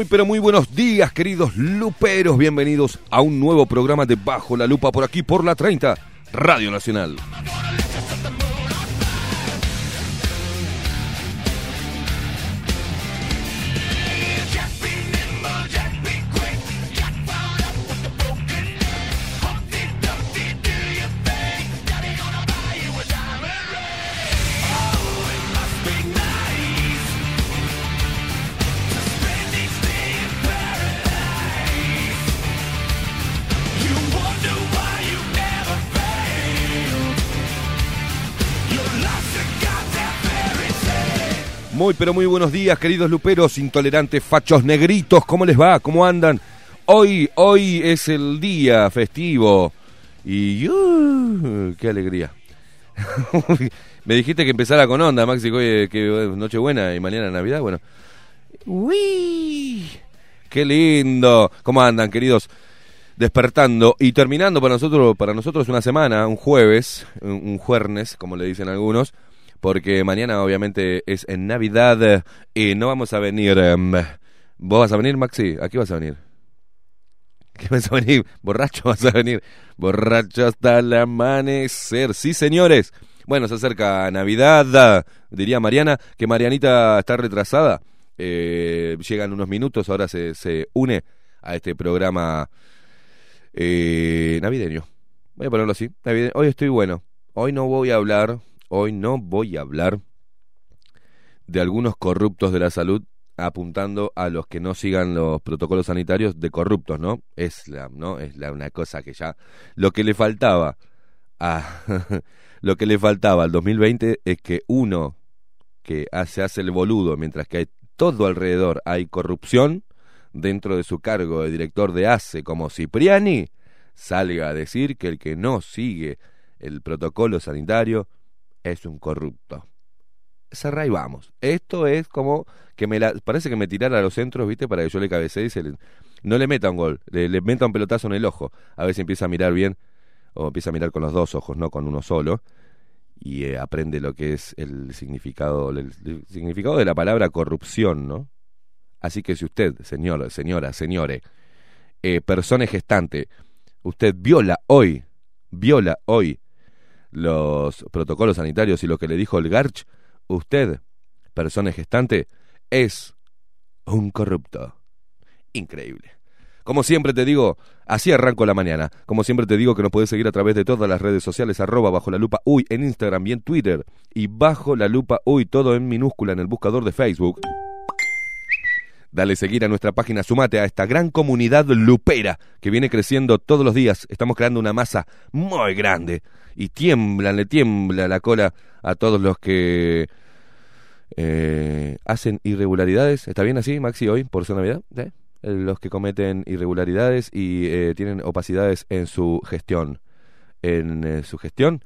Muy pero muy buenos días queridos luperos, bienvenidos a un nuevo programa de Bajo la Lupa por aquí por la 30 Radio Nacional. Pero muy buenos días, queridos luperos, intolerantes, fachos, negritos, ¿cómo les va? ¿Cómo andan? Hoy, hoy es el día festivo y uh, qué alegría. Me dijiste que empezara con onda, Maxi, que, que Nochebuena y mañana Navidad, bueno. Uy, qué lindo. ¿Cómo andan, queridos? Despertando y terminando para nosotros, para nosotros una semana, un jueves, un jueves, como le dicen algunos porque mañana obviamente es en Navidad y no vamos a venir. Em, ¿Vos vas a venir, Maxi? ¿A qué vas a venir? ¿Qué vas a venir? ¿Borracho vas a venir? Borracho hasta el amanecer. Sí, señores. Bueno, se acerca Navidad, diría Mariana, que Marianita está retrasada. Eh, llegan unos minutos, ahora se, se une a este programa eh, navideño. Voy a ponerlo así. Hoy estoy bueno. Hoy no voy a hablar Hoy no voy a hablar de algunos corruptos de la salud apuntando a los que no sigan los protocolos sanitarios de corruptos, ¿no? Es la, ¿no? Es la, una cosa que ya lo que le faltaba a lo que le faltaba al 2020 es que uno que se hace el boludo mientras que hay todo alrededor hay corrupción dentro de su cargo de director de ACE como Cipriani salga a decir que el que no sigue el protocolo sanitario es un corrupto. Cerra y vamos. Esto es como que me la, parece que me tirara a los centros, ¿viste? Para que yo le cabecee y se le, no le meta un gol, le, meta un pelotazo en el ojo. A si empieza a mirar bien, o empieza a mirar con los dos ojos, no con uno solo. Y eh, aprende lo que es el significado, el, significado de la palabra corrupción, ¿no? Así que si usted, señor, señora, señore, eh, persona gestante, usted viola hoy, viola hoy los protocolos sanitarios y lo que le dijo el Garch, usted, persona gestante, es un corrupto. Increíble. Como siempre te digo, así arranco la mañana. Como siempre te digo que nos puedes seguir a través de todas las redes sociales, arroba bajo la lupa uy en Instagram y en Twitter. Y bajo la lupa uy, todo en minúscula en el buscador de Facebook. Dale seguir a nuestra página, sumate a esta gran comunidad lupera que viene creciendo todos los días. Estamos creando una masa muy grande y tiemblan, le tiembla la cola a todos los que eh, hacen irregularidades. ¿Está bien así, Maxi, hoy por su Navidad? ¿Eh? Los que cometen irregularidades y eh, tienen opacidades en su gestión. En su gestión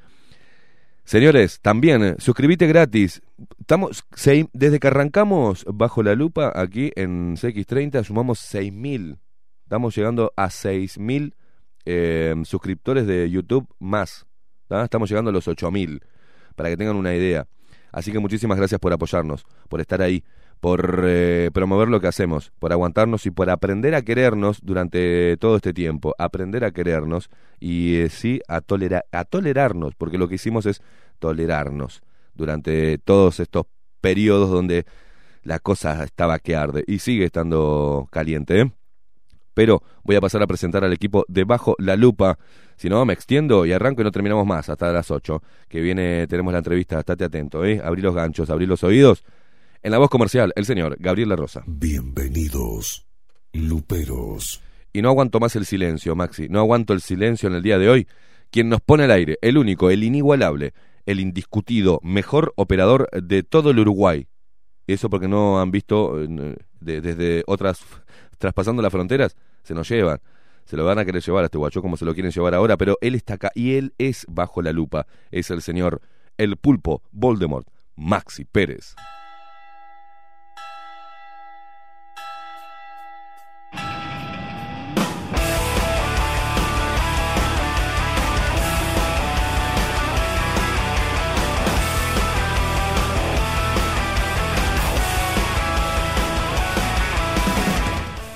Señores, también eh, suscríbete gratis. Estamos desde que arrancamos bajo la lupa aquí en CX30 sumamos 6000. Estamos llegando a 6000 eh, suscriptores de YouTube más. Estamos llegando a los 8000 para que tengan una idea. Así que muchísimas gracias por apoyarnos, por estar ahí por eh, promover lo que hacemos, por aguantarnos y por aprender a querernos durante todo este tiempo, aprender a querernos y eh, sí a, a tolerarnos, porque lo que hicimos es tolerarnos durante todos estos periodos donde la cosa estaba que arde y sigue estando caliente. ¿eh? Pero voy a pasar a presentar al equipo de Bajo la Lupa. Si no, me extiendo y arranco y no terminamos más hasta las 8. Que viene, tenemos la entrevista, estate atento, ¿eh? Abrí los ganchos, abrí los oídos. En la voz comercial, el señor Gabriel La Rosa. Bienvenidos, Luperos. Y no aguanto más el silencio, Maxi. No aguanto el silencio en el día de hoy. Quien nos pone al aire, el único, el inigualable, el indiscutido, mejor operador de todo el Uruguay. Eso porque no han visto eh, desde otras, traspasando las fronteras, se nos llevan. Se lo van a querer llevar a este guacho como se lo quieren llevar ahora, pero él está acá y él es bajo la lupa. Es el señor, el pulpo Voldemort, Maxi Pérez.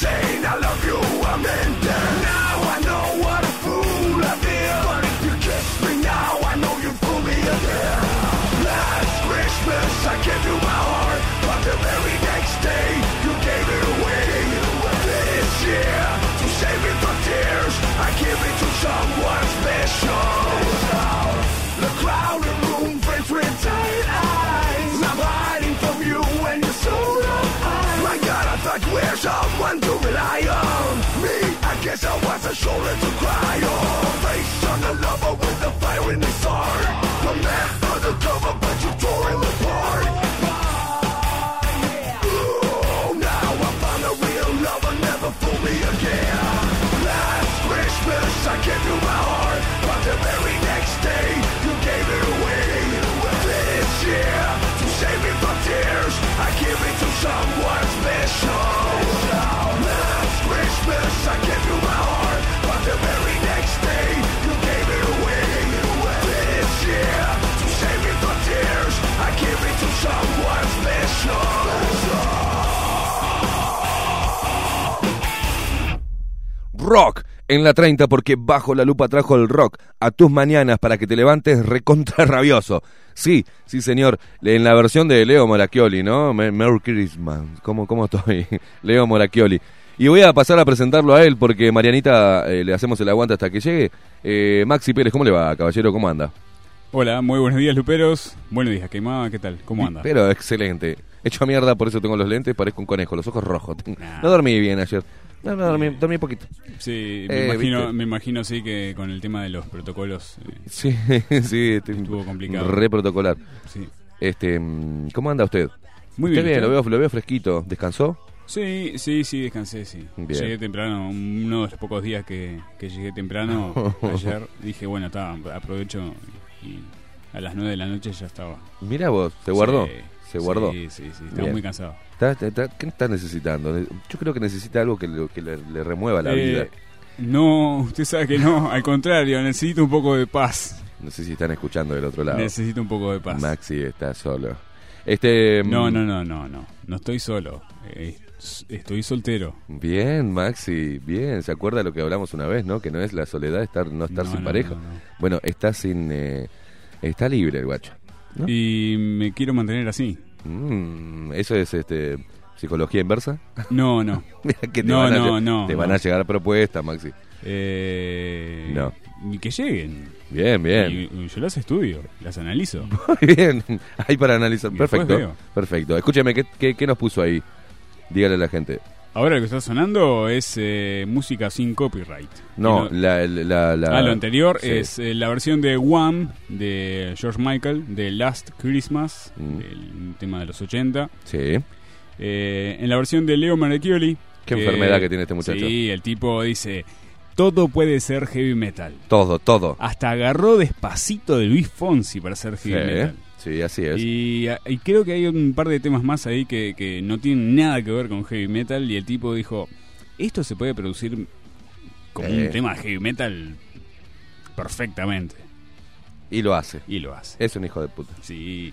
Saying I love you, I'm in there. Now I know what a fool I feel. But if you kiss me now, I know you fool me again. Last Christmas, I gave you my heart, but the very next day, you gave it away. This year, to save me from tears, I give it to someone special. Someone to rely on. Me, I guess I was a shoulder to cry on. Face on the lover with the fire in his heart. The man undercover, but you tore him apart. Oh, now I found a real lover, never fool me again. Last Christmas, I gave you my heart, but the very next day, you gave it away. This year, to save me from tears, I give it to someone special. Rock en la 30 porque bajo la lupa trajo el rock a tus mañanas para que te levantes recontra rabioso. Sí, sí señor, en la versión de Leo Moracchioli, ¿no? Me- Merry Christmas, ¿cómo, cómo estoy? Leo Moracchioli. Y voy a pasar a presentarlo a él porque Marianita eh, le hacemos el aguante hasta que llegue. Eh, Maxi Pérez, ¿cómo le va, caballero? ¿Cómo anda? Hola, muy buenos días, Luperos. Buenos días, Queimada, ¿qué tal? ¿Cómo anda? Pero excelente. Hecho a mierda, por eso tengo los lentes, parezco un conejo, los ojos rojos. Nah. No dormí bien ayer. No, no, dormí, dormí poquito. Sí, me, Eh, imagino, me imagino sí que con el tema de los protocolos, eh, Sí, sí, este, Estuvo complicado. Re protocolar. sí. Este, ¿cómo anda usted? Muy Usted bien. lo veo, lo veo fresquito. ¿Descansó? Sí, sí, sí, descansé, sí. Bien. Llegué temprano, uno de los pocos días que, que llegué temprano ayer, dije, bueno, está, aprovecho y a las 9 de la noche ya estaba. Mira vos, ¿se guardó? Sí, ¿Se guardó? Sí, sí, sí, Bien. muy cansado. ¿Está- está- está- ¿Qué está necesitando? Yo creo que necesita algo que, le, que le- le remueva la Eh, vida. No, usted sabe que no, al contrario, necesito un poco de paz. No sé si están escuchando del otro lado. Necesito un poco de paz. Maxi está solo. Este, No, mm, no, no, no, no. No estoy solo. Eh, estoy soltero. Bien, Maxi, bien. ¿Se acuerda lo que hablamos una vez, no? Que no es la soledad estar no estar No, sin no, pareja. no, no. Bueno, está sin... eh, está libre el guacho. ¿No? Y me quiero mantener así. Mm, ¿Eso es este psicología inversa? No, no. Que te No, van a, no, Te van no. a llegar propuestas, Maxi. Eh, No. Y que lleguen. Bien, bien. Y, y yo las estudio, las analizo. Muy bien. Ahí para analizar. Y Perfecto. Perfecto. Escúcheme, ¿qué, qué, qué nos puso ahí? Dígale a la gente. Ahora lo que está sonando es eh, música sin copyright. No, lo- la, la, la- ah, lo anterior sí. es eh, la versión de One de George Michael, de Last Christmas, Mm. el tema de los 80. Sí. Eh, en la versión de Leo Maracchioli. Qué enfermedad que tiene este muchacho. Sí, el tipo dice, todo puede ser heavy metal. Todo, todo. Hasta agarró despacito de Luis Fonsi para hacer heavy Sí, metal. Sí, así es. Y, y creo que hay un par de temas más ahí que, que no tienen nada que ver con heavy metal y el tipo dijo, esto se puede producir como Eh. un tema de heavy metal perfectamente. Y lo hace. Y lo hace. Es un hijo de puta. Sí.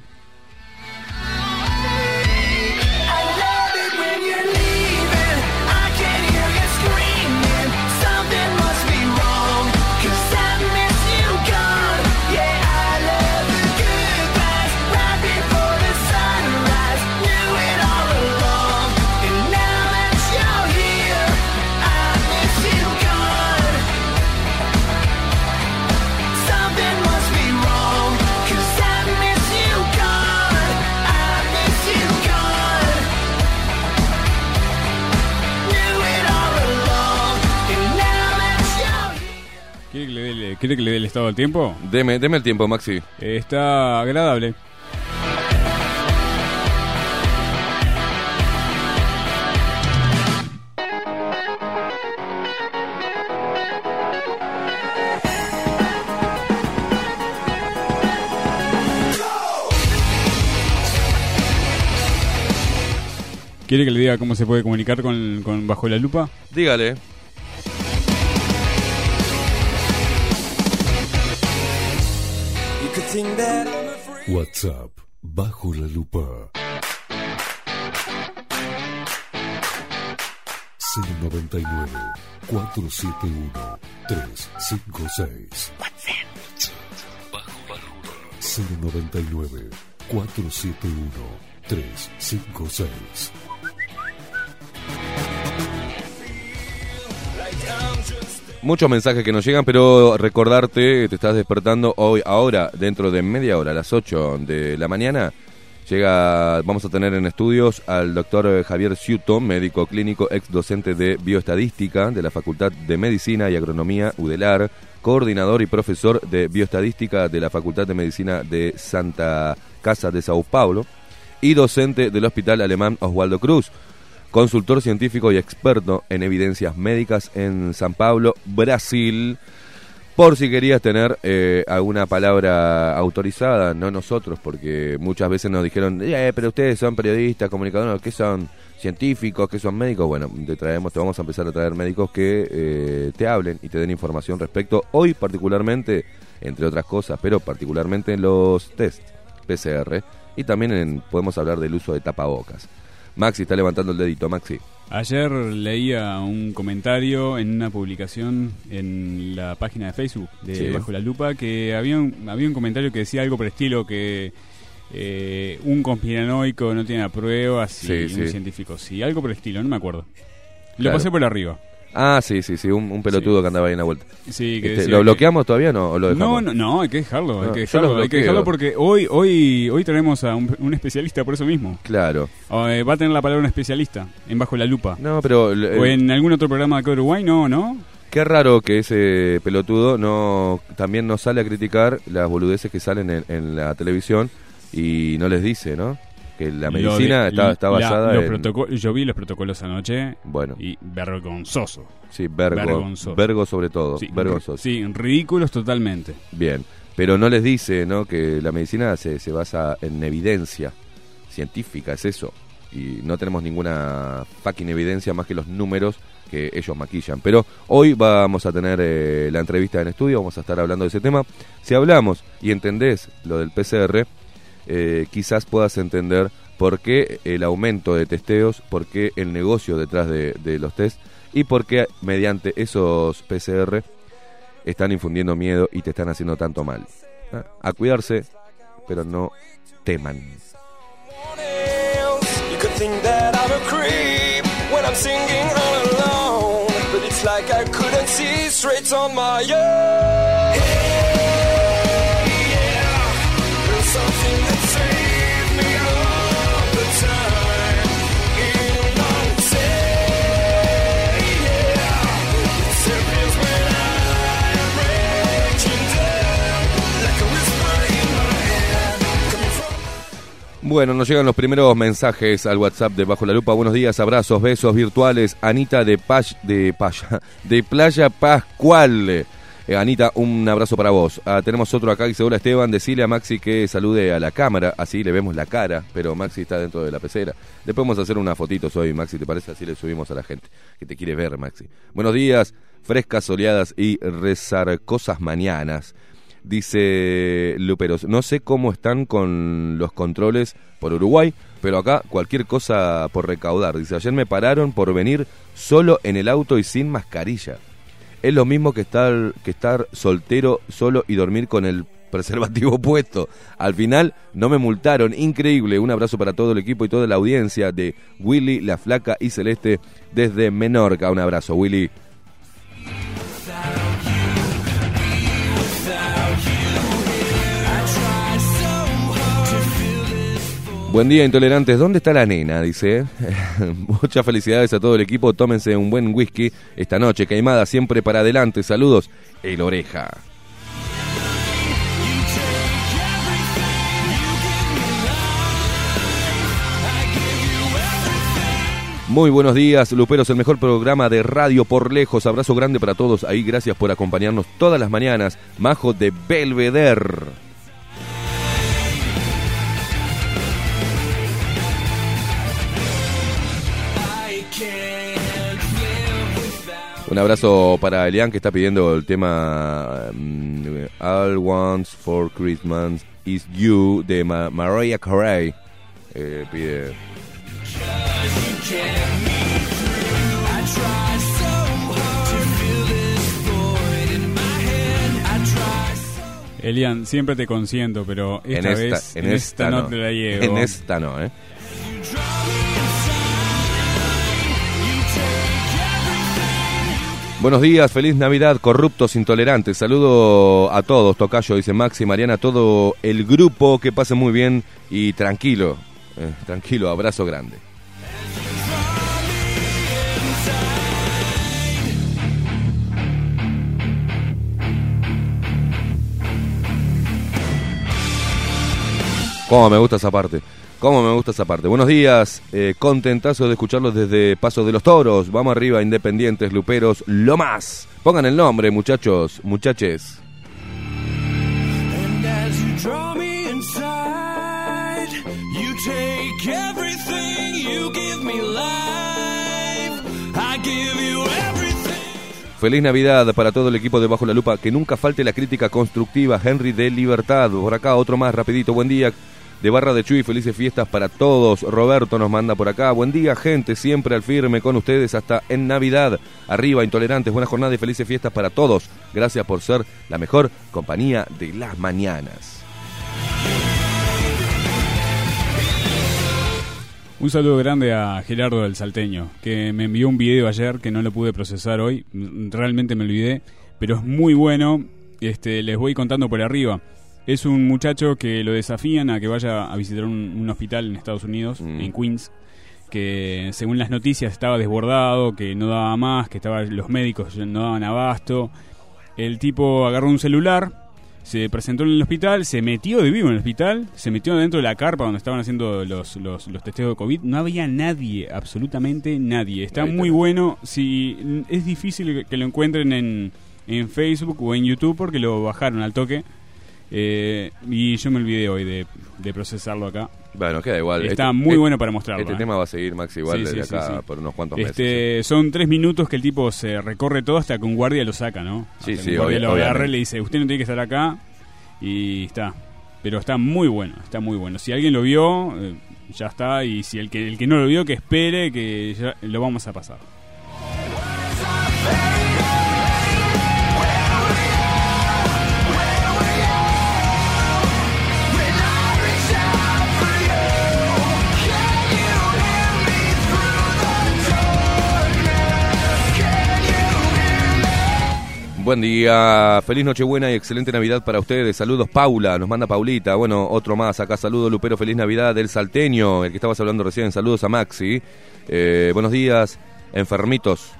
¿Quiere que le dé el, estado del tiempo? Deme, deme el tiempo, Maxi. Eh, está agradable. ¿Quiere que le diga cómo se puede comunicar con, con Bajo la Lupa? Dígale. You could think that I'm a freak. WhatsApp bajo la lupa. 099 471 356 Muchos mensajes que nos llegan, pero recordarte, te estás despertando hoy, ahora, dentro de media hora, a las 8 de la mañana, llega, vamos a tener en estudios al doctor Javier Ciuto, médico clínico, ex docente de bioestadística de la Facultad de Medicina y Agronomía UDELAR, coordinador y profesor de bioestadística de la Facultad de Medicina de Santa Casa de Sao Paulo y docente del Hospital Alemán Oswaldo Cruz consultor científico y experto en evidencias médicas en San Pablo, Brasil. Por si querías tener eh, alguna palabra autorizada, no nosotros, porque muchas veces nos dijeron, eh, pero ustedes son periodistas, comunicadores, ¿qué son? Científicos, ¿qué son médicos? Bueno, te traemos, te vamos a empezar a traer médicos que eh, te hablen y te den información respecto, hoy particularmente, entre otras cosas, pero particularmente en los test PCR y también en, podemos hablar del uso de tapabocas. Maxi está levantando el dedito, Maxi. Ayer leía un comentario en una publicación en la página de Facebook de Sí. Bajo la Lupa que había un, había un comentario que decía algo por el estilo que eh, un conspiranoico no tiene pruebas y Sí, un científico sí, algo por el estilo, no me acuerdo. Lo Claro. pasé por arriba. Ah, sí, sí, sí, un, un pelotudo Sí. que andaba ahí en la vuelta. Sí, que Este, ¿Lo que- bloqueamos todavía no, o lo No, dejamos? no, no, hay que dejarlo, hay No, que dejarlo, lo hay que dejarlo porque hoy hoy hoy traemos a un, un especialista por eso mismo. Claro. Eh, va a tener la palabra un especialista en Bajo la Lupa. No, pero eh, o en algún otro programa de acá de Uruguay, no, ¿no? qué raro que ese pelotudo no también no sale a criticar las boludeces que salen en, en la televisión y no les dice, ¿no? Que la medicina de- está, está la- basada los en... Yo vi los protocolos anoche Bueno, y vergonzoso. sí, vergo, vergonzoso. vergo sobre todo, Sí, vergonzoso. sí, ridículos totalmente. Bien, pero no les dice, ¿no? Que la medicina se, se basa en evidencia científica, es eso. Y no tenemos ninguna fucking evidencia más que los números que ellos maquillan. Pero hoy vamos a tener eh, la entrevista en estudio, vamos a estar hablando de ese tema. Si hablamos y entendés lo del PCR, eh, quizás puedas entender por qué el aumento de testeos, por qué el negocio detrás de, los test y por qué mediante esos PCR están infundiendo miedo y te están haciendo tanto mal. Ah, A cuidarse, pero no teman. Like I couldn't see straight on my own. Bueno, nos llegan los primeros mensajes al WhatsApp de Bajo la Lupa. Buenos días, abrazos, besos virtuales. Anita de Pach, de Paya, de Playa Pascual. Eh, Anita, un abrazo para vos. Ah, tenemos otro acá que hola Esteban, decile a Maxi que salude a la cámara, así le vemos la cara, pero Maxi está dentro de la pecera. Vamos a hacer una fotito hoy, Maxi, ¿te parece? Así le subimos a la gente que te quiere ver, Maxi. Buenos días, frescas, soleadas y rezarcosas mañanas. Dice Luperos, no sé cómo están con los controles por Uruguay, pero acá cualquier cosa por recaudar. Dice, ayer me pararon por venir solo en el auto y sin mascarilla. Es lo mismo que estar, que estar soltero solo y dormir con el preservativo puesto. Al final no me multaron, increíble. Un abrazo para todo el equipo y toda la audiencia de Willy, La Flaca y Celeste desde Menorca. Un abrazo, Willy. Buen día, intolerantes. ¿Dónde está la nena? Dice. Muchas felicidades a todo el equipo. Tómense un buen whisky esta noche. Caimada siempre para adelante. Saludos. El Oreja. Muy buenos días, Luperos, el mejor programa de radio por lejos. Abrazo grande para todos ahí. Gracias por acompañarnos todas las mañanas. Majo de Belvedere. Un abrazo para Elian que está pidiendo el tema mm, All Wants for Christmas Is You de Ma- Mariah Carey. Eh, pide. Elian, siempre te consiento, pero esta en esta, vez en esta, no, no. te la llevo. En esta no, ¿eh? Buenos días, feliz Navidad, corruptos, intolerantes. Saludo a todos, Tocayo, dice Maxi, Mariana, todo el grupo, que pasen muy bien y tranquilo, eh, tranquilo, abrazo grande. Cómo me gusta esa parte. Cómo me gusta esa parte. Buenos días, eh, contentazo de escucharlos desde Paso de los Toros. Vamos arriba, Independientes, Luperos, lo más. Pongan el nombre, muchachos, muchaches. Feliz Navidad para todo el equipo de Bajo la Lupa. Que nunca falte la crítica constructiva. Henry de Libertad. Por acá otro más, rapidito. Buen día. De Barra de Chuy, felices fiestas para todos. Roberto nos manda por acá. Buen día, gente. Siempre al firme con ustedes hasta en Navidad. Arriba, intolerantes. Buena jornada y felices fiestas para todos. Gracias por ser la mejor compañía de las mañanas. Un saludo grande a Gerardo del Salteño, que me envió un video ayer que no lo pude procesar hoy. Realmente me olvidé, pero es muy bueno. Este, les voy contando por arriba. Es un muchacho que lo desafían a que vaya a visitar un, un hospital en Estados Unidos, Mm. en Queens, que según las noticias estaba desbordado, que no daba más, que estaba, los médicos no daban abasto. El tipo agarró un celular, se presentó en el hospital, se metió de vivo en el hospital, se metió dentro de la carpa donde estaban haciendo los, los, los testeos de COVID. No había nadie, absolutamente nadie. Está muy bueno. Si, es difícil que lo encuentren en, en Facebook o en YouTube porque lo bajaron al toque. Eh, y yo me olvidé hoy de, de procesarlo acá. Bueno, queda igual. Está Este- muy este- bueno para mostrarlo. Este eh. tema va a seguir, Max, igual Sí, desde sí, acá sí. por unos cuantos meses. Este, son tres minutos que el tipo se recorre todo hasta que un guardia lo saca, ¿no? Sí, Hasta sí, un guardia lo agarra y le dice, usted no tiene que estar acá y está. Pero está muy bueno, está muy bueno. Si alguien lo vio, eh, ya está. Y si el que, el que no lo vio, que espere, que ya lo vamos a pasar. Buen día, feliz Nochebuena y excelente Navidad para ustedes. Saludos, Paula, nos manda Paulita. Bueno, otro más acá. Saludos, Lupero, feliz Navidad del Salteño, el que estabas hablando recién. Saludos a Maxi. Eh, buenos días, enfermitos.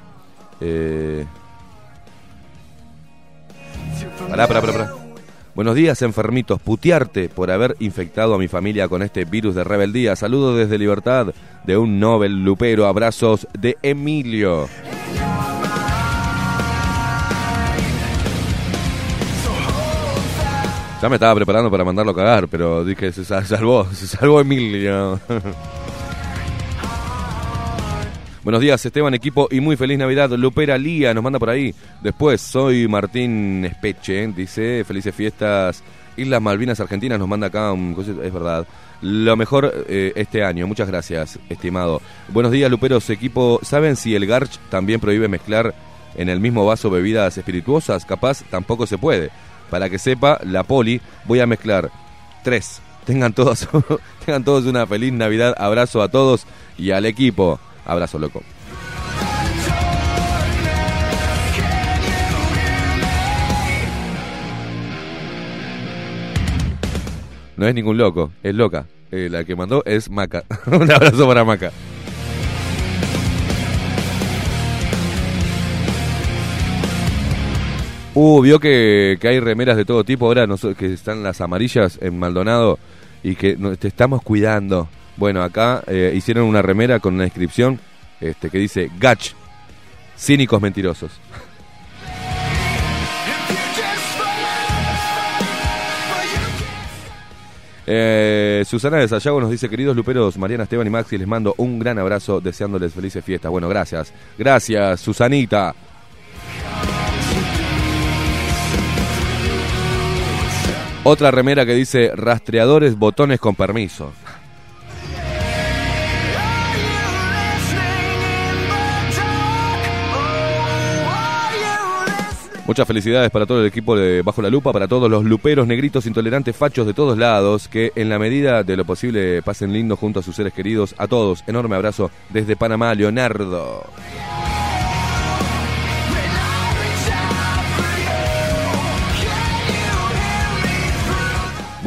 Eh... Pará, pará, pará, pará. Buenos días, enfermitos. Putearte por haber infectado a mi familia con este virus de rebeldía. Saludos desde Libertad de un Nobel Lupero. Abrazos de Emilio. Ya me estaba preparando para mandarlo a cagar, pero dije, se sal- salvó, se salvó Emilio. Buenos días, Esteban, equipo, y muy feliz Navidad. Lupera Lía nos manda por ahí. Después, soy Martín Espeche, dice, felices fiestas. Islas Malvinas Argentinas nos manda acá un es verdad. Lo mejor eh, este año, muchas gracias, estimado. Buenos días, Luperos, equipo. ¿Saben si el Garch también prohíbe mezclar en el mismo vaso bebidas espirituosas? Capaz tampoco se puede. Para que sepa, la poli, voy a mezclar tres. Tengan todos, tengan todos una feliz Navidad. Abrazo a todos y al equipo. Abrazo, loco. No es ningún loco, es loca. Eh, la que mandó es Maca. Un abrazo para Maca. Uh, vio que, hay remeras de todo tipo ahora, no que están las amarillas en Maldonado y que te estamos cuidando. Bueno, acá eh, hicieron una remera con una inscripción este, que dice Gach, cínicos mentirosos. Eh, Susana de Sayago nos dice, queridos luperos, Mariana, Esteban y Maxi, les mando un gran abrazo deseándoles felices fiestas. Bueno, gracias. Gracias, Susanita. Otra remera que dice rastreadores botones con permiso. Muchas felicidades para todo el equipo de Bajo la Lupa, para todos los luperos, negritos, intolerantes, fachos de todos lados, que en la medida de lo posible pasen lindo junto a sus seres queridos. A todos, enorme abrazo desde Panamá, Leonardo.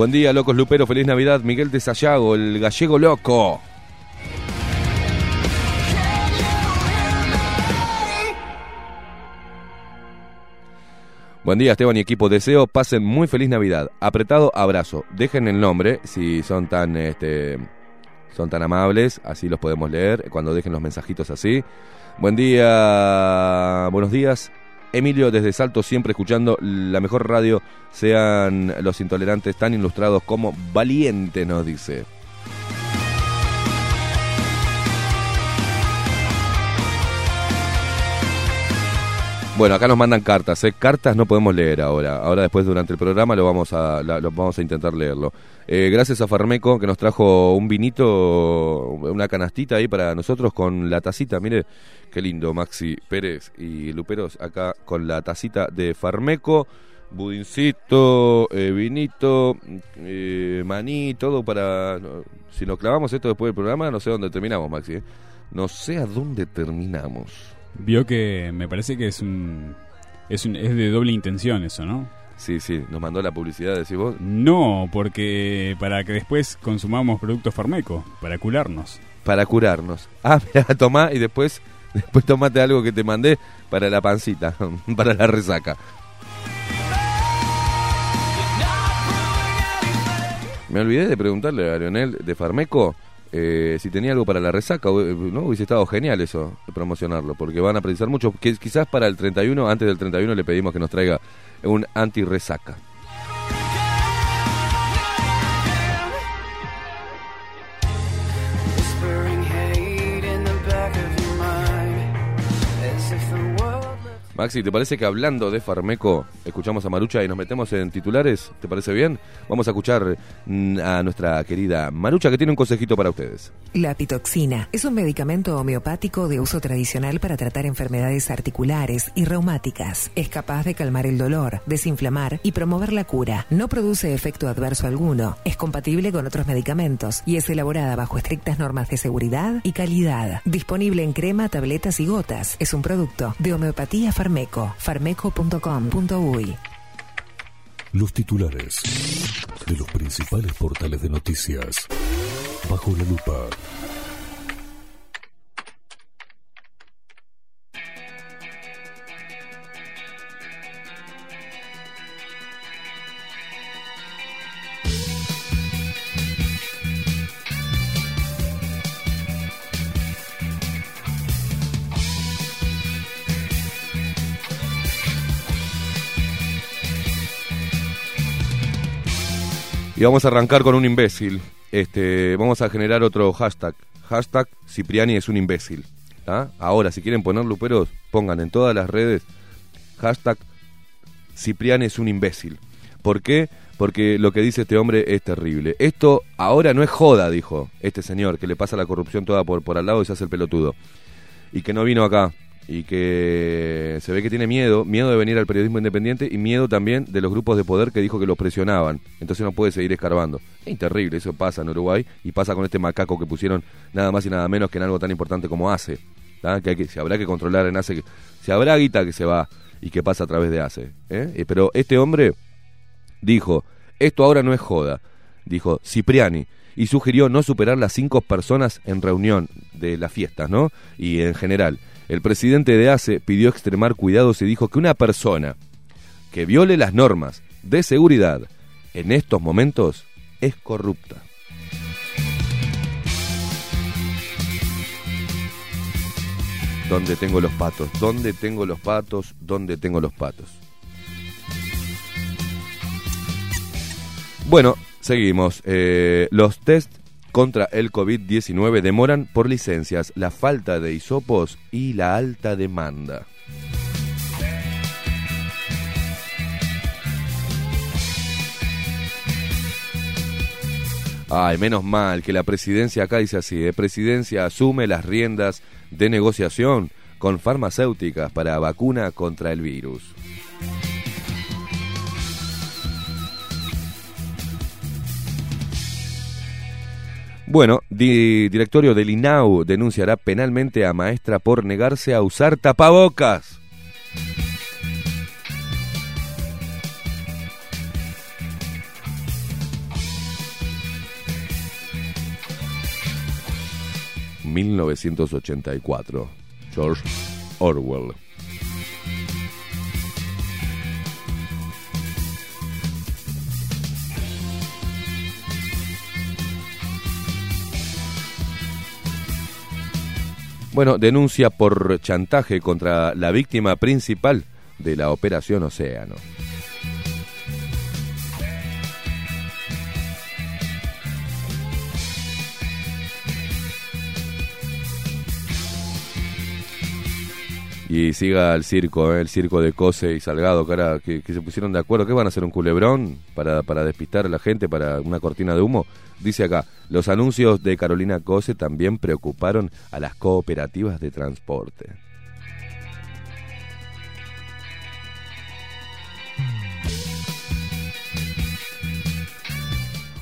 Buen día, locos luperos, feliz Navidad. Miguel de Sayago, el gallego loco. Buen día, Esteban y equipo. Deseo pasen muy feliz Navidad. Apretado abrazo. Dejen el nombre si son tan este son tan amables, así los podemos leer cuando dejen los mensajitos así. Buen día, buenos días. Emilio desde Salto siempre escuchando la mejor radio, sean los intolerantes tan ilustrados como valientes, nos dice. Bueno, acá nos mandan cartas, ¿eh? Cartas no podemos leer ahora. Ahora después durante el programa lo vamos a, la- lo vamos a intentar leerlo. Eh, gracias a Farmeco que nos trajo un vinito, una canastita ahí para nosotros con la tacita. Mire, qué lindo Maxi Pérez y Luperos acá con la tacita de Farmeco. Budincito, eh, vinito, eh, maní, todo para... si nos clavamos esto después del programa, no sé dónde terminamos, Maxi. ¿eh? No sé a dónde terminamos. Vio que me parece que es un, es un es de doble intención eso, ¿no? Sí, sí, nos mandó la publicidad, decís vos. No, porque para que después consumamos productos farmeco, para curarnos. Para curarnos. Ah, mira, tomá y después, después tomate algo que te mandé para la pancita, para la resaca. Me olvidé de preguntarle a Leonel de Farmeco eh, si tenía algo para la resaca. eh, ¿no? Hubiese estado genial eso, promocionarlo, porque van a precisar mucho. Que quizás para el 31, antes del 31, le pedimos que nos traiga un anti-resaca. Maxi, ¿te parece que hablando de Farmeco escuchamos a Marucha y nos metemos en titulares? ¿Te parece bien? Vamos a escuchar mm, a nuestra querida Marucha que tiene un consejito para ustedes. La pitoxina es un medicamento homeopático de uso tradicional para tratar enfermedades articulares y reumáticas. Es capaz de calmar el dolor, desinflamar y promover la cura. No produce efecto adverso alguno. Es compatible con otros medicamentos y es elaborada bajo estrictas normas de seguridad y calidad. Disponible en crema, tabletas y gotas. Es un producto de homeopatía Farmeco. Farmeco.com.uy. Los titulares de los principales portales de noticias. Bajo la lupa. Y vamos a arrancar con un imbécil. Este, vamos a generar otro hashtag. Hashtag Cipriani es un imbécil. ¿ah? Ahora, si quieren poner luperos, pongan en todas las redes hashtag Cipriani es un imbécil. ¿Por qué? Porque lo que dice este hombre es terrible. Esto ahora no es joda, dijo este señor, que le pasa la corrupción toda por, por al lado y se hace el pelotudo. Y que no vino acá. Y que se ve que tiene miedo, miedo de venir al periodismo independiente y miedo también de los grupos de poder que dijo que los presionaban. Entonces no puede seguir escarbando. Es terrible, eso pasa en Uruguay y pasa con este macaco que pusieron nada más y nada menos que en algo tan importante como ACE. Que, hay que se habrá que controlar en ACE. Que, se habrá guita que se va y que pasa a través de ACE. ¿eh? Eh, Pero este hombre dijo, esto ahora no es joda, dijo Cipriani, y sugirió no superar las cinco personas en reunión de las fiestas, ¿no? Y en general, el presidente de ACE pidió extremar cuidados y dijo que una persona que viole las normas de seguridad en estos momentos es corrupta. ¿Dónde tengo los patos? ¿Dónde tengo los patos? ¿Dónde tengo los patos? Bueno, seguimos. Eh, los test contra el COVID-19 demoran por licencias, la falta de hisopos y la alta demanda. Ay, menos mal que la presidencia acá dice así, ¿eh? presidencia asume las riendas de negociación con farmacéuticas para vacuna contra el virus. Bueno, di- directorio del INAU denunciará penalmente a maestra por negarse a usar tapabocas. ...1984... George Orwell. Bueno, denuncia por chantaje contra la víctima principal de la Operación Océano. Y siga el circo, ¿eh? el circo de Cose y Salgado, cara, que, que se pusieron de acuerdo. ¿Qué van a hacer? ¿Un culebrón para, para despistar a la gente, para una cortina de humo? Dice acá, los anuncios de Carolina Cose también preocuparon a las cooperativas de transporte.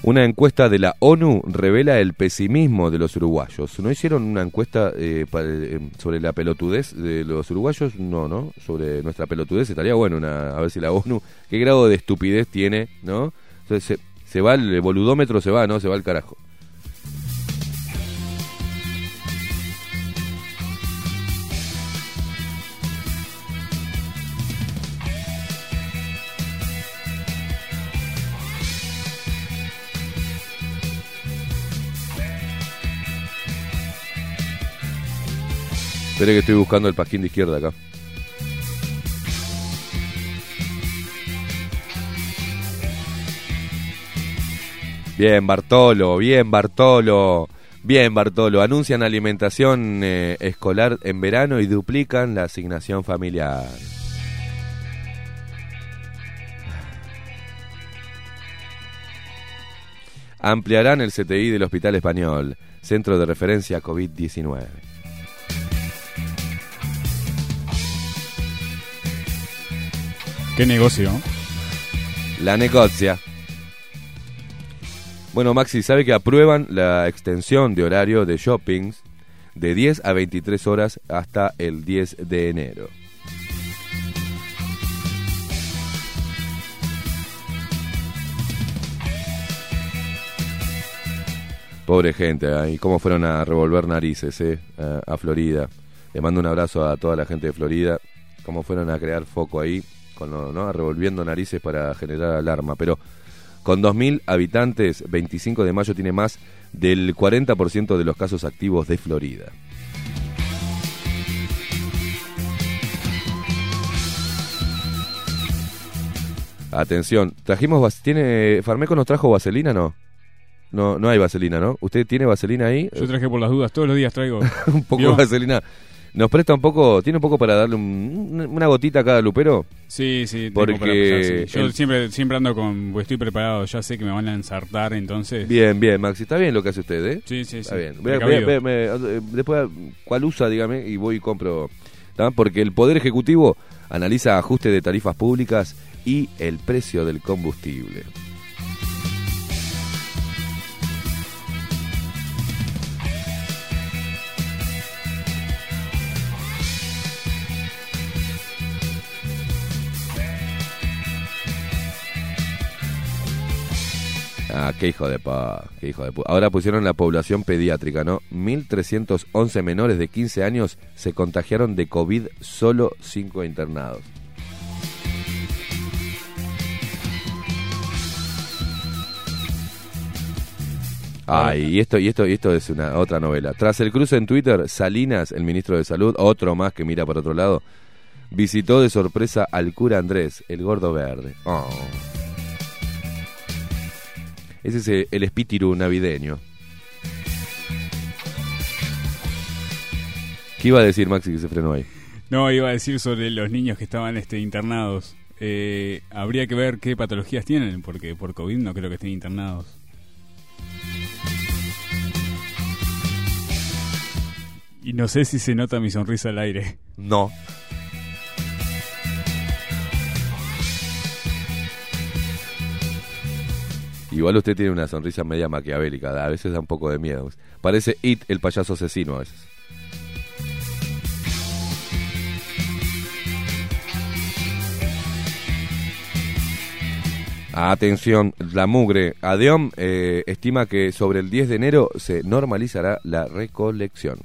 Una encuesta de la ONU revela el pesimismo de los uruguayos. ¿No hicieron una encuesta eh, eh, sobre la pelotudez de los uruguayos? No, ¿no? Sobre nuestra pelotudez estaría bueno una, a ver si la ONU, qué grado de estupidez tiene, ¿no? Entonces se, se va el boludómetro, se va, ¿no? Se va al carajo. Espere que estoy buscando el pasquín de izquierda acá. Bien, Bartolo, bien, Bartolo. Bien, Bartolo. Anuncian alimentación eh, escolar en verano y duplican la asignación familiar. Ampliarán el CTI del Hospital Español, centro de referencia COVID-19. Qué negocio. La negocia. Bueno, Maxi, ¿sabe que aprueban la extensión de horario de shoppings de 10 a 23 horas hasta el 10 de enero? Pobre gente, ahí cómo fueron a revolver narices, eh, a Florida. Le mando un abrazo a toda la gente de Florida. Cómo fueron a crear foco ahí, con lo- ¿no? revolviendo narices para generar alarma. Pero con 2.000 habitantes, 25 de mayo tiene más del 40% de los casos activos de Florida. Atención, trajimos, ¿tiene, Farmeco nos trajo vaselina, no? No, no hay vaselina, ¿no? ¿Usted tiene vaselina ahí? Yo traje por las dudas, todos los días traigo. un poco ¿Vio? de vaselina. ¿Nos presta un poco, tiene un poco para darle un- una gotita a cada lupero? Sí, sí, tengo Porque para pasar, sí. Yo el- siempre, siempre ando con. pues, Estoy preparado, ya sé que me van a ensartar, entonces. Bien, bien, Maxi, está bien lo que hace usted, ¿eh? Sí, sí, sí. Está bien. Eh, después, ¿cuál usa? Dígame, y voy y compro. ¿tá? Porque el Poder Ejecutivo analiza ajuste de tarifas públicas y el precio del combustible. Ah, qué hijo de pa, Ahora pusieron la población pediátrica, ¿no? 1.311 menores de 15 años se contagiaron de COVID, solo 5 internados. Ah, y esto, y esto, esto es una otra novela. Tras el cruce en Twitter, Salinas, el ministro de Salud, otro más que mira por otro lado, visitó de sorpresa al cura Andrés, el gordo verde. Oh. Ese es eh, el espíritu navideño. ¿Qué iba a decir Maxi que se frenó ahí? No, iba a decir sobre los niños que estaban este, internados. Eh, habría que ver qué patologías tienen, porque por COVID no creo que estén internados. Y no sé si se nota mi sonrisa al aire. No. Igual usted tiene una sonrisa media maquiavélica, a veces da un poco de miedo. Parece It, el payaso asesino a veces. Atención, la mugre. Adeom eh, estima que sobre el 10 de enero se normalizará la recolección.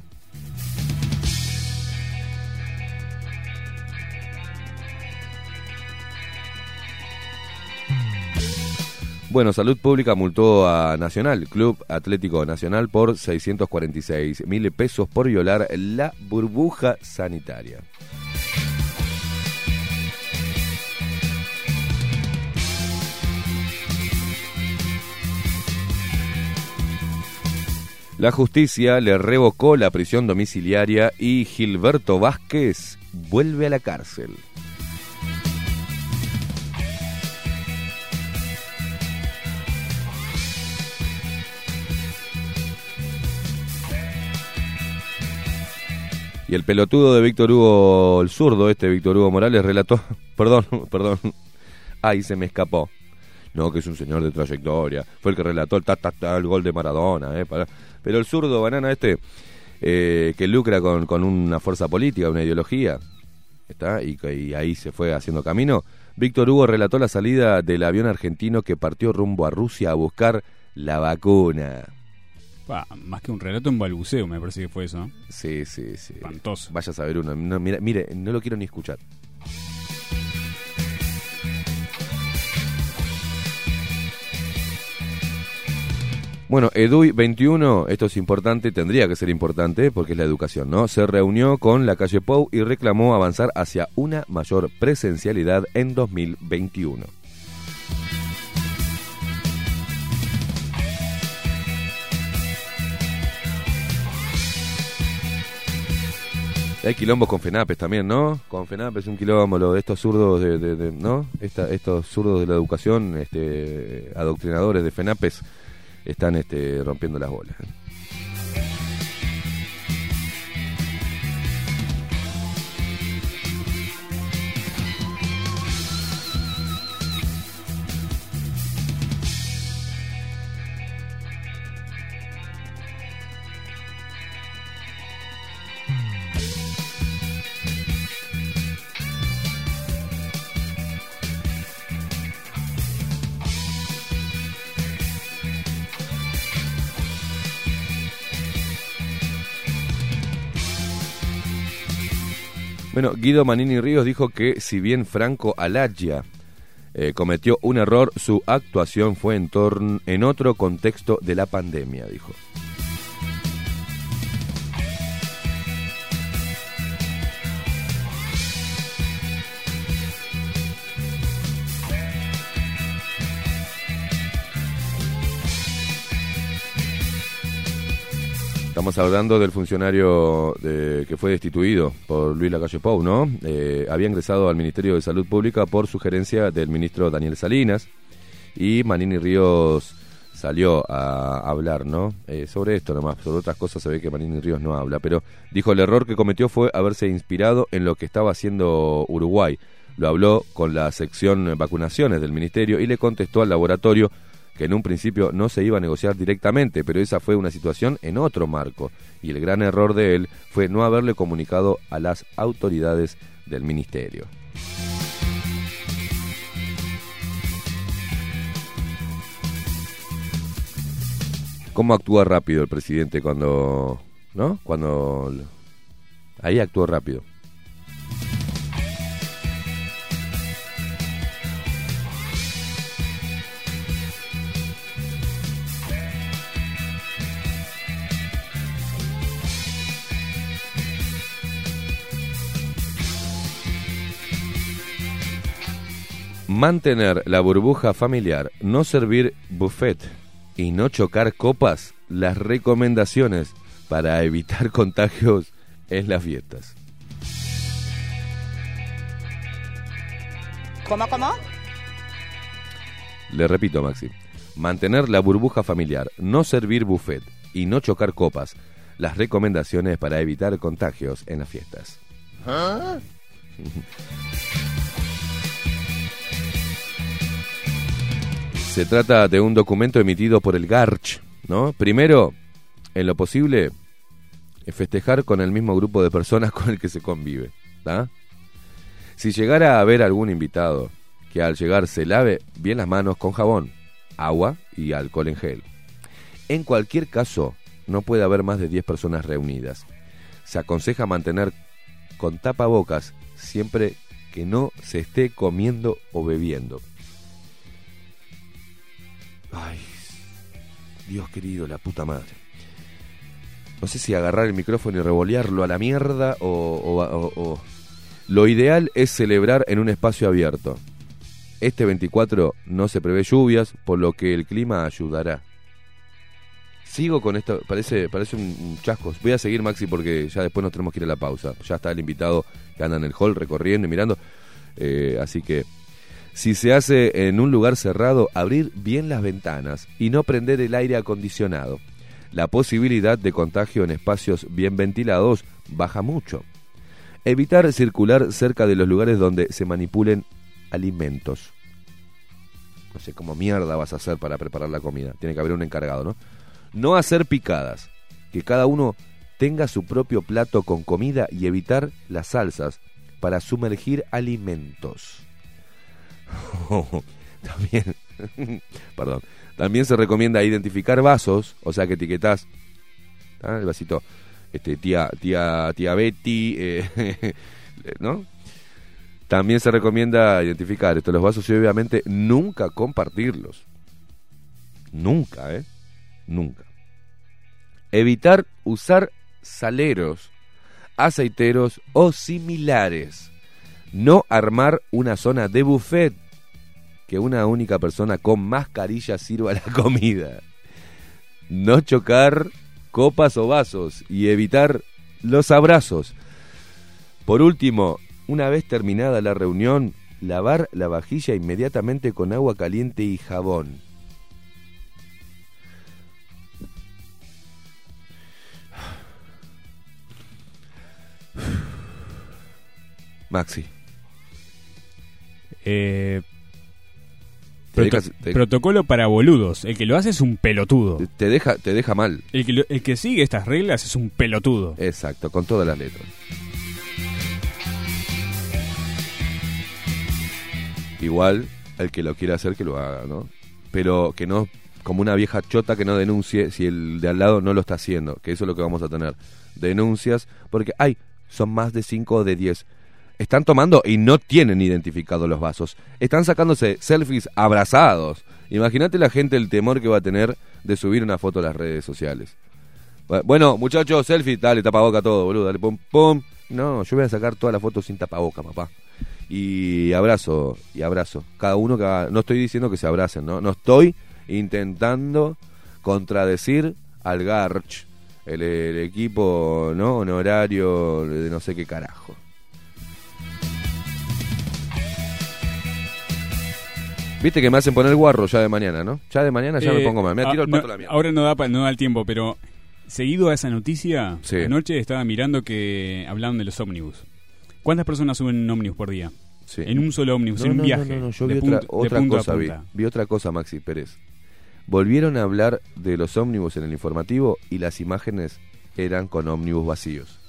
Bueno, Salud Pública multó a Nacional, Club Atlético Nacional, por 646 mil pesos por violar la burbuja sanitaria. La justicia le revocó la prisión domiciliaria y Gilberto Vázquez vuelve a la cárcel. Y el pelotudo de Víctor Hugo, el zurdo este, Víctor Hugo Morales, relató, perdón, perdón, ay, se me escapó. No, que es un señor de trayectoria, fue el que relató el, ta, ta, ta, el gol de Maradona, eh, para- pero el zurdo banana este, eh, que lucra con, con una fuerza política, una ideología, ¿está? Y, y ahí se fue haciendo camino. Víctor Hugo relató la salida del avión argentino que partió rumbo a Rusia a buscar la vacuna. Más que un relato en balbuceo, me parece que fue eso, ¿no? Sí, sí, sí. Espantoso. Vaya a saber uno. No, mira, mire, no lo quiero ni escuchar. Bueno, EDUI 21, esto es importante, tendría que ser importante porque es la educación, ¿no? Se reunió con la calle Pou y reclamó avanzar hacia una mayor presencialidad en 2021. Hay quilombos con FENAPES también, ¿no? Con FENAPES un quilombo, lo de estos zurdos de, de- de- ¿no? Esta- estos zurdos de la educación, este, adoctrinadores de FENAPES, están este, rompiendo las bolas. Bueno, Guido Manini Ríos dijo que si bien Franco Alaggia eh, cometió un error, su actuación fue en, en otro contexto de la pandemia, dijo. Estamos hablando del funcionario de- que fue destituido por Luis Lacalle Pou, ¿no? Eh, había ingresado al Ministerio de Salud Pública por sugerencia del ministro Daniel Salinas y Manini Ríos salió a hablar, ¿no? Eh, sobre esto nomás, sobre otras cosas se ve que Manini Ríos no habla, pero dijo el error que cometió fue haberse inspirado en lo que estaba haciendo Uruguay. Lo habló con la sección vacunaciones del ministerio y le contestó al laboratorio que en un principio no se iba a negociar directamente, pero esa fue una situación en otro marco, y el gran error de él fue no haberle comunicado a las autoridades del ministerio. ¿Cómo actúa rápido el presidente cuando... ¿No? Cuando... Ahí actúa rápido. Mantener la burbuja familiar, no servir buffet y no chocar copas, las recomendaciones para evitar contagios en las fiestas. ¿Cómo, cómo? Le repito, Maxi. Mantener la burbuja familiar, no servir buffet y no chocar copas, las recomendaciones para evitar contagios en las fiestas. Se trata de un documento emitido por el GARCH, ¿no? Primero, en lo posible, festejar con el mismo grupo de personas con el que se convive. Si llegara a haber algún invitado que al llegar se lave bien las manos con jabón, agua y alcohol en gel. En cualquier caso, no puede haber más de 10 personas reunidas. Se aconseja mantener con tapabocas siempre que no se esté comiendo o bebiendo. Ay, Dios querido, la puta madre. No sé si agarrar el micrófono y revolearlo a la mierda o, o- o- o- Lo ideal es celebrar en un espacio abierto. Este 24 no se prevé lluvias, por lo que el clima ayudará. Sigo con esto, parece, parece un, chasco. Voy a seguir, Maxi, porque ya después nos tenemos que ir a la pausa. Ya está el invitado que anda en el hall recorriendo y mirando. Eh, así que, si se hace en un lugar cerrado, abrir bien las ventanas y no prender el aire acondicionado. La posibilidad de contagio en espacios bien ventilados baja mucho. Evitar circular cerca de los lugares donde se manipulen alimentos. No sé cómo mierda vas a hacer para preparar la comida. Tiene que haber un encargado, ¿no? No hacer picadas. Que cada uno tenga su propio plato con comida y evitar las salsas para sumergir alimentos. También, perdón, también se recomienda identificar vasos, o sea que etiquetás ¿ah? el vasito, este, tía, tía, tía Betty, eh, ¿no? También se recomienda identificar estos los vasos y obviamente nunca compartirlos. Nunca, ¿eh? Nunca. Evitar usar saleros, aceiteros o similares. No armar una zona de buffet que una única persona con mascarilla sirva la comida. No chocar copas o vasos y evitar los abrazos. Por último, una vez terminada la reunión, lavar la vajilla inmediatamente con agua caliente y jabón. Maxi, Eh, proto- dejas- te- Protocolo para boludos. El que lo hace es un pelotudo. te deja, te deja mal. El que, lo- el que sigue estas reglas es un pelotudo. Exacto, con todas las letras. Igual, el que lo quiera hacer, que lo haga, ¿no? Pero que no, como una vieja chota que no denuncie si el de al lado no lo está haciendo, que eso es lo que vamos a tener. Denuncias, porque, ay, son más de 5 o de 10. Están tomando y no tienen identificados los vasos. Están sacándose selfies abrazados. Imagínate la gente el temor que va a tener de subir una foto a las redes sociales. Bueno, muchachos, selfie, dale, tapaboca todo, boludo, dale, pum, pum. No, yo voy a sacar todas las fotos sin tapaboca, papá. Y abrazo, y abrazo. Cada uno que haga- No estoy diciendo que se abracen, ¿no? No estoy intentando contradecir al Garch el, el equipo no honorario de no sé qué carajo. Viste que me hacen poner guarro ya de mañana, ¿no? Ya de mañana ya me Eh, pongo mal. Me ah, tiro el no, pato a la mierda. Ahora no da, pa- no da el tiempo, pero seguido a esa noticia, Sí. anoche estaba mirando que hablaban de los ómnibus. ¿Cuántas personas suben en ómnibus por día? Sí. En un solo ómnibus, No, en un no, viaje. No, no, no, yo vi otra, punto- cosa. Vi otra cosa, Maxi Pérez. Volvieron a hablar de los ómnibus en el informativo y las imágenes eran con ómnibus vacíos.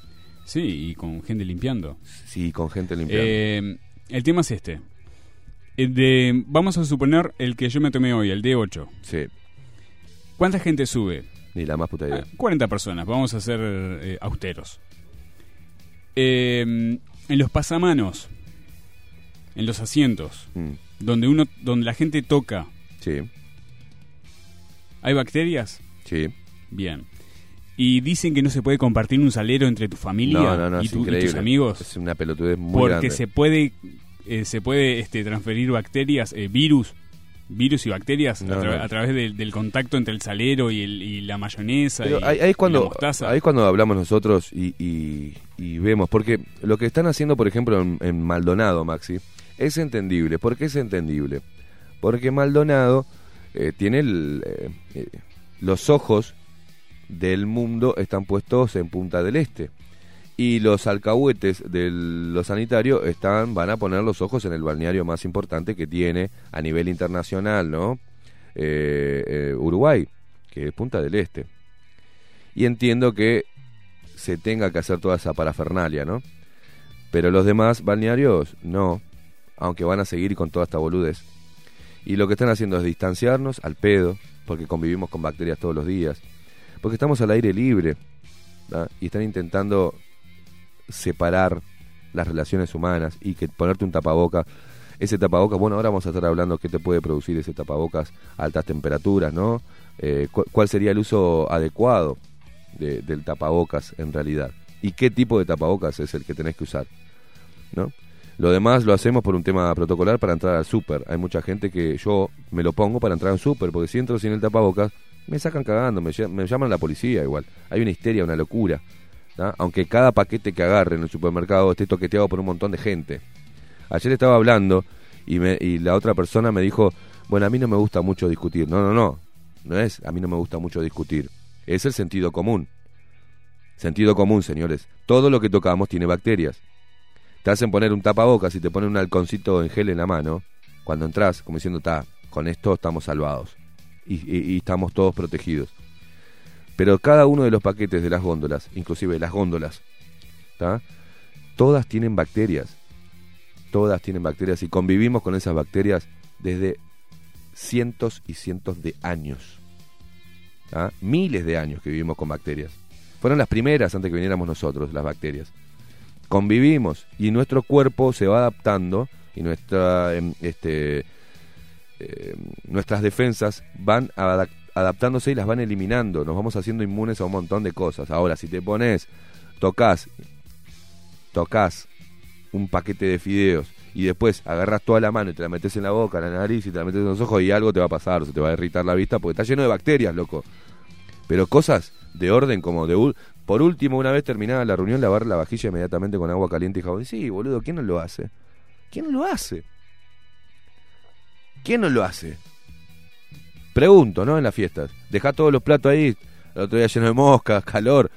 Sí, y con gente limpiando. Sí, con gente limpiando. Eh, el tema es este. El de, vamos a suponer el que yo me tomé hoy, el D8. sí, ¿Cuánta gente sube? ni la más puta idea. Ah, 40 personas, vamos a ser eh, austeros. Eh, en los pasamanos, en los asientos, Mm, donde uno, donde la gente toca, sí, ¿hay bacterias? sí. Bien. Y dicen que no se puede compartir un salero entre tu familia No, no, no, y, tu- y tus amigos, Es una pelotudez muy porque grande. se puede, eh, se puede este, transferir bacterias, eh, virus, virus y bacterias No, a, tra- no. a través del, del contacto entre el salero y, el- y la mayonesa. Pero y, ahí, es y la cuando, mostaza. ahí es cuando hablamos nosotros y, y- y vemos, porque lo que están haciendo, por ejemplo, en, en Maldonado, Maxi, es entendible. ¿Por qué es entendible? Porque Maldonado eh, tiene el, eh, eh, los ojos del mundo están puestos en Punta del Este. Y los alcahuetes de los sanitarios están, van a poner los ojos en el balneario más importante que tiene a nivel internacional, ¿no? Eh, eh, Uruguay, que es Punta del Este. Y entiendo que se tenga que hacer toda esa parafernalia, ¿no? Pero los demás balnearios, no. Aunque van a seguir con toda esta boludez. Y lo que están haciendo es distanciarnos al pedo, porque convivimos con bacterias todos los días. Porque estamos al aire libre. ¿tá? Y están intentando separar las relaciones humanas y que ponerte un tapaboca. Ese tapabocas, bueno, ahora vamos a estar hablando qué te puede producir ese tapabocas a altas temperaturas, ¿no? Eh, cu- ¿Cuál sería el uso adecuado de- del tapabocas en realidad? ¿Y qué tipo de tapabocas es el que tenés que usar? ¿No? Lo demás lo hacemos por un tema protocolar para entrar al súper. Hay mucha gente que yo me lo pongo para entrar al súper, porque si entro sin el tapabocas, me sacan cagando, me, me llaman la policía igual. Hay una histeria, una locura. Aunque cada paquete que agarre en el supermercado esté toqueteado por un montón de gente. Ayer estaba hablando y, me, y la otra persona me dijo, bueno, a mí no me gusta mucho discutir. No, no, no. No es, a mí no me gusta mucho discutir. Es el sentido común. Sentido común, señores. Todo lo que tocamos tiene bacterias. Te hacen poner un tapabocas y te ponen un halconcito en gel en la mano. Cuando entras, como diciendo, está, con esto estamos salvados. Y estamos todos protegidos. Pero cada uno de los paquetes de las góndolas, inclusive las góndolas, todas tienen bacterias. Todas tienen bacterias y convivimos con esas bacterias desde cientos y cientos de años. Miles de años que vivimos con bacterias. Fueron las primeras antes que viniéramos nosotros, las bacterias. Convivimos y nuestro cuerpo se va adaptando y nuestra, em, este, eh, nuestras defensas van adap- adaptándose y las van eliminando. Nos vamos haciendo inmunes a un montón de cosas. Ahora, si te pones, tocas, tocas un paquete de fideos y después agarras toda la mano y te la metes en la boca, en la nariz y te la metes en los ojos y algo te va a pasar, se te va a irritar la vista porque está lleno de bacterias, loco. Pero cosas de orden como de... Por último, una vez terminada la reunión, lavar la vajilla inmediatamente con agua caliente y jabón. Sí, boludo, ¿quién no lo hace? ¿Quién no lo hace? ¿Quién no lo hace? Pregunto, ¿no? En las fiestas. Deja todos los platos ahí, el otro día lleno de moscas, calor.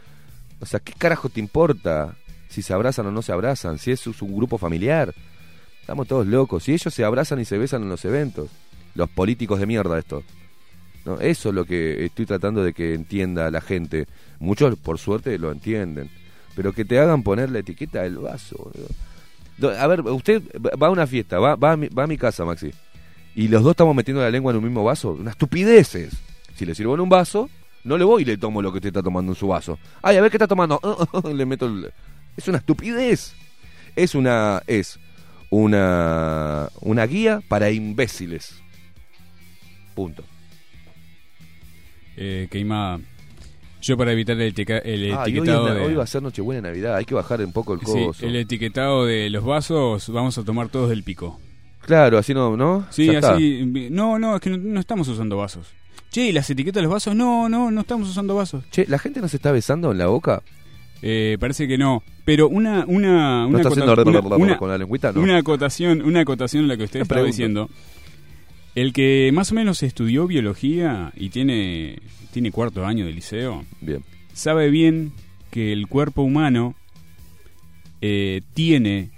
O sea, ¿qué carajo te importa si se abrazan o no se abrazan? Si es un grupo familiar. Estamos todos locos. Si ellos se abrazan y se besan en los eventos. Los políticos de mierda estos. ¿no? Eso es lo que estoy tratando de que entienda la gente. Muchos, por suerte, lo entienden. Pero que te hagan poner la etiqueta del vaso. A ver, usted va a una fiesta, va, va, a mi, va a mi casa, Maxi. Y los dos estamos metiendo la lengua en un mismo vaso. Unas estupideces. Si le sirvo en un vaso, no le voy y le tomo lo que usted está tomando en su vaso. Ay, a ver qué está tomando. le meto el... Es una estupidez. Es una... Es una... Una guía para imbéciles. Punto. Eh, Queimada. Yo para evitar el, el Ah, y hoy, etiquetado na- de... hoy va a ser Nochebuena Navidad. Hay que bajar un poco el Sí, coso. el etiquetado de los vasos vamos a tomar todos del pico. Claro, así no, ¿no? Sí, Ya está. así... No, no, es que no, no estamos usando vasos. Che, ¿y las etiquetas de los vasos? No, no, no estamos usando vasos. Che, ¿la gente no se está besando en la boca? Eh, parece que no. Pero una, una, ¿No una, está acota- haciendo una- una- con la lengüita? No. una acotación, una acotación a la que usted Una estaba diciendo. El que más o menos estudió biología y tiene, tiene cuarto año de liceo, Bien. sabe bien que el cuerpo humano eh, tiene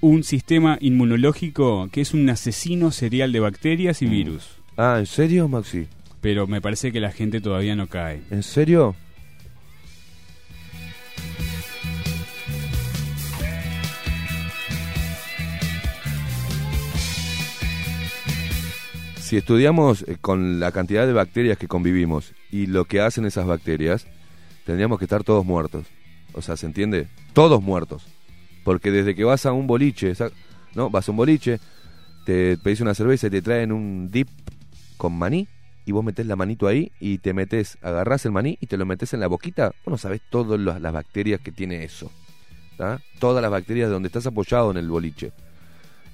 un sistema inmunológico que es un asesino serial de bacterias y virus. Ah, ¿en serio, Maxi? Pero me parece que la gente todavía no cae. ¿En serio? Si estudiamos eh, con la cantidad de bacterias que convivimos y lo que hacen esas bacterias, tendríamos que estar todos muertos. O sea, ¿se entiende? Todos muertos. Porque desde que vas a un boliche, ¿no? Vas a un boliche, te pedís una cerveza y te traen un dip con maní y vos metés la manito ahí y te metes, agarrás el maní y te lo metes en la boquita, vos no sabés todas las bacterias que tiene eso. Todas las bacterias de donde estás apoyado en el boliche,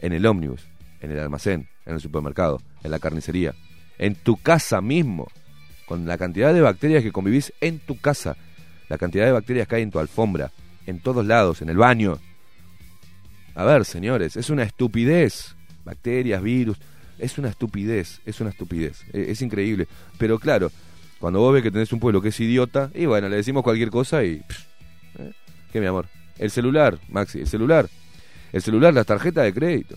en el ómnibus, en el almacén, en el supermercado, en la carnicería, en tu casa mismo, con la cantidad de bacterias que convivís en tu casa, la cantidad de bacterias que hay en tu alfombra, en todos lados, en el baño. A ver, señores, es una estupidez. Bacterias, virus, es una estupidez, es una estupidez, e- es, increíble. Pero claro, cuando vos ves que tenés un pueblo que es idiota, y bueno, le decimos cualquier cosa y... pff, ¿eh? ¿Qué, mi amor? El celular, Maxi, el celular. El celular, las tarjetas de crédito.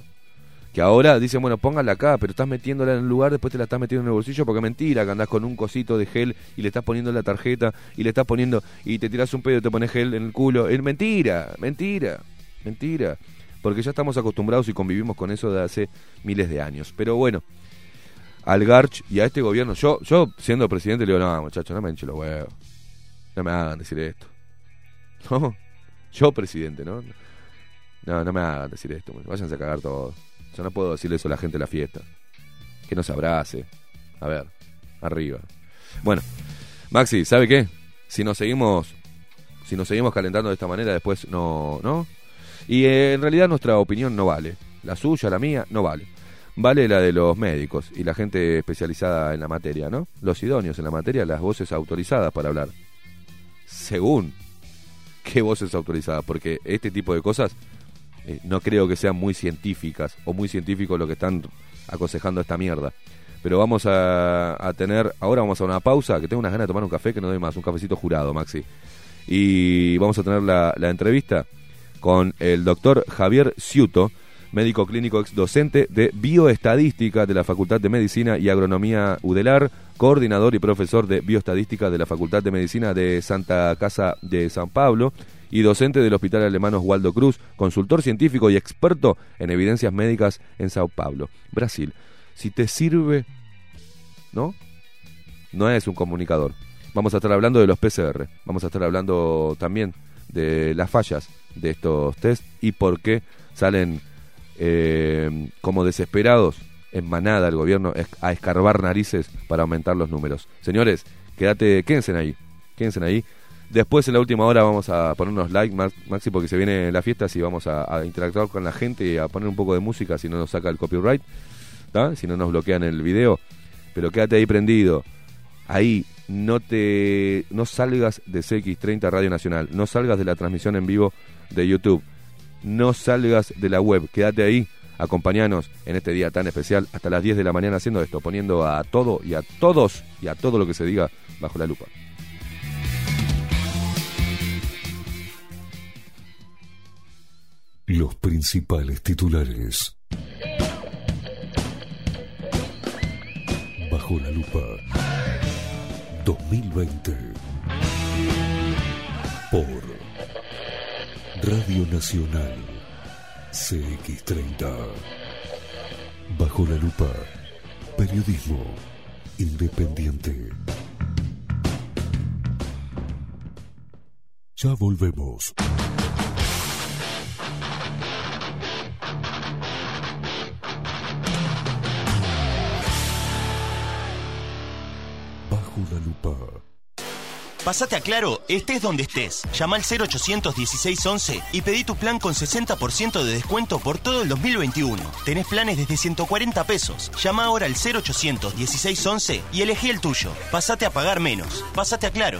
Que ahora dicen, bueno, póngala acá, pero estás metiéndola en un lugar, después te la estás metiendo en el bolsillo porque mentira, que andás con un cosito de gel y le estás poniendo la tarjeta y le estás poniendo y te tiras un pedo y te pones gel en el culo. Es mentira, mentira, mentira. Porque ya estamos acostumbrados y convivimos con eso de hace miles de años. Pero bueno, al Garch y a este gobierno, yo, yo siendo presidente le digo, no, muchachos, no me hinchen los huevos. No me hagan decir esto. No, yo presidente, ¿no? No, no me hagan decir esto. Váyanse a cagar todos. Yo no puedo decirle eso a la gente en la fiesta. Que nos abrace. A ver, arriba. Bueno, Maxi, ¿sabe qué? Si nos seguimos, si nos seguimos calentando de esta manera, después no, ¿no? Y eh, en realidad nuestra opinión no vale. La suya, la mía, no vale. Vale la de los médicos y la gente especializada en la materia, ¿no? Los idóneos en la materia, las voces autorizadas para hablar. Según qué voces autorizadas, porque este tipo de cosas eh, no creo que sean muy científicas o muy científicos lo que están aconsejando esta mierda. Pero vamos a, a tener, ahora vamos a una pausa, que tengo unas ganas de tomar un café que no doy más, un cafecito jurado, Maxi. Y vamos a tener la, la entrevista con el doctor Javier Ciuto, médico clínico ex docente de bioestadística de la Facultad de Medicina y Agronomía UDELAR, coordinador y profesor de bioestadística de la Facultad de Medicina de Santa Casa de San Pablo y docente del Hospital Alemán Oswaldo Cruz, consultor científico y experto en evidencias médicas en Sao Paulo, Brasil. Si te sirve, ¿no? No es un comunicador. Vamos a estar hablando de los PCR, vamos a estar hablando también de las fallas de estos test y por qué salen eh, como desesperados en manada el gobierno a escarbar narices para aumentar los números. Señores, quédate, quédense ahí, quédense ahí. Después en la última hora vamos a ponernos like, Max- Maxi, porque se viene la fiesta, si vamos a, interactuar con la gente y a poner un poco de música, si no nos saca el copyright, si no nos bloquean el video. Pero quédate ahí prendido. Ahí no te no salgas de CX30 Radio Nacional, no salgas de la transmisión en vivo de YouTube, no salgas de la web, quédate ahí, acompañanos en este día tan especial hasta las 10 de la mañana haciendo esto, poniendo a todo y a todos y a todo lo que se diga bajo la lupa. Los principales titulares. Bajo la lupa. 2020. Por Radio Nacional. CX30. Bajo la lupa. Periodismo independiente. Ya volvemos. La lupa. Pásate a Claro, estés donde estés. Llama al 0800 1611 y pedí tu plan con 60% de descuento por todo el 2021. Tenés planes desde 140 pesos. Llama ahora al 0800 1611 y elegí el tuyo. Pásate a pagar menos. Pásate a Claro.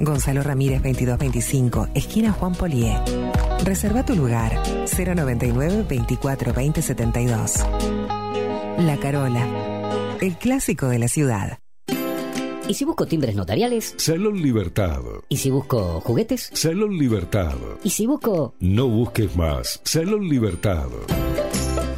Gonzalo Ramírez 2225, esquina Juan Polié. Reserva tu lugar 099 24 20 72. La Carola, el clásico de la ciudad. ¿Y si busco timbres notariales? Salón Libertad. ¿Y si busco juguetes? Salón Libertad. ¿Y si busco... No busques más. Salón Libertad.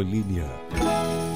en línea.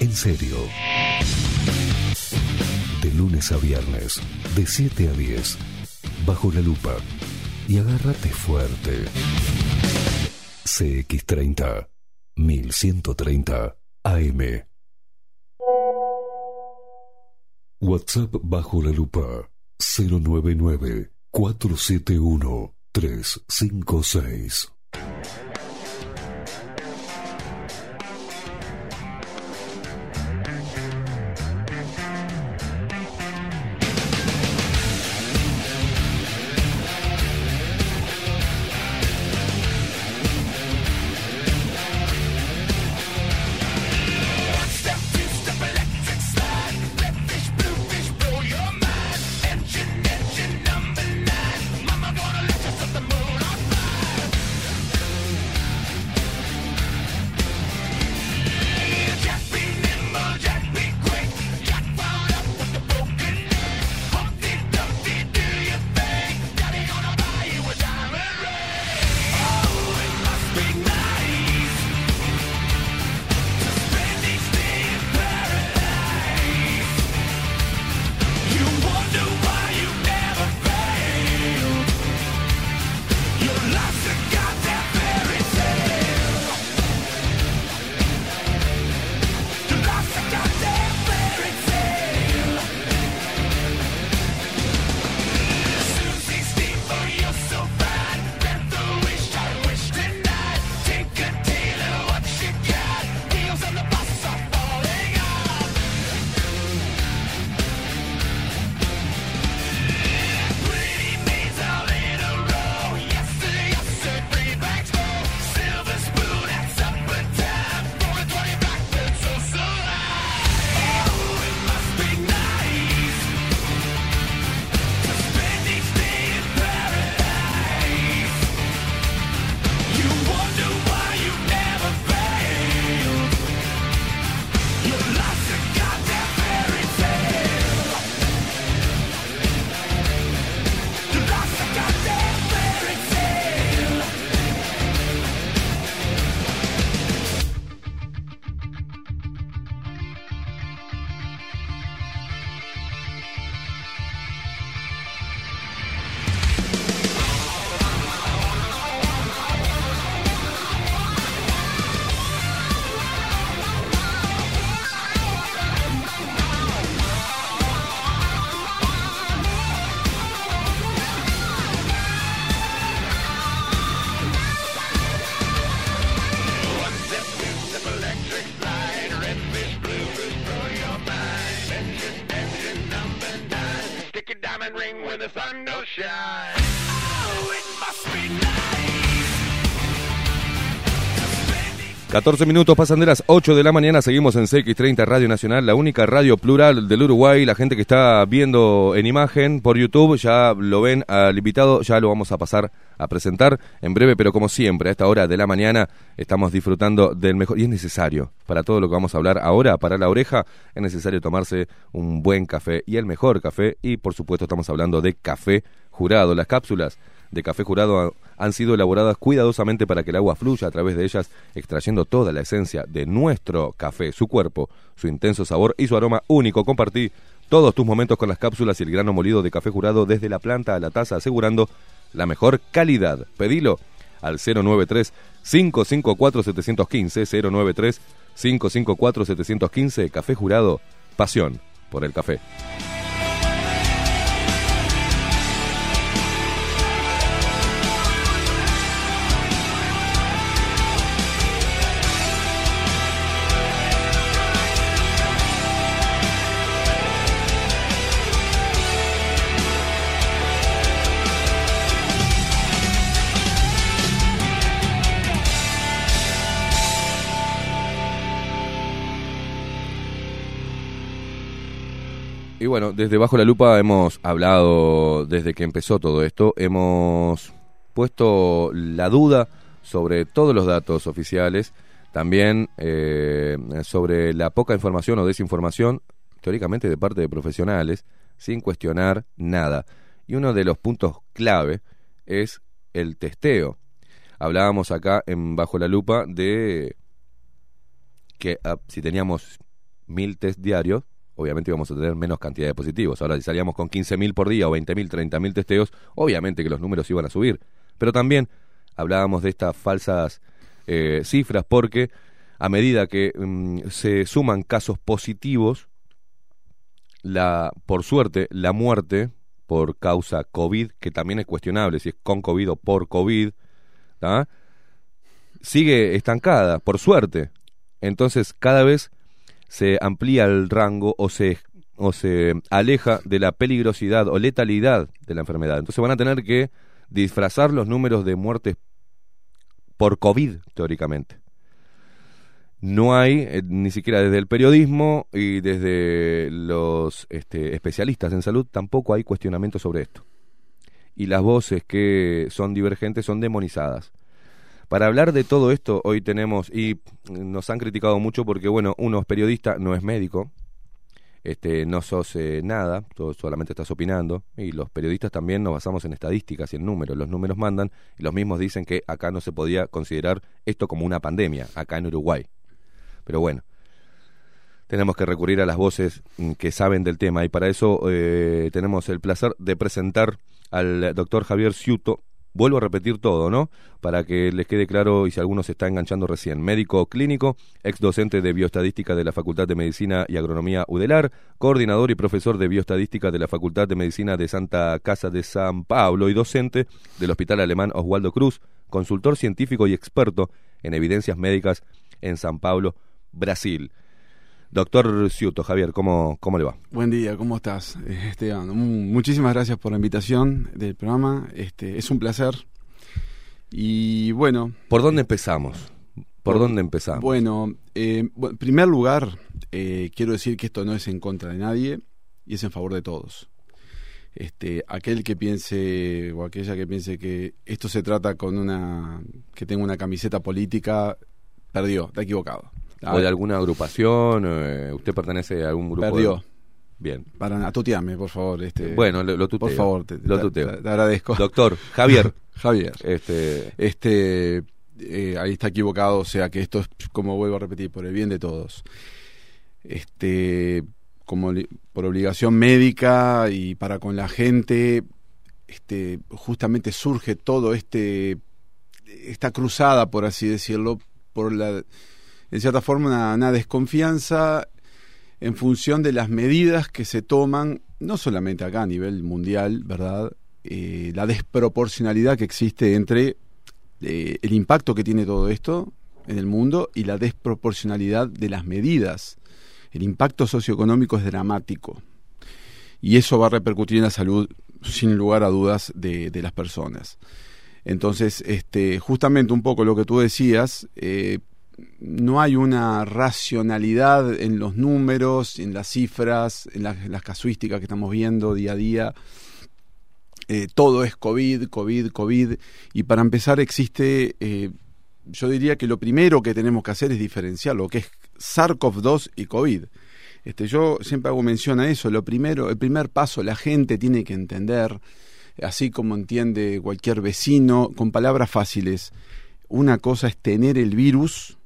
en serio. De lunes a viernes, de 7 a 10, bajo la lupa. Y agárrate fuerte. CX30, 1130 AM. WhatsApp bajo la lupa 099 471 356. 14 minutos pasan de las 8 de la mañana, seguimos en CX30 Radio Nacional, la única radio plural del Uruguay. La gente que está viendo en imagen por YouTube ya lo ven al invitado, ya lo vamos a pasar a presentar en breve, pero como siempre, a esta hora de la mañana estamos disfrutando del mejor, y es necesario, para todo lo que vamos a hablar ahora, para la oreja, es necesario tomarse un buen café y el mejor café, y por supuesto estamos hablando de café jurado, las cápsulas de café jurado han sido elaboradas cuidadosamente para que el agua fluya a través de ellas, extrayendo toda la esencia de nuestro café, su cuerpo, su intenso sabor y su aroma único. Compartí todos tus momentos con las cápsulas y el grano molido de café jurado desde la planta a la taza, asegurando la mejor calidad. Pedilo al 093 554 715 093 554 715 Café Jurado, pasión por el café. Bueno, desde Bajo la Lupa hemos hablado, desde que empezó todo esto, hemos puesto la duda sobre todos los datos oficiales, también eh, sobre la poca información o desinformación, teóricamente de parte de profesionales, sin cuestionar nada. Y uno de los puntos clave es el testeo. Hablábamos acá en Bajo la Lupa de que ah, si teníamos mil test diarios, obviamente íbamos a tener menos cantidad de positivos. Ahora, si salíamos con 15.000 por día o 20.000, 30.000 testeos, obviamente que los números iban a subir. Pero también hablábamos de estas falsas eh, cifras porque a medida que mm, se suman casos positivos, la, por suerte, la muerte por causa COVID, que también es cuestionable si es con COVID o por COVID, ¿tá? sigue estancada, por suerte. Entonces cada vez se amplía el rango o se, o se aleja de la peligrosidad o letalidad de la enfermedad. Entonces van a tener que disfrazar los números de muertes por COVID, teóricamente. No hay, eh, ni siquiera desde el periodismo y desde los este, especialistas en salud, tampoco hay cuestionamiento sobre esto. Y las voces que son divergentes son demonizadas. Para hablar de todo esto, hoy tenemos, y nos han criticado mucho porque, bueno, uno es periodista, no es médico, este, no sos eh, nada, solamente estás opinando, y los periodistas también nos basamos en estadísticas y en números, los números mandan, y los mismos dicen que acá no se podía considerar esto como una pandemia, acá en Uruguay. Pero bueno, tenemos que recurrir a las voces mm, que saben del tema, y para eso eh, tenemos el placer de presentar al doctor Javier Ciuto, Vuelvo a repetir todo, ¿no? Para que les quede claro y si alguno se está enganchando recién. Médico clínico, ex docente de bioestadística de la Facultad de Medicina y Agronomía UDELAR, coordinador y profesor de bioestadística de la Facultad de Medicina de Santa Casa de San Pablo y docente del Hospital Alemán Oswaldo Cruz, consultor científico y experto en evidencias médicas en San Pablo, Brasil. Doctor Ciuto, Javier, ¿cómo, ¿cómo le va? Buen día, ¿cómo estás, eh, Esteban? Muchísimas gracias por la invitación del programa. Este, es un placer. Y bueno. ¿Por dónde empezamos? ¿Por, dónde empezamos? Bueno, eh, en primer lugar, eh, quiero decir que esto no es en contra de nadie y es en favor de todos. Este, aquel que piense o aquella que piense que esto se trata con una que tenga una camiseta política perdió, está equivocado. ¿O de alguna agrupación? Eh, ¿Usted pertenece a algún grupo? Perdió. Bien. Para atutearme, por favor. Este, bueno, lo, tuteo. Por favor, te, lo tuteo. Te, agradezco. Doctor, Javier. Javier. Este, este eh, ahí está equivocado, o sea que esto es, como vuelvo a repetir, por el bien de todos. Este, como por obligación médica y para con la gente, este, justamente surge todo este, esta cruzada, por así decirlo, por la en cierta forma, una, desconfianza en función de las medidas que se toman, no solamente acá a nivel mundial, ¿verdad? Eh, la desproporcionalidad que existe entre eh, el impacto que tiene todo esto en el mundo y la desproporcionalidad de las medidas. El impacto socioeconómico es dramático y eso va a repercutir en la salud sin lugar a dudas de, las personas. Entonces, este, justamente un poco lo que tú decías, eh, no hay una racionalidad en los números, en las cifras, en, las casuísticas que estamos viendo día a día. Eh, todo es COVID, COVID, COVID. Y para empezar existe, eh, yo diría que lo primero que tenemos que hacer es diferenciar lo que es SARS-CoV-2 y COVID. Este, yo siempre hago mención a eso. Lo primero, el primer paso, la gente tiene que entender, así como entiende cualquier vecino, con palabras fáciles. Una cosa es tener el virus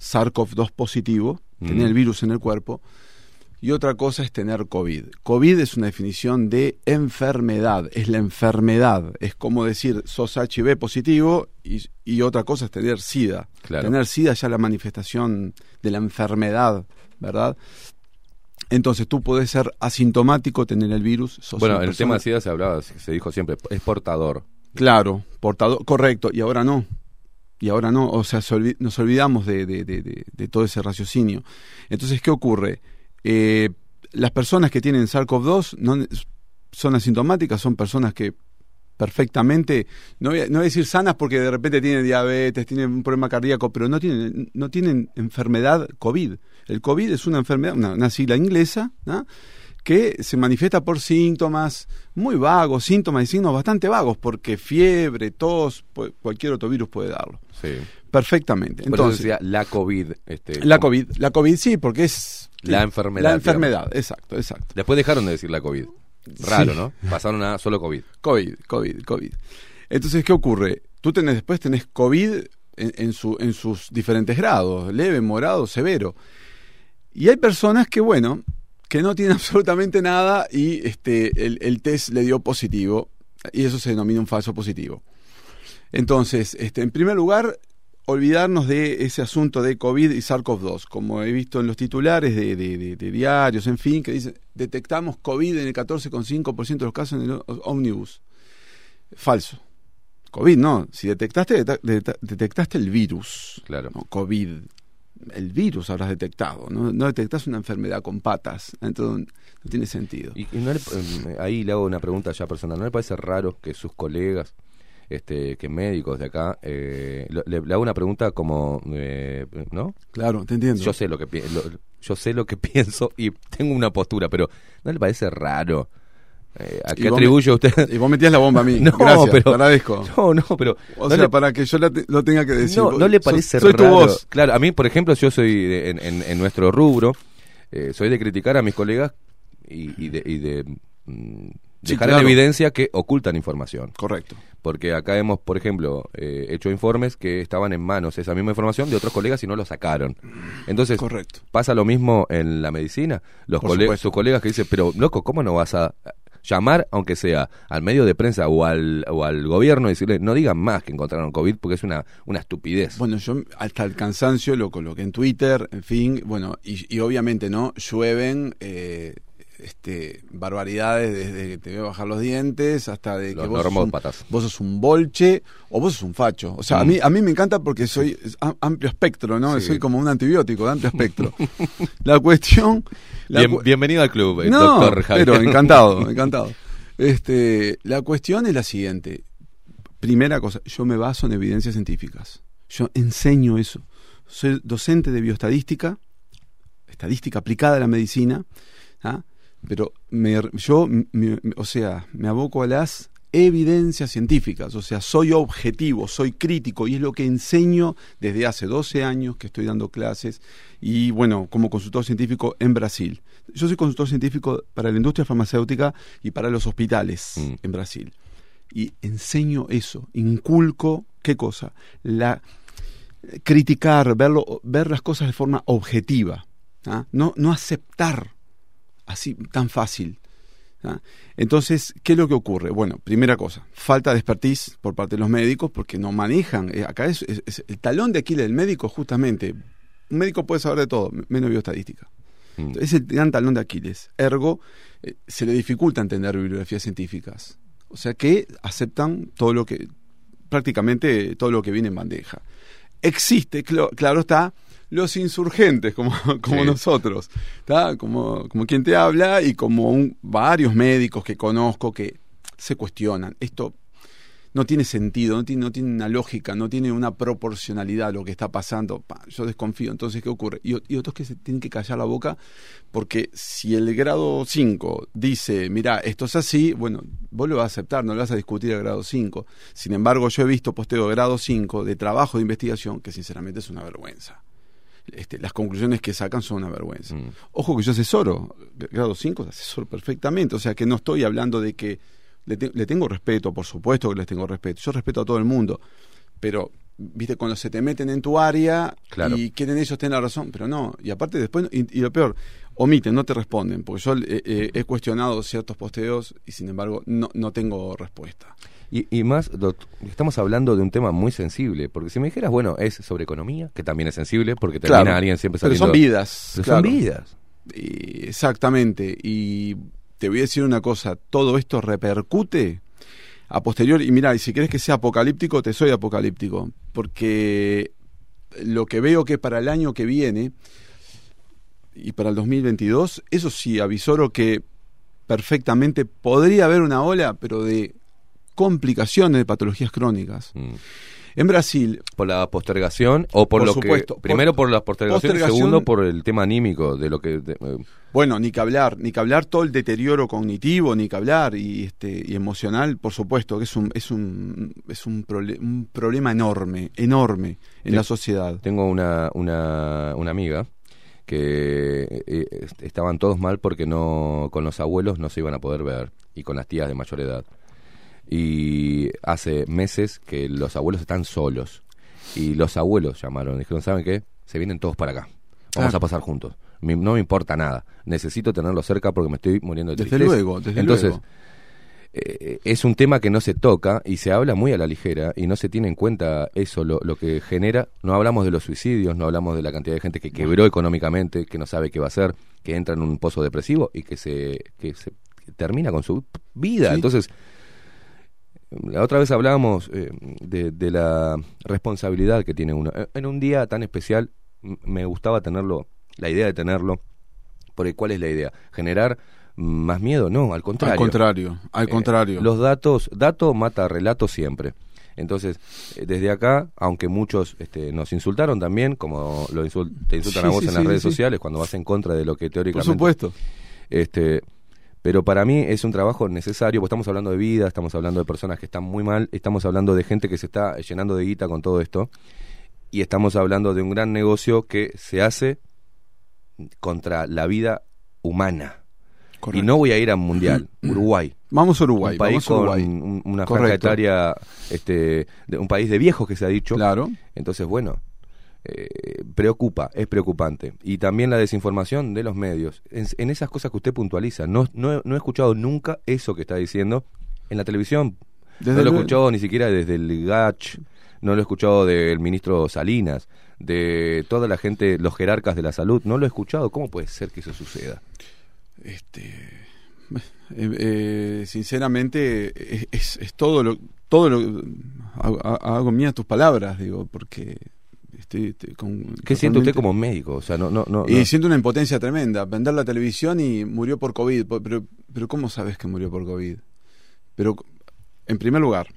SARS-CoV-2 positivo, tener el virus en el cuerpo, y otra cosa es tener COVID. COVID es una definición de enfermedad, es la enfermedad, es como decir sos HIV positivo y, otra cosa es tener SIDA. Tener SIDA ya es la manifestación de la enfermedad, ¿verdad? Entonces tú puedes ser asintomático, tener el virus. bueno, el tema de SIDA se hablaba, se dijo siempre, es portador. Claro, portador, correcto, y ahora no y ahora no, o sea, nos olvidamos de, de, todo ese raciocinio. Entonces, ¿qué ocurre? Eh, las personas que tienen SARS-CoV-2 no, son asintomáticas, son personas que perfectamente, no voy, a, no decir sanas porque de repente tienen diabetes, tienen un problema cardíaco, pero no tienen, no tienen enfermedad COVID. El COVID es una enfermedad, una, una sigla inglesa, ¿no? Que se manifiesta por síntomas muy vagos, síntomas y signos bastante vagos, porque fiebre, tos, cualquier otro virus puede darlo. Sí. Perfectamente. Entonces, decía la COVID. Este, la COVID, la COVID sí, porque es... La enfermedad. La enfermedad, exacto, exacto. Después dejaron de decir la COVID. Raro, ¿no? Pasaron a solo COVID. COVID, COVID, COVID. Entonces, ¿qué ocurre? Tú tenés, después tenés COVID en, su, en sus diferentes grados, leve, morado, severo. Y hay personas que, bueno, que no tiene absolutamente nada y este, el, test le dio positivo y eso se denomina un falso positivo. Entonces, este, en primer lugar, olvidarnos de ese asunto de COVID y SARS-CoV-2, como he visto en los titulares de, de, diarios, en fin, que dicen detectamos COVID en el 14,5% de los casos en el ómnibus. Falso. COVID no, si detectaste, detectaste el virus. Claro. No, COVID. El virus habrás detectado, no, no detectas una enfermedad con patas. Entonces no tiene sentido. Y, y no le- eh, ahí le hago una pregunta ya personal. ¿No le parece raro que sus colegas, este, que médicos de acá, eh, le, le hago una pregunta como, eh, ¿no? Claro, te entiendo. Yo sé lo que lo- yo sé lo que pienso y tengo una postura, pero ¿no le parece raro? Eh, ¿A qué atribuye usted? Y vos metías la bomba a mí. No, Gracias, pero- te agradezco. No, no, pero O no sea, le- para que yo la te- lo tenga que decir. no, no le parece soy tu raro. voz. Claro, a mí, por ejemplo, yo soy de- en, en- en nuestro rubro, eh, soy de criticar a mis colegas y, y de, y de, mm, Sí, dejar claro. en evidencia que ocultan información. Correcto. Porque acá hemos, por ejemplo, eh, hecho informes que estaban en manos esa misma información de otros colegas y no lo sacaron. Entonces, Correcto. pasa lo mismo en la medicina. Los cole- sus colegas que dicen, pero loco, ¿cómo no vas a llamar, aunque sea al medio de prensa o al, o al gobierno, y decirle, no digan más que encontraron COVID porque es una, una estupidez? Bueno, yo hasta el cansancio lo coloqué en Twitter, en fin, bueno, y, y obviamente, ¿no? Llueven eh, este, barbaridades desde que te veo bajar los dientes hasta de que Los vos sos, un, vos sos un bolche o vos sos un facho. O sea, a, Mm. mí, a mí me encanta porque soy amplio espectro, ¿no? Sí. Soy como un antibiótico de amplio espectro. la cuestión... la Bien- cu- bienvenido al club, eh, no, doctor Javier. pero encantado, encantado. Este, la cuestión es la siguiente. Primera cosa, yo me baso en evidencias científicas. Yo enseño eso. Soy docente de bioestadística, estadística aplicada a la medicina, ¿ah? Pero me- yo, me- me- o sea, me aboco a las evidencias científicas, o sea, soy objetivo, soy crítico y es lo que enseño desde hace 12 años que estoy dando clases y bueno, como consultor científico en Brasil. Yo soy consultor científico para la industria farmacéutica y para los hospitales Mm. en Brasil. Y enseño eso, inculco, ¿qué cosa? La criticar, verlo, ver las cosas de forma objetiva, ¿ah? no, no aceptar así tan fácil. ¿ah? Entonces, ¿qué es lo que ocurre? Bueno, primera cosa, falta de expertise por parte de los médicos porque no manejan. eh, acá es, es- es el talón de Aquiles del médico, justamente. Un médico puede saber de todo, menos bioestadística. Mm. Es el gran talón de Aquiles. Ergo, eh, se le dificulta entender bibliografías científicas. O sea que aceptan todo lo que, prácticamente todo lo que viene en bandeja. Existe, claro está, los insurgentes como, como Sí. nosotros, ¿tá? Como, como quien te habla y como un- varios médicos que conozco que se cuestionan. Esto no tiene sentido, no tiene, no tiene una lógica, no tiene una proporcionalidad lo que está pasando. Pa, yo desconfío, entonces, ¿qué ocurre? Y otros que se tienen que callar la boca porque si el grado 5 dice, mira, esto es así, bueno, vos lo vas a aceptar, no lo vas a discutir al grado 5. Sin embargo, yo he visto posteo de grado 5 de trabajo de investigación que sinceramente es una vergüenza. Este, las conclusiones que sacan son una vergüenza. Mm. Ojo que yo asesoro, grado 5 asesoro perfectamente, o sea que no estoy hablando de que le, te- le tengo respeto, por supuesto que les tengo respeto, yo respeto a todo el mundo, pero viste cuando se te meten en tu área Claro. y quieren ellos tener la razón, pero no, y aparte después, y, y lo peor, omiten, no te responden, porque yo eh, eh, he cuestionado ciertos posteos y sin embargo no, no tengo respuesta. Y, y más, doc- estamos hablando de un tema muy sensible, porque si me dijeras, bueno, es sobre economía, que también es sensible, porque termina Claro, alguien siempre pero saliendo... son vidas, Pero claro. son vidas. Y- exactamente. Y te voy a decir una cosa, todo esto repercute a posteriori. Y mira, y si quieres que sea apocalíptico, te soy apocalíptico. Porque lo que veo que para el año que viene y para el 2022, eso sí, avisoro que perfectamente podría haber una ola, pero de complicaciones de patologías crónicas. Mm. En Brasil, Por la postergación o por, Por lo supuesto. que... Primero Por- por la postergación, y segundo por el tema anímico de lo que... de- eh, Bueno, ni que hablar, ni que hablar todo el deterioro cognitivo, ni que hablar y este y emocional, por supuesto, que es un es un es un, prole- un problema enorme, enorme en Sí. la sociedad. Tengo una, una, una amiga que eh, est- estaban todos mal porque no con los abuelos no se iban a poder ver y con las tías de mayor edad. Y hace meses que los abuelos están solos. Y los abuelos llamaron, dijeron, ¿saben qué? Se vienen todos para acá. Vamos a pasar juntos. Mi- no me importa nada. Necesito tenerlos cerca porque me estoy muriendo de Desde tristeza. luego, desde Entonces, luego. eh, es un tema que no se toca y se habla muy a la ligera y no se tiene en cuenta eso, lo, lo que genera. No hablamos de los suicidios, no hablamos de la cantidad de gente que quebró económicamente, que no sabe qué va a hacer, que entra en un pozo depresivo y que se, que se que termina con su vida. Sí. Entonces, la otra vez hablábamos eh, de, de la responsabilidad que tiene uno. Eh, En un día tan especial me gustaba tenerlo, la idea de tenerlo, porque ¿cuál es la idea? ¿Generar más miedo? No, al contrario. Al contrario, al Eh, contrario. los datos, dato mata relato siempre. Entonces, eh, desde acá, aunque muchos este, nos insultaron también, como lo insul- te insultan Sí, a vos sí, en las sí, redes sociales, cuando vas en contra de lo que Por teóricamente... supuesto. Este, pero para mí es un trabajo necesario, porque estamos hablando de vida, estamos hablando de personas que están muy mal, estamos hablando de gente que se está llenando de guita con todo esto, y estamos hablando de un gran negocio que se hace contra la vida humana. Correcto. Y no voy a ir a Mundial, Uruguay. Vamos a Uruguay, un país vamos a Uruguay. con un- una franja etaria, este, de un país de viejos que se ha dicho. Claro. Entonces, bueno, eh, preocupa, es preocupante. Y también la desinformación de los medios. En, en esas cosas que usted puntualiza. No, no, he- no he escuchado nunca eso que está diciendo en la televisión. Desde no lo he escuchado ni siquiera desde el GACH, no lo he escuchado del ministro Salinas, de toda la gente, los jerarcas de la salud. No lo he escuchado. ¿Cómo puede ser que eso suceda? Este, eh, eh, sinceramente, es, es- todo lo, todo lo, hago, hago mías tus palabras, digo, porque estoy, estoy con, ¿Qué siente usted como médico? O sea, no, no, no. Y no. siento una impotencia tremenda. Vender la televisión y murió por COVID. Pero, pero ¿cómo sabes que murió por COVID? Pero, en primer lugar,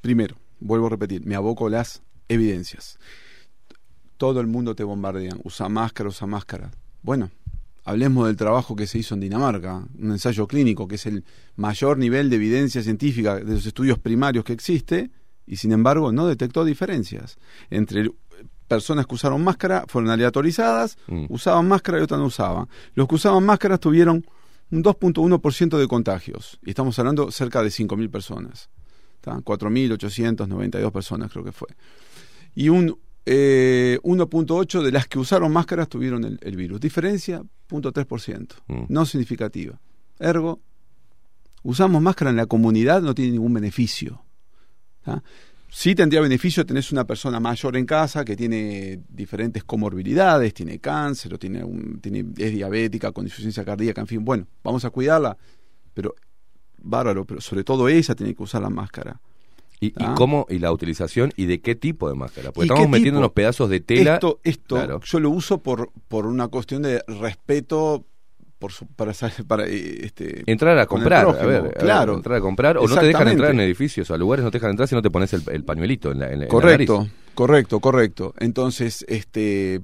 primero, vuelvo a repetir, me aboco las evidencias. Todo el mundo te bombardean. Usa máscara, usa máscara. Bueno, hablemos del trabajo que se hizo en Dinamarca, un ensayo clínico, que es el mayor nivel de evidencia científica de los estudios primarios que existe, y sin embargo no detectó diferencias entre personas que usaron máscara, fueron aleatorizadas, Mm. usaban máscara y otras no usaban. Los que usaban máscaras tuvieron un 2.1% de contagios, y estamos hablando cerca de 5.000 personas. ¿tá? 4.892 personas creo que fue. Y un eh, 1.8 de las que usaron máscaras tuvieron el, el virus. Diferencia, 0.3%. Mm. No significativa. Ergo, usamos máscara en la comunidad, no tiene ningún beneficio. ¿tá? Sí tendría beneficio tenés una persona mayor en casa que tiene diferentes comorbilidades, tiene cáncer, o tiene, un- tiene es diabética, con insuficiencia cardíaca, en fin. Bueno, vamos a cuidarla, pero bárbaro, pero sobre todo ella tiene que usar la máscara. ¿Y, y Ah. cómo? ¿Y la utilización? ¿Y de qué tipo de máscara? Porque ¿Y estamos metiendo unos pedazos de tela. Esto, esto Claro. yo lo uso por, por una cuestión de respeto por su- para, eh, este, Entrar a comprar, a prójimo. ver, a ver, claro. entrar a comprar, o no te dejan entrar en edificios o a lugares, no te dejan entrar si no te pones el, el pañuelito en la, en en la Correcto, nariz. correcto, correcto. Entonces, este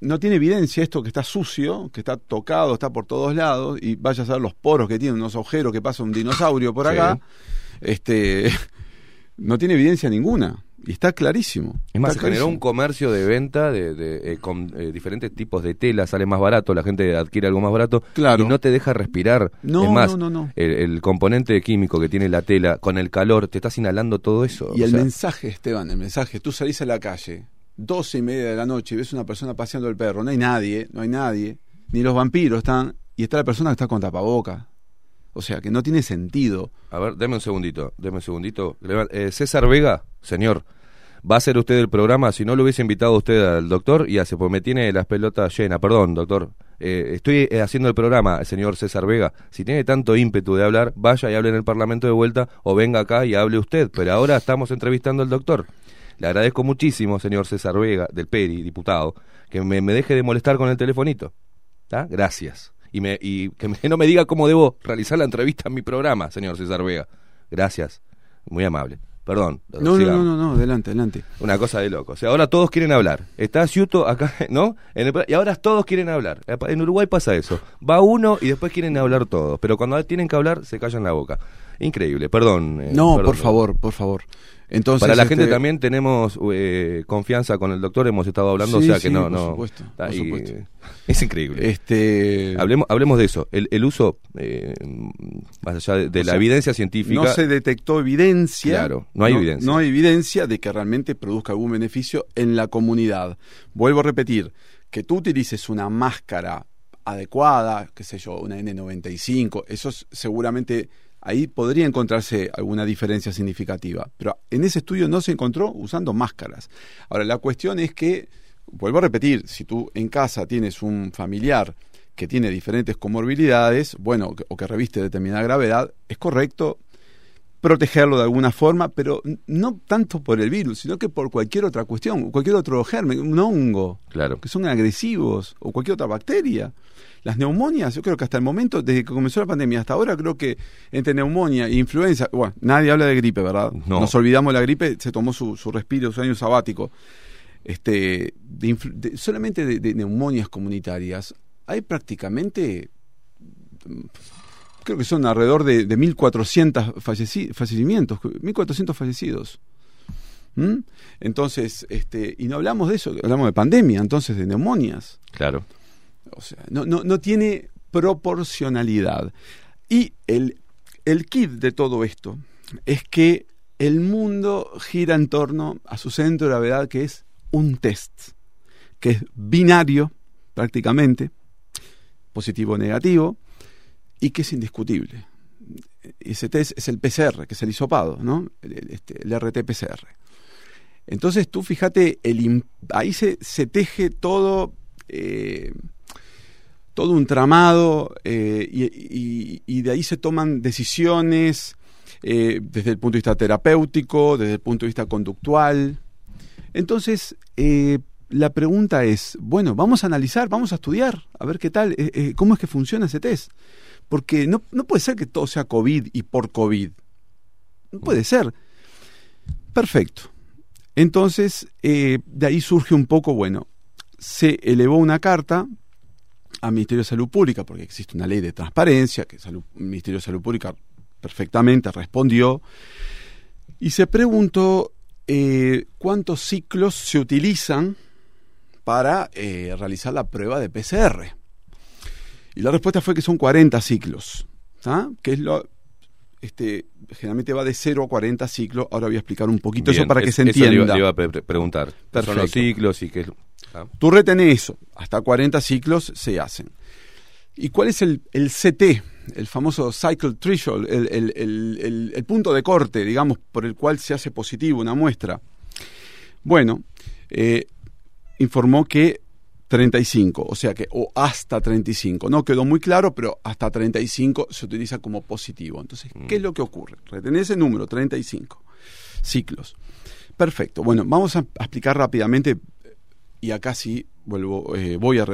no tiene evidencia esto que está sucio, que está tocado, está por todos lados, y vaya a saber los poros que tiene, unos agujeros que pasa un dinosaurio por Sí. acá, este no tiene evidencia ninguna. Y está clarísimo. Es más, se generó un comercio de venta de, de, eh, con eh, diferentes tipos de tela, sale más barato, la gente adquiere algo más barato Claro. y no te deja respirar. No, es más, no, no, no. El, el componente químico que tiene la tela, con el calor, te estás inhalando todo eso. Y el sea, mensaje, Esteban, el mensaje, tú salís a la calle, doce y media de la noche, y ves una persona paseando el perro, no hay nadie, no hay nadie, ni los vampiros están, y está la persona que está con tapaboca. O sea, que no tiene sentido. A ver, deme un segundito, deme un segundito. Eh, César Vega, señor, va a ser usted el programa. Si no lo hubiese invitado usted al doctor, y hace, pues me tiene las pelotas llenas. Perdón, doctor. Eh, estoy eh, haciendo el programa, señor César Vega. Si tiene tanto ímpetu de hablar, vaya y hable en el Parlamento de vuelta, o venga acá y hable usted. Pero ahora estamos entrevistando al doctor. Le agradezco muchísimo, señor César Vega, del PERI, diputado, que me, deje de molestar con el telefonito. Gracias. Y, me, y que me- no me diga cómo debo realizar la entrevista en mi programa, señor César Vega. Gracias. Muy amable. Perdón. No, no, sigamos. no, no, no, adelante, adelante. Una cosa de loco. O sea, ahora todos quieren hablar. Está Ciuto acá, ¿no? En el- y ahora todos quieren hablar. En Uruguay pasa eso. Va uno y después quieren hablar todos. Pero cuando tienen que hablar, se callan la boca. Increíble. Perdón. eh, No, perdón, por favor, por favor. Entonces, Para la gente este, también tenemos eh, confianza con el doctor, hemos estado hablando, Sí, o sea sí, que no, por no. supuesto, está por ahí, supuesto. es increíble. Este, Hablemos, hablemos de eso, el, el uso, eh, más allá de, la sea, evidencia científica. no se detectó evidencia. Claro, no hay evidencia. No hay evidencia de que realmente produzca algún beneficio en la comunidad. Vuelvo a repetir, que tú utilices una máscara adecuada, qué sé yo, una N95, eso es- seguramente ahí podría encontrarse alguna diferencia significativa. Pero en ese estudio no se encontró usando máscaras. Ahora, la cuestión es que, vuelvo a repetir, si tú en casa tienes un familiar que tiene diferentes comorbilidades, bueno, o que reviste determinada gravedad, es correcto protegerlo de alguna forma, pero no tanto por el virus, sino que por cualquier otra cuestión, cualquier otro germen, un hongo, claro. que son agresivos, o cualquier otra bacteria. Las neumonias, yo creo que hasta el momento, desde que comenzó la pandemia hasta ahora, creo que entre neumonía e influenza, bueno, nadie habla de gripe, ¿verdad? No. Nos olvidamos de la gripe, se tomó su, su respiro, su año sabático. Este, de de- solamente de, de neumonias comunitarias hay prácticamente mm, creo que son alrededor de, de 1.400 falleci- fallecimientos, 1.400 fallecidos. ¿Mm? Entonces, este, y no hablamos de eso, hablamos de pandemia, entonces de neumonias. Claro. O sea, no, no, no tiene proporcionalidad. Y el, el kit de todo esto es que el mundo gira en torno a su centro de gravedad, que es un test, que es binario prácticamente, positivo o negativo, y que es indiscutible. Ese test es el PCR, que es el hisopado, ¿no? El, el- este, RT-PCR. Entonces tú fíjate, el, ahí se, se teje todo, eh, todo un tramado eh, y, de ahí se toman decisiones eh, desde el punto de vista terapéutico, desde el punto de vista conductual. Entonces, eh, la pregunta es, bueno, vamos a analizar, vamos a estudiar, a ver qué tal, cómo es que funciona ese test. Porque no, no puede ser que todo sea COVID y por COVID. No puede ser. Perfecto. Entonces, de ahí surge un poco, bueno, se elevó una carta al Ministerio de Salud Pública, porque existe una ley de transparencia, que el Ministerio de Salud Pública perfectamente respondió, y se preguntó eh, cuántos ciclos se utilizan para eh, realizar la prueba de PCR. Y la respuesta fue que son 40 ciclos, ¿ah? que es lo, este, generalmente va de 0 a 40 ciclos. Ahora voy a explicar un poquito eso para que es- se eso le iba- entienda. le iba a pre- pre- preguntar. ¿Qué Son Perfecto. los ciclos y qué es. Tú retenés eso, hasta 40 ciclos se hacen. ¿Y cuál es el, el CT, el famoso cycle threshold, el, el- el- punto de corte, digamos, por el cual se hace positivo una muestra? Bueno, eh, informó que 35, o sea que, o hasta 35. No quedó muy claro, pero hasta 35 se utiliza como positivo. Entonces, ¿qué es lo que ocurre? Retener ese número, 35 ciclos. Perfecto. Bueno, vamos a explicar rápidamente, y acá sí vuelvo, eh, voy, a,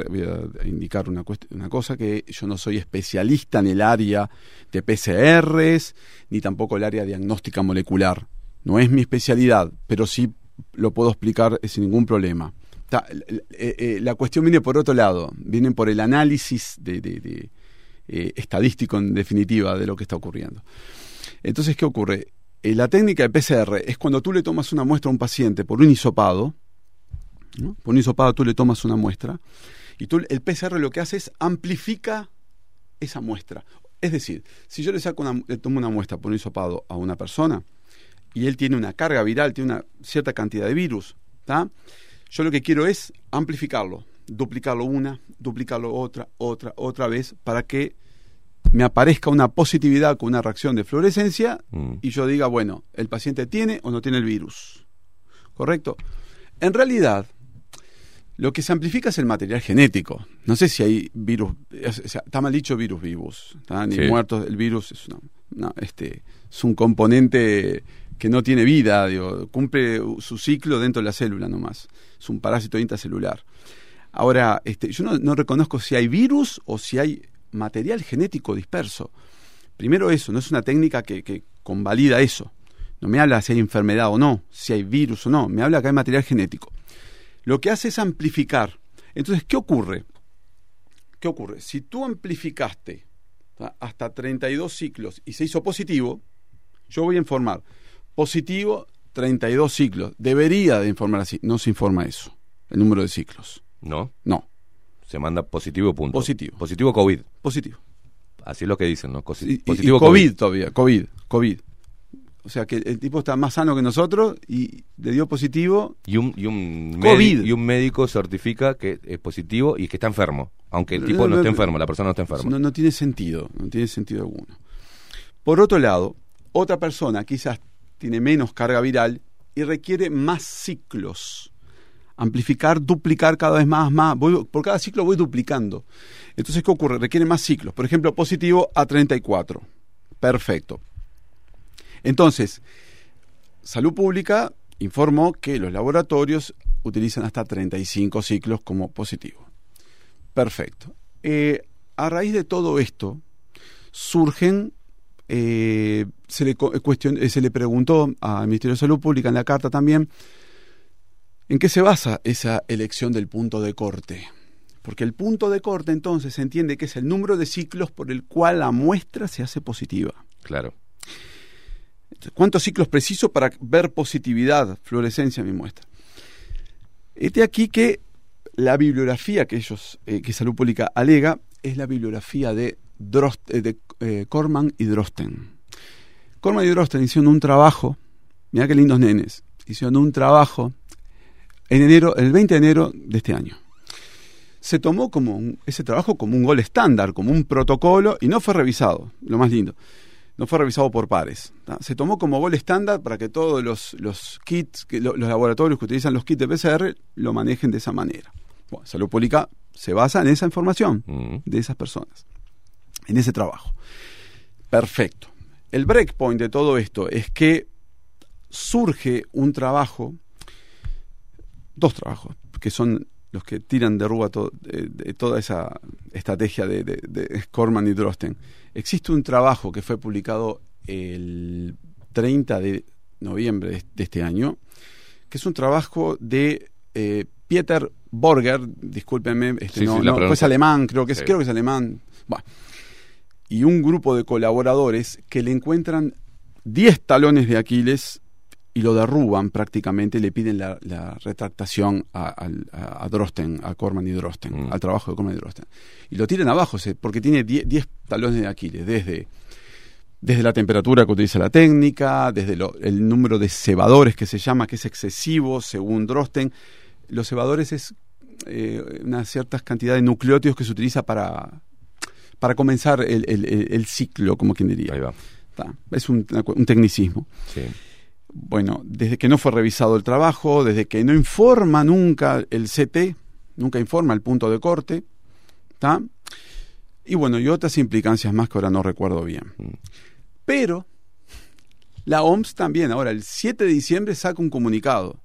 indicar una, una cosa, que yo no soy especialista en el área de PCRs, ni tampoco el área diagnóstica molecular. No es mi especialidad, pero sí lo puedo explicar eh, sin ningún problema. Eh, eh, la cuestión viene por otro lado, viene por el análisis de, de- de, estadístico en definitiva de lo que está ocurriendo. Entonces, ¿qué ocurre? La técnica de PCR es cuando tú le tomas una muestra a un paciente por un hisopado, ¿no? por un hisopado tú le tomas una muestra, y tú, el PCR lo que hace es amplifica esa muestra. Es decir, si yo le saco una, le tomo una muestra por un hisopado a una persona, y él tiene una carga viral, tiene una cierta cantidad de virus, ¿tá? Yo lo que quiero es amplificarlo, duplicarlo una, duplicarlo otra, otra, otra vez, para que me aparezca una positividad con una reacción de fluorescencia mm, y yo diga, bueno, el paciente tiene o no tiene el virus. ¿Correcto? En realidad, lo que se amplifica es el material genético. No sé si hay virus, o sea, está mal dicho virus vivos, ¿tá? ni Sí. muertos. El virus es, una- una- este, es un componente que no tiene vida, digo, cumple su ciclo dentro de la célula nomás. Es un parásito intracelular. Ahora, este, yo no, no reconozco si hay virus o si hay material genético disperso. Primero eso, no es una técnica que, que convalida eso. No me habla si hay enfermedad o no, si hay virus o no, me habla que hay material genético. Lo que hace es amplificar. Entonces, ¿qué ocurre? ¿Qué ocurre? Si tú amplificaste hasta 32 ciclos y se hizo positivo, yo voy a informar positivo 32 ciclos. Debería de informar así. No se informa eso, el número de ciclos. ¿No? No, Se manda positivo, punto. Positivo. Positivo COVID. positivo. Así es lo que dicen, ¿no? Cosi- Y- y- positivo y COVID, todavía, COVID, COVID. O sea que el tipo está más sano que nosotros y le dio positivo. Y un, y un, COVID. y un médico certifica que es positivo y que está enfermo. Aunque el tipo no, no, esté enfermo, la persona no está enferma. No, no tiene sentido, no tiene sentido alguno. Por otro lado, otra persona quizás tiene menos carga viral y requiere más ciclos. Amplificar, duplicar cada vez más, más. Voy- por cada ciclo voy duplicando. Entonces, ¿qué ocurre? Requiere más ciclos. Por ejemplo, positivo a 34. Perfecto. Entonces, Salud Pública informó que los laboratorios utilizan hasta 35 ciclos como positivo. Perfecto. Eh, a raíz de todo esto, surgen, eh, se, le, eh, se le preguntó al Ministerio de Salud Pública en la carta también, ¿en qué se basa esa elección del punto de corte? Porque el punto de corte entonces se entiende que es el número de ciclos por el cual la muestra se hace positiva. Claro. ¿Cuántos ciclos preciso para ver positividad, fluorescencia en mi muestra? Este aquí que la bibliografía que ellos, eh, que Salud Pública alega, es la bibliografía de, Drost- eh, de eh, Corman y Drosten. Corman y Drosten hicieron un trabajo, mira qué lindos nenes, hicieron un trabajo en enero, el 20 de enero de este año. Se tomó como un- ese trabajo como un gol estándar, como un protocolo, y no fue revisado, lo más lindo no fue revisado por pares. ¿tá? Se tomó como gol estándar para que todos los, los kits, que lo- los laboratorios que utilizan los kits de PCR lo manejen de esa manera. Bueno, Salud Pública se basa en esa información Mm. de esas personas, en ese trabajo. Perfecto. El breakpoint de todo esto es que surge un trabajo, dos trabajos, que son los que tiran de to- de, de toda esa estrategia de, de, de Corman y Drosten. Existe un trabajo que fue publicado el 30 de noviembre de, este año, que es un trabajo de eh, Pieter Borger, discúlpenme, este, Sí, no, sí, pues alemán, creo que es, Sí. creo que es alemán. Bueno, y un grupo de colaboradores que le encuentran 10 talones de Aquiles y lo derruban prácticamente, le piden la, la retractación a, a- a Drosten, a Corman y Drosten, Mm. al trabajo de Corman y Drosten. Y lo tiran abajo, porque tiene 10 10 talones de Aquiles, desde, desde la temperatura que utiliza la técnica, desde lo- el número de cebadores que se llama, que es excesivo, según Drosten. Los cebadores es eh, una cierta cantidad de nucleótidos que se utiliza para, para comenzar el, el- el- el ciclo, como quien diría. Ahí va. Está. Es un, un tecnicismo. Sí. Bueno, desde que no fue revisado el trabajo, desde que no informa nunca el CT, nunca informa el punto de corte, ¿está? Y bueno, y otras implicancias más que ahora no recuerdo bien. Mm. Pero la OMS también, ahora el 7 de diciembre saca un comunicado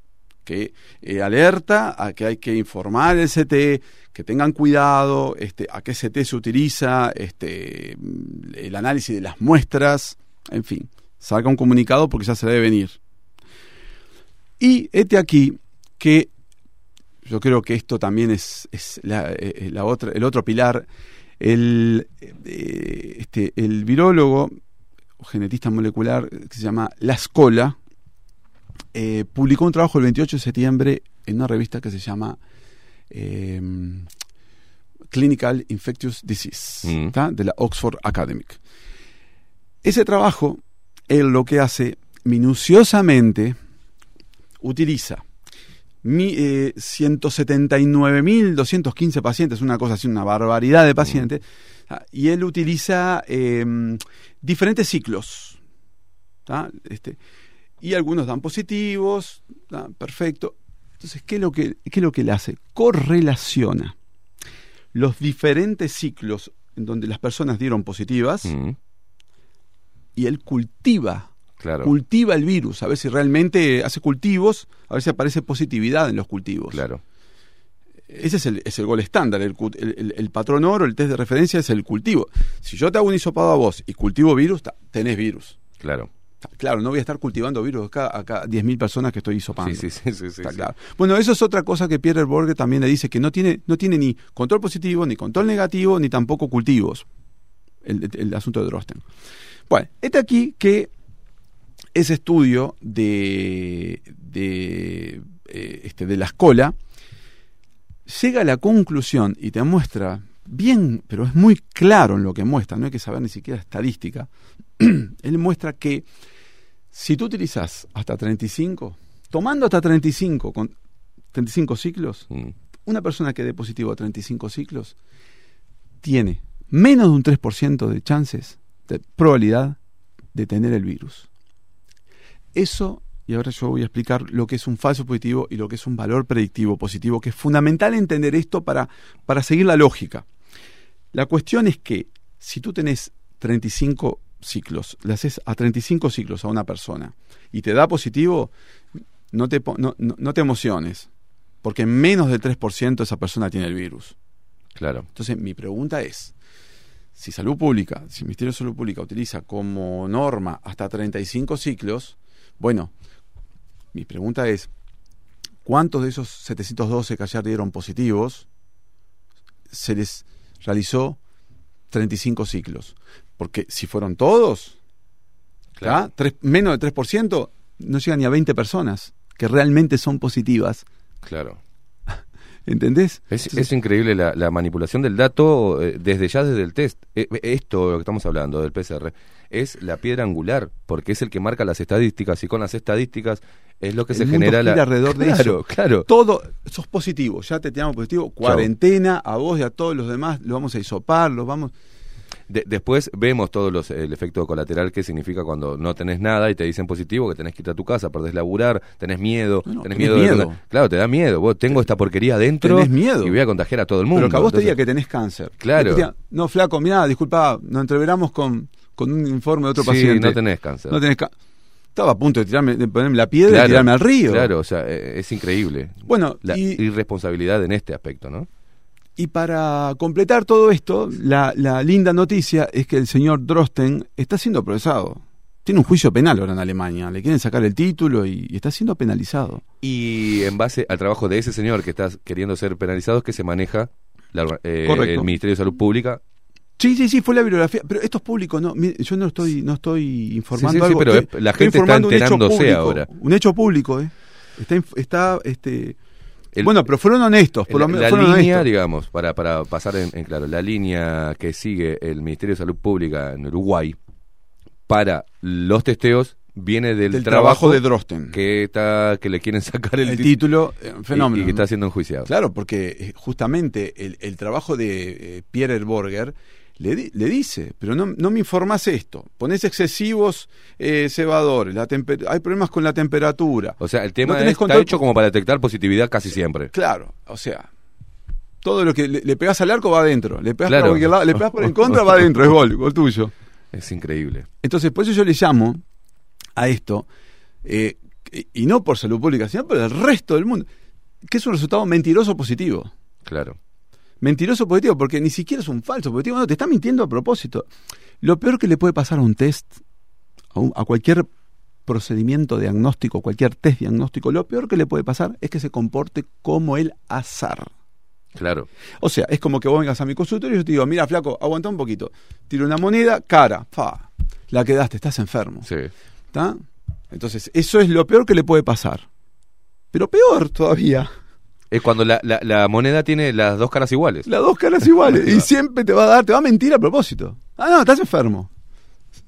que eh, alerta a que hay que informar el CT, que tengan cuidado, este, a qué CT se utiliza, este, el análisis de las muestras, en fin, saca un comunicado porque ya se debe venir. Y este aquí que yo creo que esto también es, es la, eh, la otra, el otro pilar, el, eh, este, el virólogo o genetista molecular que se llama La Escola, eh, publicó un trabajo el 28 de septiembre en una revista que se llama eh, Clinical Infectious Disease, Mm. de la Oxford Academic. Ese trabajo, él lo que hace minuciosamente, utiliza mi, eh, 179.215 pacientes, una cosa así, una barbaridad de pacientes, ah, y él utiliza eh, diferentes ciclos. Este, y algunos dan positivos, ¿tá? perfecto. Entonces, ¿qué es, lo que, ¿qué es lo que le hace? Correlaciona los diferentes ciclos en donde las personas dieron positivas. Y él cultiva Claro. cultiva el virus, a ver si realmente hace cultivos, a ver si aparece positividad en los cultivos. Claro. Ese es el, es el gol estándar, el, patrón oro, el test de referencia es el cultivo. Si yo te hago un hisopado a vos y cultivo virus, tenés virus. Claro. Claro, no voy a estar cultivando virus acá, acá 10.000 personas que estoy hisopando. Sí, sí, sí, sí, claro. Bueno, eso es otra cosa que Pierre Borger también le dice, que no tiene, no tiene ni control positivo, ni control negativo, ni tampoco cultivos. El, el- el asunto de Drosten. Bueno, este aquí que ese estudio de, de, eh, este, de la escola llega a la conclusión y te muestra bien, pero es muy claro en lo que muestra, no hay que saber ni siquiera estadística. Él muestra que si tú utilizas hasta 35, tomando hasta 35 con 35 ciclos, Mm. una persona que dé positivo a 35 ciclos tiene menos de un 3% de chances de probabilidad detener el virus. Eso, y ahora yo voy a explicar lo que es un falso positivo y lo que es un valor predictivo positivo, que es fundamental entender esto para, para seguir la lógica. La cuestión es que si tú tenés 35 ciclos, le haces a 35 ciclos a una persona y te da positivo, no te, no- no te emociones, porque menos del 3% esa persona tiene el virus. Claro. Entonces, mi pregunta es, si Salud Pública, si el Ministerio de Salud Pública utiliza como norma hasta 35 ciclos, bueno, mi pregunta es, ¿cuántos de esos 712 que ayer dieron positivos se les realizó 35 ciclos? Porque si fueron todos, Claro. Tres- menos del 3%, no llegan ni a 20 personas que realmente son positivas. Claro. ¿Entendés? Es, increíble la, la manipulación del dato eh, desde ya desde el test. Eh, esto lo que estamos hablando del PCR es la piedra angular porque es el que marca las estadísticas y con las estadísticas es lo que El se mundo genera gira la alrededor de claro, eso. Claro, Todo, sos positivo, ya te tiramos positivo, cuarentena, a vos y a todos los demás, los vamos a hisopar, los vamos... De- después vemos todos los el efecto colateral que significa cuando no tenés nada y te dicen positivo que tenés que irte a tu casa, perdés laburar, tenés miedo, No, no, tenés tenés miedo, de- miedo. claro, te da miedo. Vos tengo esta porquería adentro Tenés miedo. y voy a contagiar a todo el mundo. Pero que a vos te diga que tenés cáncer. Claro. Diga, no, flaco, mirá, disculpa, nos entreveramos con, con un informe de otro Sí, paciente. no tenés cáncer. No tenés ca- Estaba a punto de, tirarme, de ponerme la piedra y tirarme al río. Claro, o sea, eh, es increíble. Bueno, La y, irresponsabilidad en este aspecto, ¿no? Y para completar todo esto, la, la linda noticia es que el señor Drosten está siendo procesado. Tiene un juicio penal ahora en Alemania. Le quieren sacar el título y, y está siendo penalizado. Y en base al trabajo de ese señor que está queriendo ser penalizado es que se maneja la- eh, el Ministerio de Salud Pública. Sí, sí, sí, fue la bibliografía. Pero esto es público, ¿no? Yo no estoy, no estoy informando Sí, sí, sí, algo. pero estoy- es- la gente está un hecho enterándose público, ahora. Un hecho público, ¿eh? Está, está este... El- bueno, pero fueron honestos, por lo menos la fueron línea, honestos. digamos, para, para pasar en, en claro, la línea que sigue el Ministerio de Salud Pública en Uruguay para los testeos viene del, Del trabajo de Drosten. que está que le quieren sacar el, el título, eh, y- fenómeno. y, que está siendo enjuiciado. Claro, porque eh, justamente el, el trabajo de eh, Pierre Borger le, di- le dice, pero no, no me informás esto, ponés excesivos eh, cebadores, la hay problemas con la temperatura. O sea, el tema No tenés es- está hecho como para detectar positividad casi siempre. Claro, o sea, todo lo que le, le pegás al arco va adentro, le pegás Claro. por cualquier lado, le pegás por en contra va adentro, es gol, gol tuyo. Es increíble. Entonces, por eso yo le llamo a esto, eh, y no por salud pública, sino por el resto del mundo, que es un resultado mentiroso positivo. Claro. Mentiroso positivo, porque ni siquiera es un falso positivo, no, te está mintiendo a propósito. Lo peor que le puede pasar a un test, a, un- a cualquier procedimiento diagnóstico, cualquier test diagnóstico, lo peor que le puede pasar es que se comporte como el azar. Claro. O sea, es como que vos vengas a mi consultorio y yo te digo, mira, flaco, aguanta un poquito. Tiro una moneda, cara, fa, la quedaste, estás enfermo. Sí. ¿Está? Entonces, eso es lo peor que le puede pasar. Pero peor todavía, Es cuando la, la, la moneda tiene las dos caras iguales. las dos caras iguales. y siempre te va a dar, te va a mentir a propósito. Ah, no, estás enfermo.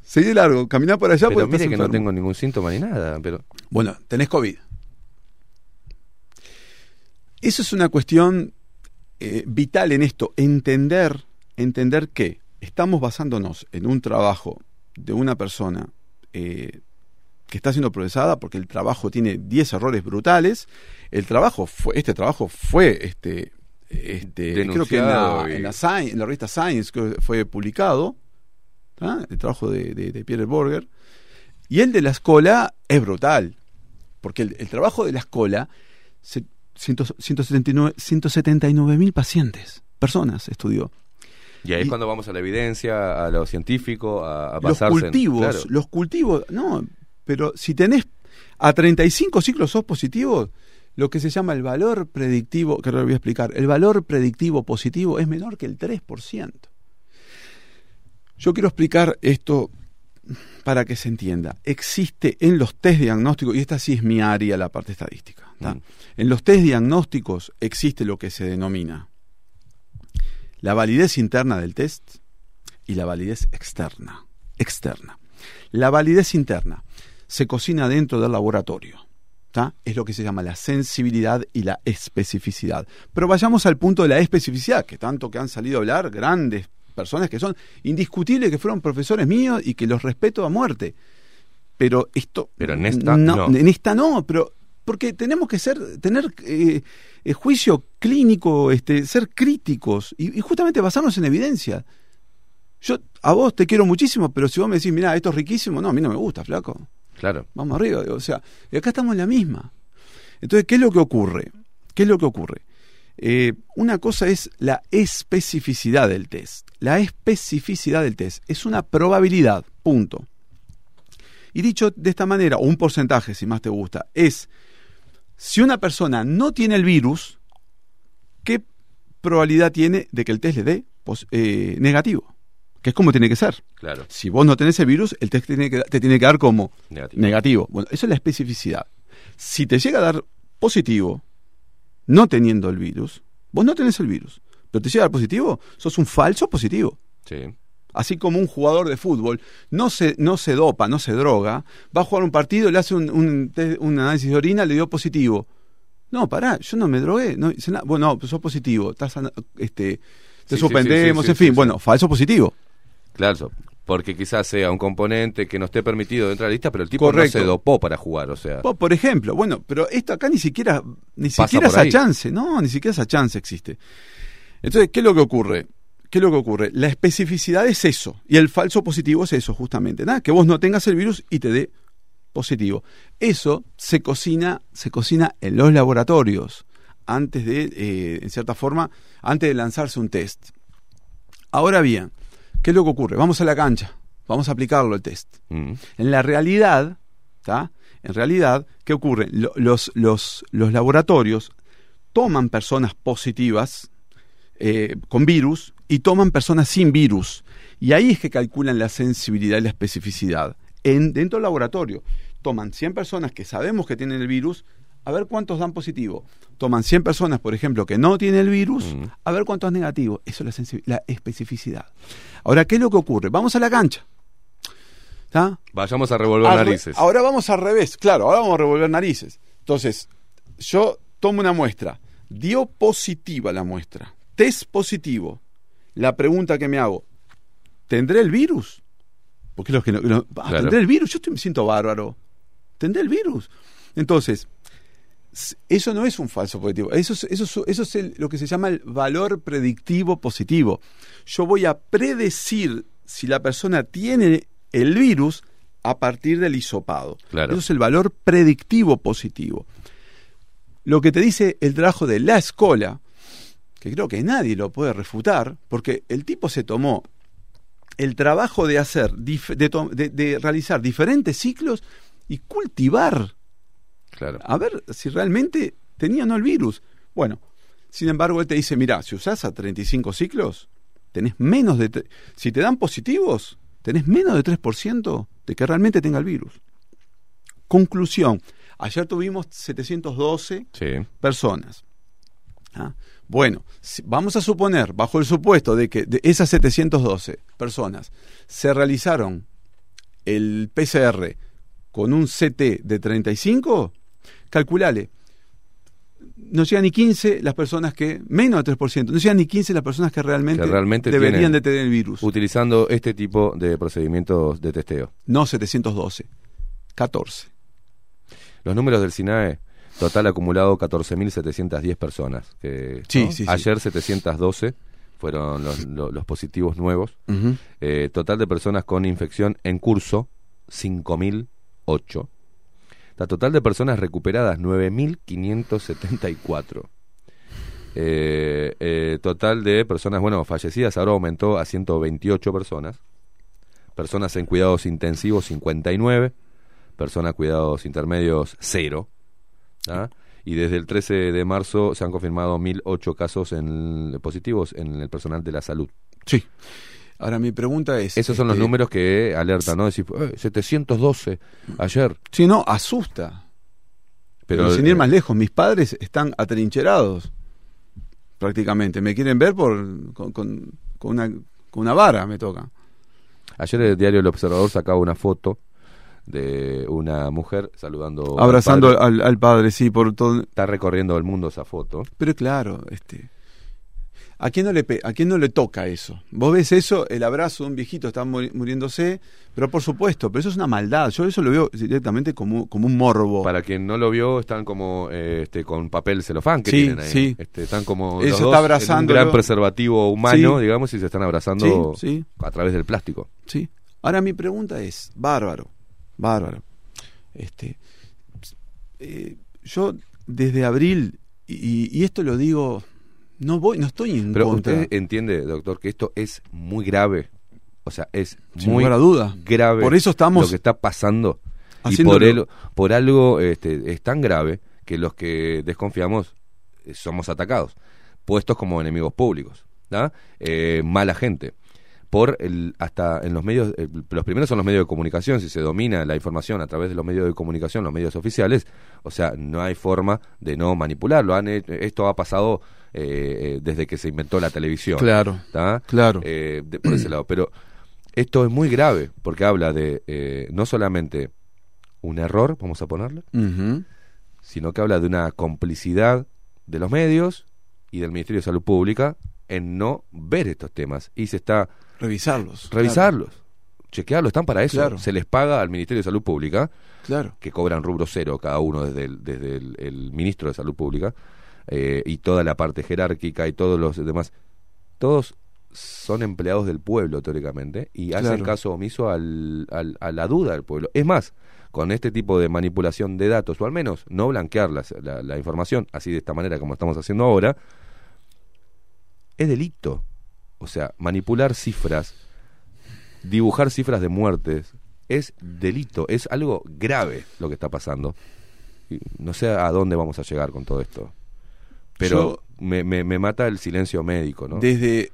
Seguí de largo, caminá por allá pero porque mire estás que no tengo ningún síntoma ni nada. Pero Bueno, tenés COVID. Eso es una cuestión eh, vital en esto, entender, entender que estamos basándonos en un trabajo de una persona eh, que está siendo procesada porque el trabajo tiene 10 errores brutales. El trabajo fue, este trabajo fue este, este creo que en la, en la Sci- en la revista Science fue publicado, ¿tá? el trabajo de, de, de Pierre Borger. Y el de la escola es brutal, porque el, el trabajo de la escuela, se, 179 mil pacientes, personas estudió. y ahí es cuando vamos a la evidencia, a lo científico, a, a Los en- cultivos, claro. los cultivos, no, pero si tenés a 35 ciclos sos positivo, lo que se llama el valor predictivo, que ahora lo voy a explicar, el valor predictivo positivo es menor que el 3%. Yo quiero explicar esto para que se entienda. Existe en los test diagnósticos, y esta sí es mi área, la parte estadística. Mm. En los test diagnósticos existe lo que se denomina la validez interna del test y la validez externa. Externa. La validez interna se cocina dentro del laboratorio. ¿tá? Es lo que se llama la sensibilidad y la especificidad. Pero vayamos al punto de la especificidad, que tanto que han salido a hablar grandes personas que son indiscutibles, que fueron profesores míos y que los respeto a muerte. Pero esto... Pero en esta no. En esta no, pero porque tenemos que ser, tener eh, eh, juicio clínico, este, ser críticos y, y justamente basarnos en evidencia. Yo a vos te quiero muchísimo, pero si vos me decís, mira, esto es riquísimo, no, a mí no me gusta, flaco. Claro. Vamos arriba, digo, o sea, y acá estamos en la misma. Entonces, ¿qué es lo que ocurre? ¿Qué es lo que ocurre? Eh, una cosa es la especificidad del test. La especificidad del test es una probabilidad, punto. Y dicho de esta manera, o un porcentaje, si más te gusta, es si una persona no tiene el virus, ¿qué probabilidad tiene de que el test le dé pos- eh, negativo? Que es como tiene que ser. Claro. Si vos no tenés el virus, el test te tiene que, te tiene que dar como Negativo. negativo. Bueno, eso es la especificidad. Si te llega a dar positivo, no teniendo el virus, vos no tenés el virus, pero te llega a dar positivo, sos un falso positivo. Sí. Así como un jugador de fútbol no se, no se dopa, no se droga, va a jugar un partido, le hace un, un, test- un análisis de orina, le dio positivo. No, pará, yo no me drogué. No, hice nada. bueno, no, sos positivo. Estás, este, te Sí, suspendemos, sí, sí, en fin. Bueno, falso positivo. Claro, porque quizás sea un componente que no esté permitido dentro de la lista, pero el tipo Correcto. no se dopó para jugar, o sea. Po- Por ejemplo, bueno, pero esto acá ni siquiera, ni Pasa siquiera esa ahí. chance, no, ni siquiera esa chance existe. Entonces, ¿qué es lo que ocurre? ¿Qué es lo que ocurre? La especificidad es eso, y el falso positivo es eso, justamente, nada, que vos no tengas el virus y te dé positivo. Eso se cocina, se cocina en los laboratorios, antes de, eh, en cierta forma, antes de lanzarse un test. Ahora bien, ¿qué es lo que ocurre? Vamos a la cancha, vamos a aplicarlo el test. Mm. En la realidad, ¿tá? En realidad, ¿qué ocurre? Lo- Los, los, los laboratorios toman personas positivas eh, con virus y toman personas sin virus. Y ahí es que calculan la sensibilidad y la especificidad. En, dentro del laboratorio, toman 100 personas que sabemos que tienen el virus, a ver cuántos dan positivo. Toman 100 personas, por ejemplo, que no tienen el virus, Mm. a ver cuántos negativos. Eso es la, especificidad. Ahora, ¿qué es lo que ocurre? Vamos a la cancha. ¿Está? Vayamos a revolver re- narices. Ahora vamos al revés, claro, ahora vamos a revolver narices. Entonces, yo tomo una muestra, dio positiva la muestra, test positivo. La pregunta que me hago, ¿tendré el virus? Porque los que no, no- ah, Claro. ¿tendré el virus? Yo estoy, me siento bárbaro. ¿Tendré el virus? Entonces, eso no es un falso positivo. Eso es, eso es- eso es el- lo que se llama el valor predictivo positivo. Yo voy a predecir si la persona tiene el virus a partir del hisopado. Claro. Eso es el valor predictivo positivo. Lo que te dice el trabajo de la escuela, que creo que nadie lo puede refutar, porque el tipo se tomó el trabajo de hacer, de realizar diferentes ciclos y cultivar Claro. a ver si realmente tenía o no el virus. Bueno, sin embargo, él te dice, mira, si usás a 35 ciclos, tenés menos de... Si te dan positivos, tenés menos de 3% de que realmente tenga el virus. Conclusión. Ayer tuvimos 712 Sí. personas. ¿Ah? Bueno, si- vamos a suponer, bajo el supuesto de que de esas 712 personas se realizaron el PCR con un CT de 35, calculale, no llegan ni 15 las personas que, menos de 3%, no llegan ni 15 las personas que realmente, Que realmente deberían de tener el virus. Utilizando este tipo de procedimientos de testeo. No 712, 14. Los números del SINAE, total acumulado 14.710 personas. Que, Sí, ¿no? sí, sí. Ayer 712 fueron los, los- los positivos nuevos. Eh, total de personas con infección en curso, 5.008. La total de personas recuperadas, 9.574. Eh, eh, total de personas, bueno, fallecidas ahora aumentó a 128 personas. Personas en cuidados intensivos, 59. Personas en cuidados intermedios, 0. ¿ah? Y desde el 13 de marzo se han confirmado 1.008 casos en, positivos en el personal de la salud. Sí. Ahora mi pregunta es... Esos son los este, números que alertan, ¿no? Decir, "Eh, 712 ayer. Sí, no, asusta. Pero, Pero sin ir eh, más lejos, mis padres están atrincherados prácticamente. Me quieren ver por con, con- con una, con una vara, me toca. Ayer el diario El Observador sacaba una foto de una mujer saludando. al Abrazando padre. al, al padre, sí, por todo. Está recorriendo el mundo esa foto. Pero claro, este. ¿A quién, no le, pe- ¿A quién no le toca eso? Vos ves eso, el abrazo de un viejito está muri- muriéndose, pero por supuesto, pero eso es una maldad. Yo eso lo veo directamente como, como un morbo. Para quien no lo vio, están como eh, este, con papel celofán que Sí, tienen ahí. sí. Este, están como Eso los está dos en un gran preservativo humano, Sí. digamos, y se están abrazando a través del plástico. Sí. Ahora mi pregunta es, bárbaro, bárbaro. Este, eh, yo desde abril, y, y esto lo digo, no voy, no estoy en Pero contra. usted entiende, doctor, que esto es muy grave. O sea, es Sin muy duda. grave Por eso estamos lo que está pasando. Y por, el- por algo este, es tan grave que los que desconfiamos eh, somos atacados, puestos como enemigos públicos, ¿da? Eh, mala gente. Por el, hasta en los medios, eh, los primeros son los medios de comunicación, si se domina la información a través de los medios de comunicación, los medios oficiales, o sea, no hay forma de no manipularlo. Han esto ha pasado eh, eh, desde que se inventó la televisión. Claro, ¿tá? claro. Eh, de- por ese lado. Pero esto es muy grave porque habla de eh, no solamente un error, vamos a ponerle, sino que habla de una complicidad de los medios y del Ministerio de Salud Pública en no ver estos temas y se está Revisarlos. revisarlos, chequearlos, están para eso. Claro. Se les paga al Ministerio de Salud Pública, Claro. que cobran rubro cero cada uno desde el, desde el, el ministro de Salud Pública eh, y toda la parte jerárquica y todos los demás, todos son empleados del pueblo teóricamente y hacen caso omiso al, al- a la duda del pueblo. Es más, con este tipo de manipulación de datos, o al menos no blanquear las- la, la información así de esta manera como estamos haciendo ahora, es delito. O sea, manipular cifras, dibujar cifras de muertes, es delito, es algo grave lo que está pasando. Y no sé a dónde vamos a llegar con todo esto. Pero me, me, me mata el silencio médico, ¿no? Desde,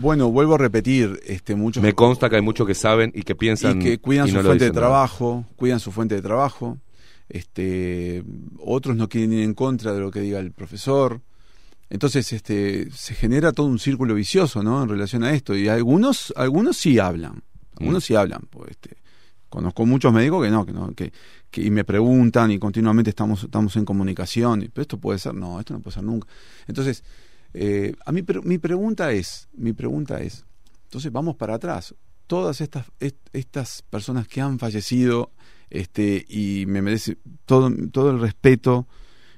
bueno, vuelvo a repetir, este, muchos Me consta que hay muchos que saben y que piensan y que cuidan y su no fuente de nada. trabajo, cuidan su fuente de trabajo. Este, otros no quieren ir en contra de lo que diga el profesor. Entonces, este, se genera todo un círculo vicioso, ¿no? En relación a esto. Y algunos, algunos sí hablan, algunos Mm. sí hablan. Pues, este, conozco muchos médicos que no, que no, que, que y me preguntan y continuamente estamos, estamos en comunicación. y, Pero esto puede ser, no, esto no puede ser nunca. Entonces, eh, a mí, pero mi pregunta es, mi pregunta es, entonces vamos para atrás. Todas estas, est- estas personas que han fallecido, este, y me merece todo, todo el respeto,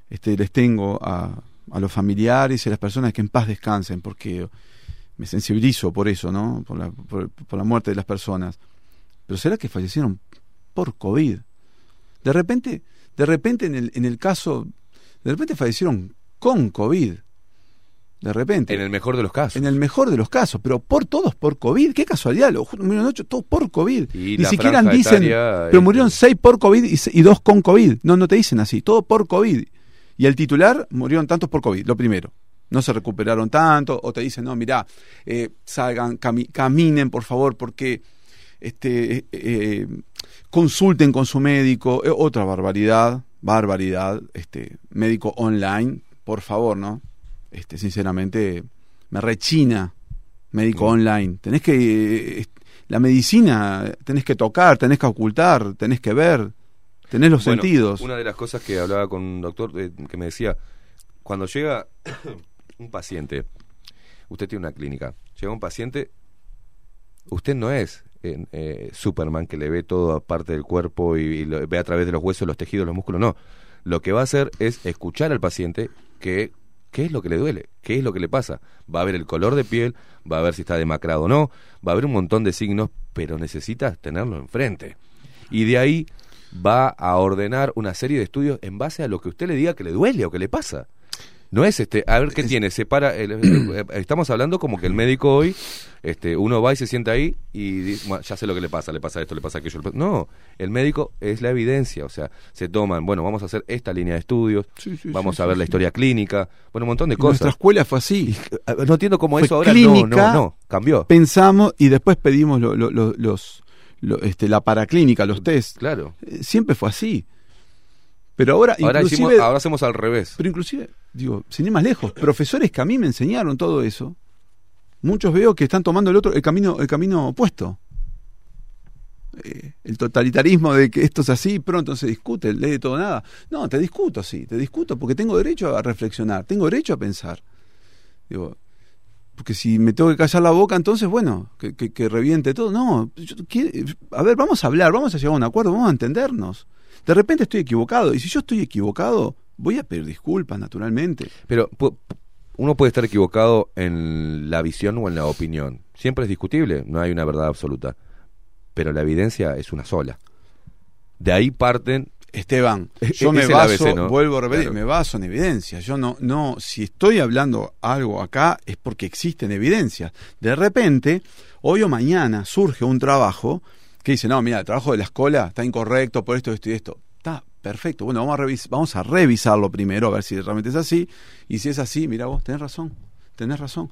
este, les tengo a, a los familiares y a las personas que en paz descansen, porque me sensibilizo por eso, ¿no? Por la, por la muerte de las personas. Pero será que fallecieron por COVID. De repente, de repente en el, en el caso, de repente fallecieron con COVID. De repente. En el mejor de los casos. En el mejor de los casos, pero por todos por COVID. Qué casualidad, los murieron ocho, todos por COVID. Y Ni siquiera dicen, pero este, murieron seis por COVID y dos con COVID. No, no te dicen así, todo por COVID. Y el titular murieron tantos por COVID, lo primero. No se recuperaron tanto, o te dicen, no, mirá, eh, salgan, cami- caminen, por favor, porque este, eh, eh, consulten con su médico. Eh, otra barbaridad, barbaridad, este, médico online, por favor, ¿no? Este, sinceramente, me rechina médico online. Tenés que. eh, la medicina tenés que tocar, tenés que ocultar, tenés que ver, tenés los Bueno, sentidos. Una de las cosas que hablaba con un doctor eh, que me decía, cuando llega un paciente, usted tiene una clínica, llega un paciente, usted no es eh, eh, Superman que le ve toda parte del cuerpo y, ve a través de los huesos, los tejidos, los músculos, no. Lo que va a hacer es escuchar al paciente que qué es lo que le duele, qué es lo que le pasa. Va a ver el color de piel, va a ver si está demacrado o no, va a ver un montón de signos, pero necesitas tenerlo enfrente. Y de ahí va a ordenar una serie de estudios en base a lo que usted le diga que le duele o que le pasa. No es este, a ver qué tiene, se para, el- el- estamos hablando como que el médico hoy, este, uno va y se sienta ahí y dice, "Bueno, ya sé lo que le pasa, le pasa esto, le pasa aquello. le pasa-". No, el médico es la evidencia, o sea, se toman, bueno, vamos a hacer esta línea de estudios, Sí, sí, vamos sí, a ver la historia clínica, bueno, un montón de En Nuestra cosas. escuela fue así. No entiendo cómo Fue eso ahora clínica, no, no, no, cambió. Pensamos y después pedimos lo- lo- lo- los, lo- este, la paraclínica, los test. Claro. Eh, Siempre fue así. Pero ahora, Ahora, inclusive, hicimos, ahora hacemos al revés. pero inclusive, digo, sin ir más lejos, profesores que a mí me enseñaron todo eso, muchos veo que están tomando el otro, el camino, el camino opuesto. Eh, el totalitarismo de que esto es así, pronto se discute, ley de todo nada. No, te discuto, sí, te discuto porque tengo derecho a reflexionar, tengo derecho a pensar. Digo, porque si me tengo que callar la boca, entonces, bueno, que, que- que reviente todo. No, yo quiero- a ver, vamos a hablar, vamos a llegar a un acuerdo, vamos a entendernos. De repente estoy equivocado, y si yo estoy equivocado, voy a pedir disculpas, naturalmente. Pero uno puede estar equivocado en la visión o en la opinión. Siempre es discutible, no hay una verdad absoluta. Pero la evidencia es una sola. De ahí parten. Esteban, E- yo e- me es el baso, ABC, ¿no? vuelvo a repetir, Claro. me baso en evidencias. Yo no, no, si estoy hablando algo acá es porque existen evidencias. De repente, hoy o mañana surge un trabajo que dice, no, mira, el trabajo de la escuela está incorrecto por esto, esto y esto. Está perfecto. Bueno, vamos a, revis- vamos a revisarlo primero, a ver si realmente es así. Y si es así, mira vos, tenés razón, tenés razón.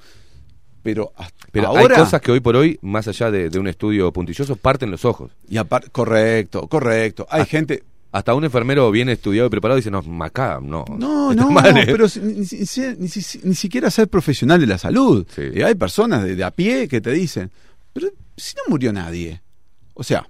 Pero, Pero ahora... hay cosas que hoy por hoy, más allá de, de un estudio puntilloso, parten los ojos. Y apar- correcto, correcto. Hay gente... Hasta un enfermero bien estudiado y preparado dice, no, acá, no. No, no, mal, ¿eh?". pero si- ni, si- si- ni si- ni siquiera ser profesional de la salud. Sí. Y hay personas de, de a pie que te dicen, pero si no murió nadie. O sea,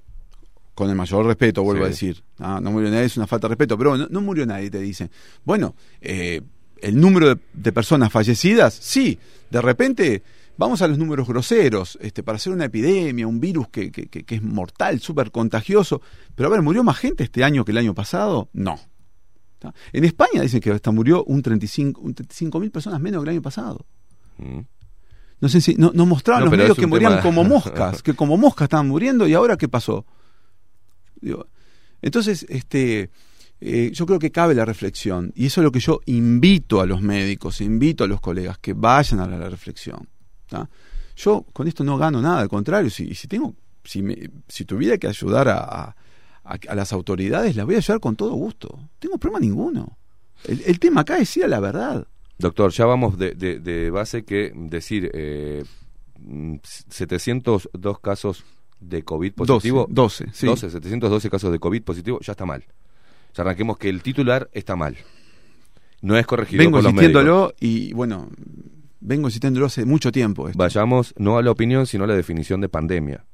con el mayor respeto, vuelvo Sí. a decir, ah, no murió nadie, es una falta de respeto, pero no, no murió nadie, te dicen. Bueno, eh, el número de, de personas fallecidas, sí, de repente vamos a los números groseros, este, para hacer una epidemia, un virus que, que- que- que es mortal, súper contagioso, pero a ver, ¿murió más gente este año que el año pasado? No. En España dicen que hasta murió un 35 un 35 mil personas menos que el año pasado. Mm. No sé si no, nos mostraban No, los medios que morían tema- como moscas, que como moscas estaban muriendo y ahora qué pasó. Digo, entonces, este, eh, yo creo que cabe la reflexión y eso es lo que yo invito a los médicos, invito a los colegas que vayan a la, reflexión. ¿tá? Yo con esto no gano nada, al contrario, si, si tengo, si, me- si tuviera que ayudar a, a- a- a las autoridades, las voy a ayudar con todo gusto. No tengo problema ninguno. El, el tema acá es ir a la verdad. Doctor, ya vamos de, de- de base que decir eh, mm, 702 casos de COVID positivo. 12, 12, sí. 12, 712 casos de COVID positivo, ya está mal. Ya arranquemos que el titular está mal. No es corregido vengo por los médicos. insistiéndolo y bueno, vengo insistiéndolo hace mucho tiempo. esto. Vayamos no a la opinión, sino a la definición de pandemia.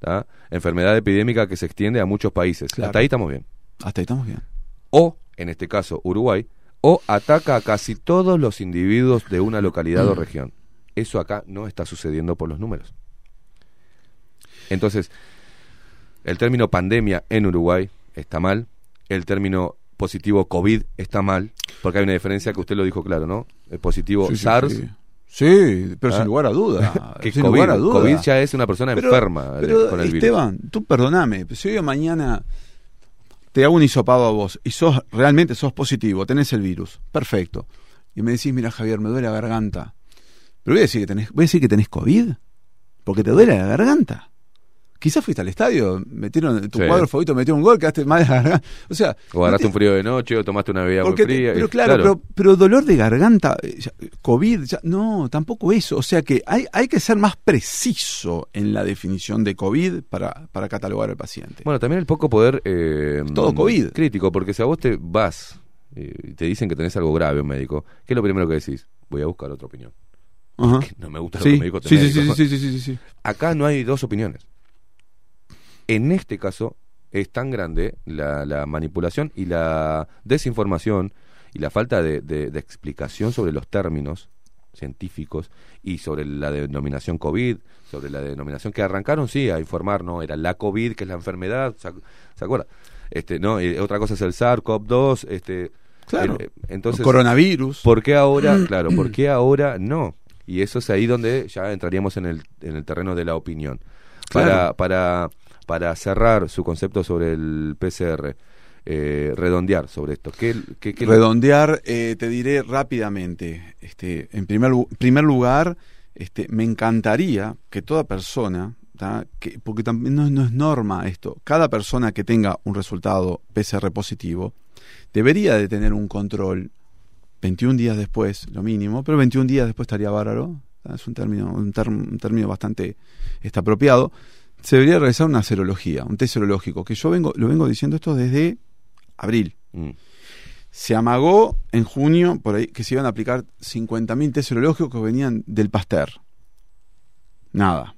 ¿Tá? Enfermedad epidémica que se extiende a muchos países. Claro. Hasta ahí estamos bien. Hasta ahí estamos bien. O, en este caso, Uruguay, o ataca a casi todos los individuos de una localidad Mm. o región. Eso acá no está sucediendo por los números. Entonces, el término pandemia en Uruguay está mal, el término positivo COVID está mal, porque hay una diferencia que usted lo dijo claro, ¿no? El positivo Sí, SARS. sí. Sí, pero Ah. sin lugar a duda. Que sin COVID, lugar a duda. COVID ya es una persona Pero- enferma pero, con el virus. Esteban, tú perdoname, si yo mañana te hago un hisopado a vos y sos realmente sos positivo, tenés el virus, perfecto. Y me decís, mira Javier, me duele la garganta. Pero voy a decir que tenés, voy a decir que tenés COVID, porque te duele la garganta. Quizás fuiste al estadio, metieron tu Sí. cuadro favorito, metió un gol, quedaste mal de garganta. O sea, O agarraste no un frío de noche o tomaste una bebida muy porque te- fría. pero y- claro, Pero, pero dolor de garganta, eh, COVID, ya- no, tampoco eso. O sea que hay, hay que ser más preciso en la definición de COVID para, para catalogar al paciente. Bueno, también el poco poder eh, Todo COVID. crítico, porque si a vos te vas eh, y te dicen que tenés algo grave, un médico, ¿qué es lo primero que decís? Voy a buscar otra opinión. Ajá. No me gusta lo Sí, que me dijo sí, sí, sí, sí, sí, sí. Acá no hay dos opiniones. En este caso es tan grande la, la manipulación y la desinformación y la falta de, de- de explicación sobre los términos científicos y sobre la denominación COVID, sobre la denominación que arrancaron, sí, a informar, no, era la COVID, que es la enfermedad, ¿se, ac- ¿se acuerda? Este, no, y otra cosa es el SARS-CoV-2, este, Claro. eh, entonces, Coronavirus. ¿Por qué ahora, claro, por qué ahora no? Y eso es ahí donde ya entraríamos en el, en el terreno de la opinión. Claro. para, para cerrar su concepto sobre el PCR, eh, redondear sobre esto. ¿Qué, Redondear, eh, te diré rápidamente. Este, en primer, primer lugar, este, me encantaría que toda persona, que, porque también no, no es norma esto, cada persona que tenga un resultado PCR positivo, debería de tener un control 21 días después, lo mínimo, pero 21 días después estaría bárbaro. Es un término, un, un término bastante apropiado. Se debería realizar una serología, un test serológico, que yo vengo, lo vengo diciendo esto desde abril. Mm. Se amagó en junio por ahí que se iban a aplicar 50.000 test serológicos que venían del Pasteur. Nada.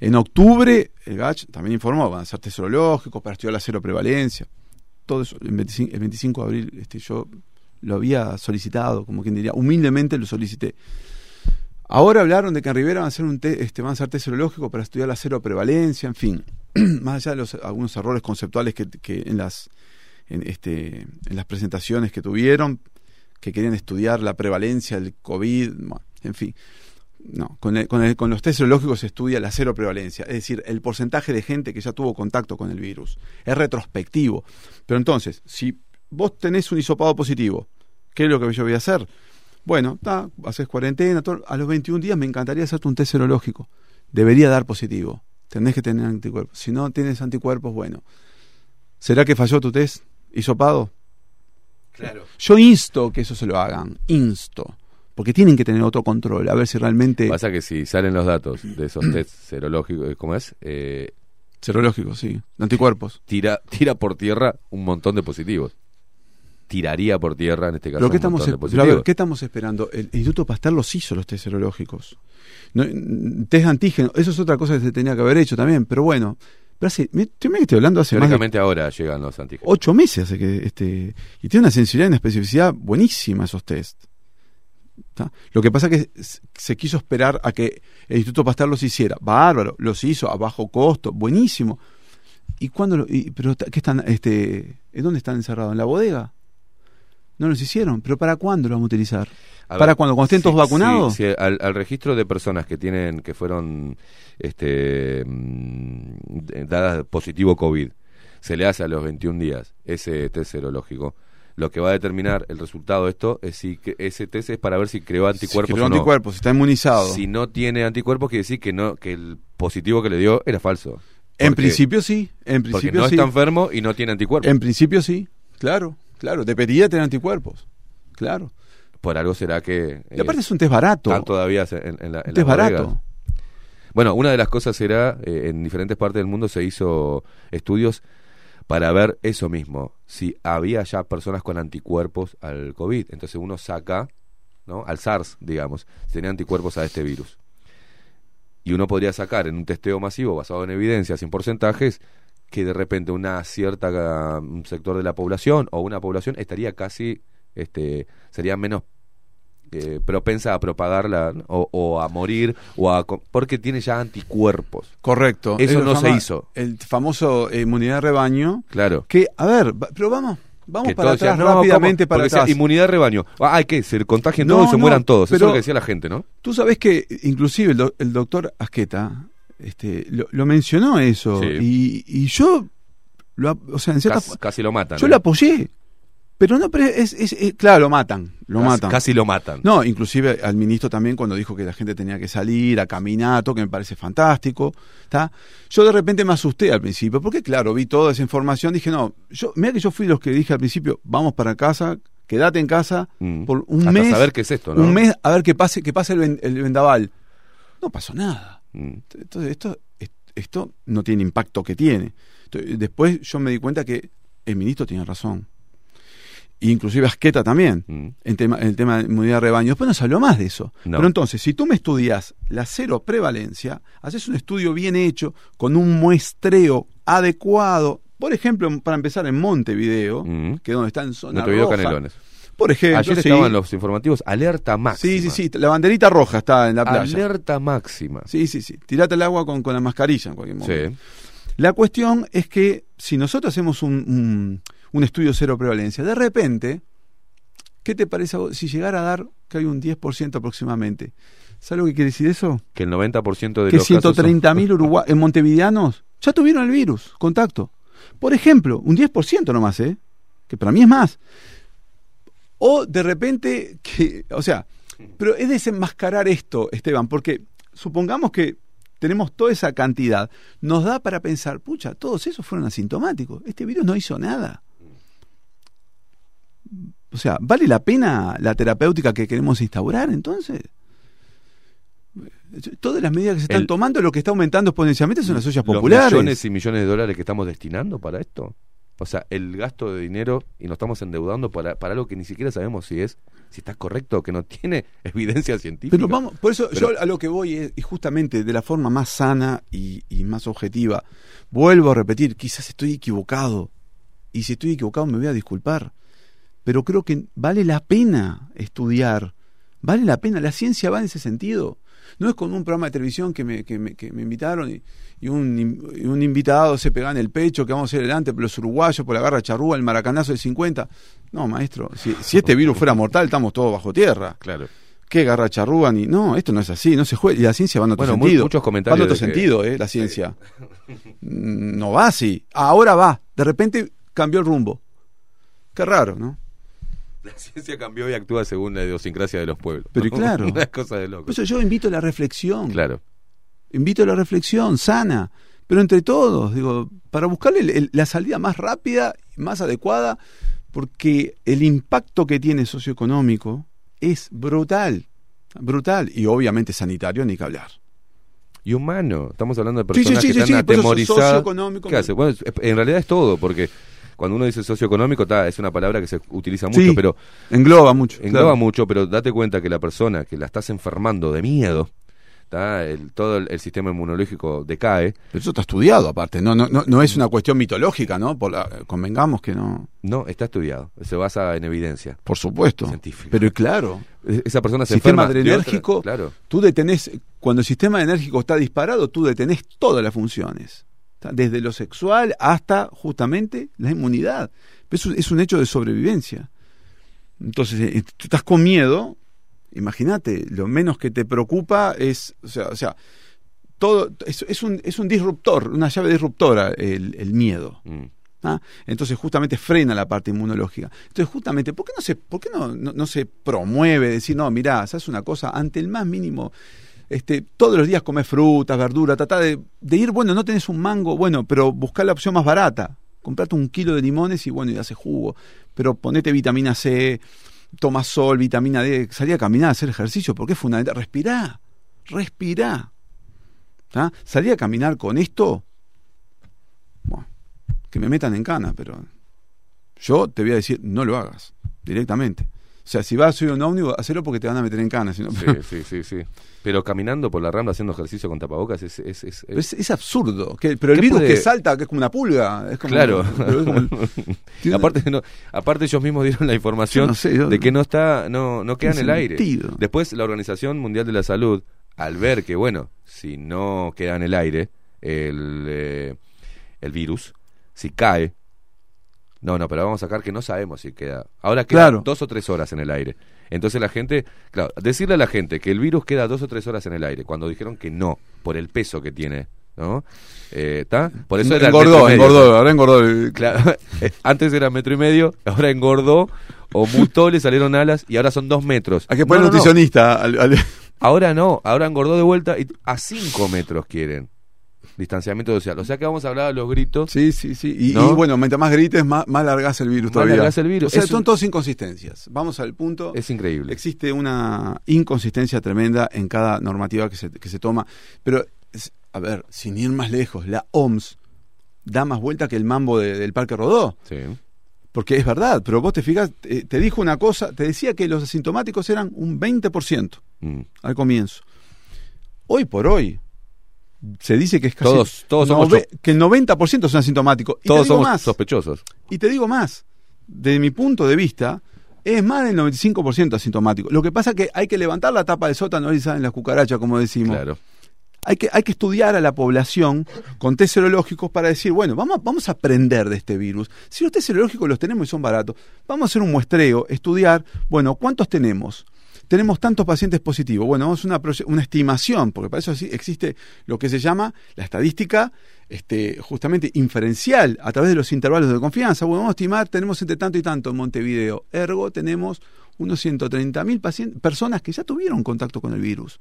En octubre, el GACH también informó, van a hacer test serológicos para estudiar la cero prevalencia. Todo eso, el 25, el 25 de abril este, yo lo había solicitado, como quien diría, humildemente lo solicité. Ahora hablaron de que en Rivera van a hacer un te- este, van a hacer test serológico para estudiar la cero prevalencia, en fin, más allá de los algunos errores conceptuales que, en las en este en las presentaciones que tuvieron, que querían estudiar la prevalencia del COVID, en fin. No, con, el- con, el- con los test serológicos se estudia la cero prevalencia, es decir, el porcentaje de gente que ya tuvo contacto con el virus. Es retrospectivo. Pero entonces, si vos tenés un hisopado positivo, ¿qué es lo que yo voy a hacer? Bueno, está, haces cuarentena, todo, a los 21 días me encantaría hacerte un test serológico. Debería dar positivo. Tenés que tener anticuerpos. Si no tienes anticuerpos, bueno. ¿Será que falló tu test hisopado? Claro. Yo insto que eso se lo hagan. Insto. Porque tienen que tener otro control. A ver si realmente. Pasa que si salen los datos de esos test serológicos, ¿cómo es? Eh, Serológico, sí. Anticuerpos. tira, tira por tierra un montón de positivos. Tiraría por tierra, en este caso, Pero ¿qué un estamos, de ver. ¿qué estamos esperando? El Instituto Pasteur los hizo los test serológicos. No, test antígeno, eso es otra cosa que se tenía que haber hecho también, pero bueno. Pero hace, me- me estoy hablando hace más de ahora llegan los antígenos. ocho meses hace que este y tiene una sensibilidad y una especificidad buenísima esos test. ¿Tá? Lo que pasa es que se quiso esperar a que el Instituto Pasteur los hiciera. Bárbaro, los hizo a bajo costo, buenísimo. ¿Y cuándo lo, y- pero qué están este ¿en dónde están encerrados? ¿En la bodega? No los hicieron, pero ¿para cuándo los vamos a utilizar? A ¿Para ver, cuando cuando estén sí, todos vacunados? sí, sí, al, al registro de personas que tienen que fueron este mm, dadas positivo COVID se le hace a los 21 días ese test serológico. Lo que va a determinar el resultado de esto es si que ese test es para ver si creó anticuerpos Si creó o no. anticuerpos, está inmunizado. Si no tiene anticuerpos quiere decir que no que el positivo que le dio era falso. en principio sí, en porque principio no sí. está enfermo y no tiene anticuerpos. En principio sí, claro, claro, debería tener anticuerpos. Claro. Por algo será que Y aparte es un test barato. están todavía en, en la, en Un test barato. Bueno, una de las cosas era, eh, en diferentes partes del mundo se hizo estudios para ver eso mismo, si había ya personas con anticuerpos al COVID. Entonces uno saca, ¿no? Al SARS, digamos, si tenía anticuerpos a este virus. Y uno podría sacar en un testeo masivo basado en evidencias, en porcentajes, que de repente una cierta un sector de la población o una población estaría casi, este, sería menos eh, propensa a propagarla ¿no? o, o a morir o a porque tiene ya anticuerpos. Correcto. Eso Es no se hizo. El famoso eh, inmunidad de rebaño. Claro. Que, a ver, pero vamos, vamos Que para decían, atrás "No, rápidamente ¿cómo?". para decía, atrás. inmunidad de rebaño. Ah, hay que se contagien No, todos y se mueran todos. Eso es lo que decía la gente, ¿no? Tú sabes que inclusive el, do- el doctor Asqueta este, lo, lo mencionó eso. Sí. Y, y yo, lo, o sea, en cierta Casi, casi lo matan. yo ¿eh? lo apoyé. Pero no, pero es, es- es- claro, lo matan, lo Casi- matan. Casi lo matan. No, inclusive al ministro también cuando dijo que la gente tenía que salir a caminar, todo que me parece fantástico, ¿está? Yo de repente me asusté al principio, porque claro, vi toda esa información, dije, no, yo mira que yo fui los que dije al principio, vamos para casa, quédate en casa Mm. por un Hasta mes, saber qué es esto, ¿no? un mes a ver qué pase, que pase el, ven- el vendaval. No pasó nada. Mm. Entonces esto esto no tiene impacto que tiene. Entonces, después yo me di cuenta que el ministro tiene razón. Inclusive Asqueta también, Mm. en, tema, en el tema de inmunidad de rebaño. Después no se habló más de eso. No. Pero entonces, si tú me estudias la cero prevalencia, haces un estudio bien hecho, con un muestreo adecuado, por ejemplo, para empezar en Montevideo, Mm. que es donde está en zona Montevideo roja. Canelones. Por ejemplo, Ayer sí. estaban los informativos alerta máxima. Sí, sí, sí, la banderita roja está en la playa. Alerta máxima. Sí, sí, sí. Tirate el agua con, con la mascarilla en cualquier momento. Sí. La cuestión es que si nosotros hacemos un, un, un estudio cero prevalencia, de repente, ¿qué te parece a vos si llegara a dar que hay un 10% aproximadamente? ¿Sabes lo que quiere decir eso? Que el 90% de Que los casos son- 130.000 urugua- en montevideanos ya tuvieron el virus, contacto. Por ejemplo, un 10% nomás, ¿eh? Que para mí es más. O de repente, que, o sea, pero es desenmascarar esto, Esteban, porque supongamos que tenemos toda esa cantidad, nos da para pensar, pucha, todos esos fueron asintomáticos, este virus no hizo nada. O sea, ¿vale la pena la terapéutica que queremos instaurar entonces? Todas las medidas que se están El- tomando, lo que está aumentando exponencialmente son las ollas los populares. millones y millones de dólares que estamos destinando para esto. O sea, el gasto de dinero y nos estamos endeudando para, para algo que ni siquiera sabemos si es si está correcto o que no tiene evidencia científica. Pero vamos, por eso Pero- yo a lo que voy es, y justamente de la forma más sana y, y más objetiva, vuelvo a repetir, quizás estoy equivocado, y si estoy equivocado me voy a disculpar, pero creo que vale la pena estudiar ¿Vale la pena? ¿La ciencia va en ese sentido? No es como un programa de televisión que me, que me, que me invitaron y, y un, y un invitado se pega en el pecho que vamos a ir adelante por los uruguayos, por la garra charrúa, el maracanazo del 50. No, maestro, si, si este virus fuera mortal, estamos todos bajo tierra. Claro. ¿Qué garra charrúa? Ni, no, esto no es así, no se juega. Y la ciencia va en otro Bueno, sentido. muchos Va comentarios en otro que- sentido, eh, la ciencia. Mm, No va así. Ahora va. De repente cambió el rumbo. Qué raro, ¿no? La ciencia cambió y actúa según la idiosincrasia de los pueblos. Pero y claro. Una cosa de loco. Por eso yo invito a la reflexión. Claro. invito a la reflexión sana, pero entre todos, digo, para buscarle el- el- la salida más rápida, más adecuada, porque el impacto que tiene socioeconómico es brutal, brutal, y obviamente sanitario, ni que hablar. Y humano. Estamos hablando de Sí, sí, personas sí, que sí, están sí, por eso atemorizadas. socioeconómico, ¿Qué hace? Bueno, es- en realidad es todo, porque cuando uno dice socioeconómico, ta, es una palabra que se utiliza mucho, Sí, pero engloba mucho. engloba claro. mucho, pero date cuenta que la persona que la estás enfermando de miedo, el, todo el, el sistema inmunológico decae. Pero eso está estudiado aparte, no, no, no, no es una cuestión mitológica, ¿no? Por la- convengamos que no. No, está estudiado. Se basa en evidencia. Por supuesto. Científica. Pero claro, E- Esa persona se sistema enferma de adrenérgico, otra- claro. tú detenés, cuando el sistema adrenérgico está disparado, tú detenés todas las funciones. Desde lo sexual hasta justamente la inmunidad. Eso es un hecho de sobrevivencia. Entonces, eh, tú estás con miedo, imagínate, lo menos que te preocupa es, o sea, o sea todo es, es un, es un disruptor, una llave disruptora el, el miedo. Mm. ¿ah? Entonces justamente frena la parte inmunológica. Entonces justamente, ¿por qué no se, por qué no, no, no se promueve decir, no, mirá, ¿sabes una cosa? Ante el más mínimo, este, todos los días comer frutas, verduras, trata de, de ir, bueno, no tenés un mango, bueno, pero buscar la opción más barata. Comprate un kilo de limones y bueno, y hace jugo. Pero ponete vitamina C, toma sol, vitamina D, salí a caminar, a hacer ejercicio, porque es fundamental. Respirá, respirá. ¿tá? Salí a caminar con esto, bueno, que me metan en cana, pero yo te voy a decir, no lo hagas, directamente. O sea, si vas a subir un ómnibus, hacelo porque te van a meter en cana. Si no, Sí, sí, sí, sí. Pero caminando por la rambla haciendo ejercicio con tapabocas es... es, es- es, es absurdo. Que, pero el ¿Qué virus puede- que salta, que es como una pulga. Es como, Claro. como- aparte, no, aparte ellos mismos dieron la información Yo no sé, yo- de que no está, no, no queda en el aire. Después la Organización Mundial de la Salud, al ver que bueno, si no queda en el aire el, eh, el virus, si cae, no, no, pero vamos a sacar que no sabemos si queda. Ahora queda Claro. dos o tres horas en el aire. Entonces la gente, claro, decirle a la gente que el virus queda dos o tres horas en el aire, cuando dijeron que no, por el peso que tiene, ¿no? Eh, ¿Está? Por eso era engordó, metro y medio. engordó, ahora engordó. Claro, eh, antes era metro y medio, ahora engordó o mutó, le salieron alas y ahora son dos metros. Hay que poner No, no, no. nutricionista. al- al- Ahora no, ahora engordó de vuelta y a cinco metros quieren distanciamiento social. O sea que vamos a hablar a los gritos. Sí, sí, sí. Y, ¿No? y bueno, mientras más grites, más, más largás el virus Más todavía. largás el virus. O sea, Es son un- todas inconsistencias. Vamos al punto. Es increíble. Existe una inconsistencia tremenda en cada normativa que se, que se toma. Pero, a ver, sin ir más lejos, la OMS da más vuelta que el mambo de- del Parque Rodó. Sí. Porque es verdad, pero vos te fijas, te, te dijo una cosa, te decía que los asintomáticos eran un 20% Mm. al comienzo. Hoy por hoy, se dice que es casi Todos- todos somos que el 90% son asintomáticos. Y Todos somos más, sospechosos. y te digo más, de mi punto de vista, es más del 95% asintomático. Lo que pasa es que hay que levantar la tapa del sótano y salen las cucarachas, como decimos. Claro. Hay que, hay que estudiar a la población con test serológicos para decir, bueno, vamos, vamos a aprender de este virus. Si los test serológicos los tenemos y son baratos, vamos a hacer un muestreo, estudiar, bueno, ¿cuántos tenemos? Tenemos tantos pacientes positivos. Bueno, vamos a una, una estimación, porque para eso existe lo que se llama la estadística este, justamente inferencial a través de los intervalos de confianza. Bueno, vamos a estimar, tenemos entre tanto y tanto en Montevideo. Ergo, tenemos unos 130.000 pacientes, personas que ya tuvieron contacto con el virus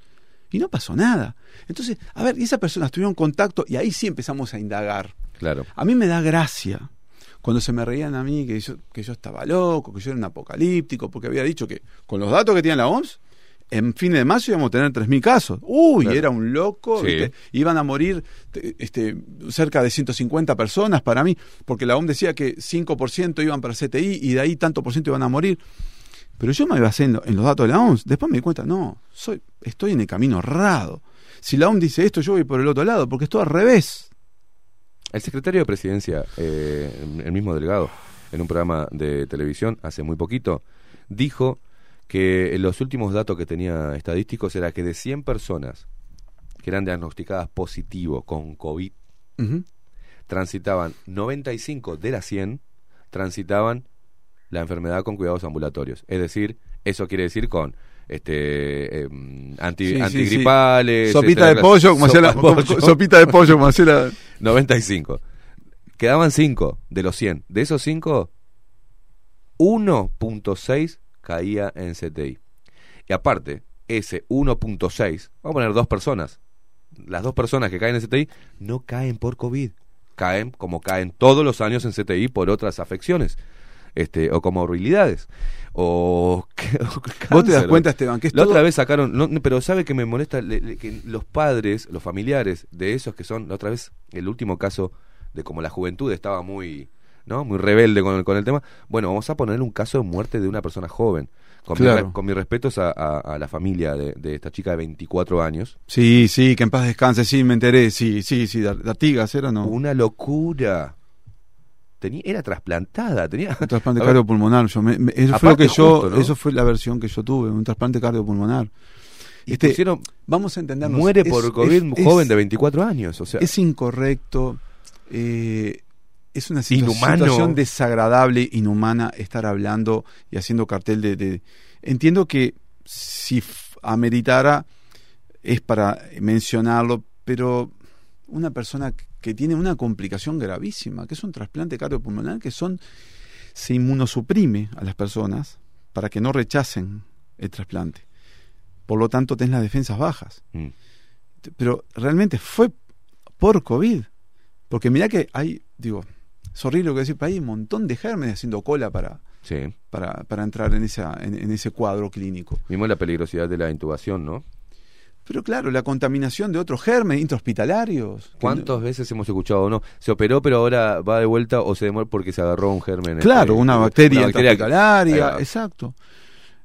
y no pasó nada. Entonces, a ver, y esas personas tuvieron contacto y ahí sí empezamos a indagar. Claro. A mí me da gracia cuando se me reían a mí que yo, que yo estaba loco, que yo era un apocalíptico, porque había dicho que con los datos que tiene la OMS, en fin de marzo íbamos a tener 3.000 casos. Uy, Claro. era un loco, Sí. ¿viste? iban a morir te- este, cerca de 150 personas para mí, porque la OMS decía que 5% iban para CTI y de ahí tanto por ciento iban a morir. Pero yo me en, lo- en los datos de la OMS. Después me di cuenta, no, soy, estoy en el camino errado. Si la OMS dice esto, yo voy por el otro lado, porque es todo al revés. El secretario de Presidencia, eh, el mismo delegado, en un programa de televisión hace muy poquito, dijo que los últimos datos que tenía estadísticos era que de 100 personas que eran diagnosticadas positivo con COVID, Ujú. transitaban 95 de las 100 transitaban la enfermedad con cuidados ambulatorios. Es decir, eso quiere decir con este em, anti, Sí, sí, antigripales, sí. Sopita etcétera. de pollo, como Sopa sopita de pollo, como hacía la- 95. Quedaban 5 de los 100. De esos 5, 1.6 caía en CTI. Y aparte, ese 1.6, vamos a poner dos personas. Las dos personas que caen en CTI no caen por COVID. Caen como caen todos los años en CTI por otras afecciones. Este, o comorbilidades. O, Vos te das cuenta, Esteban, que es La todo- otra vez sacaron, no, pero sabe que me molesta Le- le- que los padres, los familiares de esos que son, la otra vez, el último caso de como la juventud estaba muy, ¿no? Muy rebelde con el, con el tema. Bueno, vamos a poner un caso de muerte de una persona joven. Con, mi Claro. con mis respetos a, a- a la familia de, de esta chica de 24 años. Sí, sí, que en paz descanse, sí, me enteré, sí, sí, sí, de Artigas era, ¿no? Una locura. Tenía, era trasplantada, tenía... Un trasplante ver, cardiopulmonar. Yo me- me- eso fue lo Aparte que yo, justo, ¿no? eso fue la versión que yo tuve, un trasplante cardiopulmonar. y Este, pusieron- vamos a entendernos. muere es- por COVID un joven es- de 24 años. O sea, Es incorrecto, eh, es una Inhumano. situación desagradable, inhumana, estar hablando y haciendo cartel de... de- Entiendo que si ameritara es para mencionarlo, pero una persona que tiene una complicación gravísima, que es un trasplante cardiopulmonar, que son se inmunosuprime a las personas para que no rechacen el trasplante. Por lo tanto, tenés las defensas bajas. mm. Pero realmente fue por COVID. Porque mirá que hay, digo, es horrible lo que decir, pero hay un montón de gérmenes haciendo cola para, sí. para, para entrar en, esa, en, en ese cuadro clínico. Mismo la peligrosidad de la intubación, ¿no? Pero claro, la contaminación de otros gérmenes intrahospitalarios. ¿Cuántas veces hemos escuchado no? Se operó, pero ahora va de vuelta o se demora porque se agarró un germen. Claro, este, una bacteria una bacteria que- intrahospitalaria, exacto.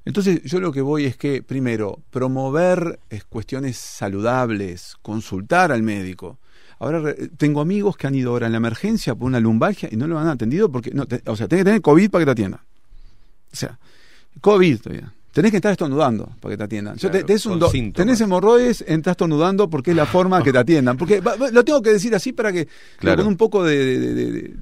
Entonces, yo lo que voy es que, primero, promover cuestiones saludables, consultar al médico. Ahora, tengo amigos que han ido ahora en la emergencia por una lumbalgia y no lo han atendido porque, no, te- o sea, tenés que tener COVID para que te atiendan. O sea, COVID todavía. Tenés que estar estornudando para que te atiendan. Yo te- Claro, tenés, un do- tenés hemorroides, entras estornudando porque es la forma que te atiendan. Porque lo tengo que decir así para que, Claro. con un poco de, de- de- de-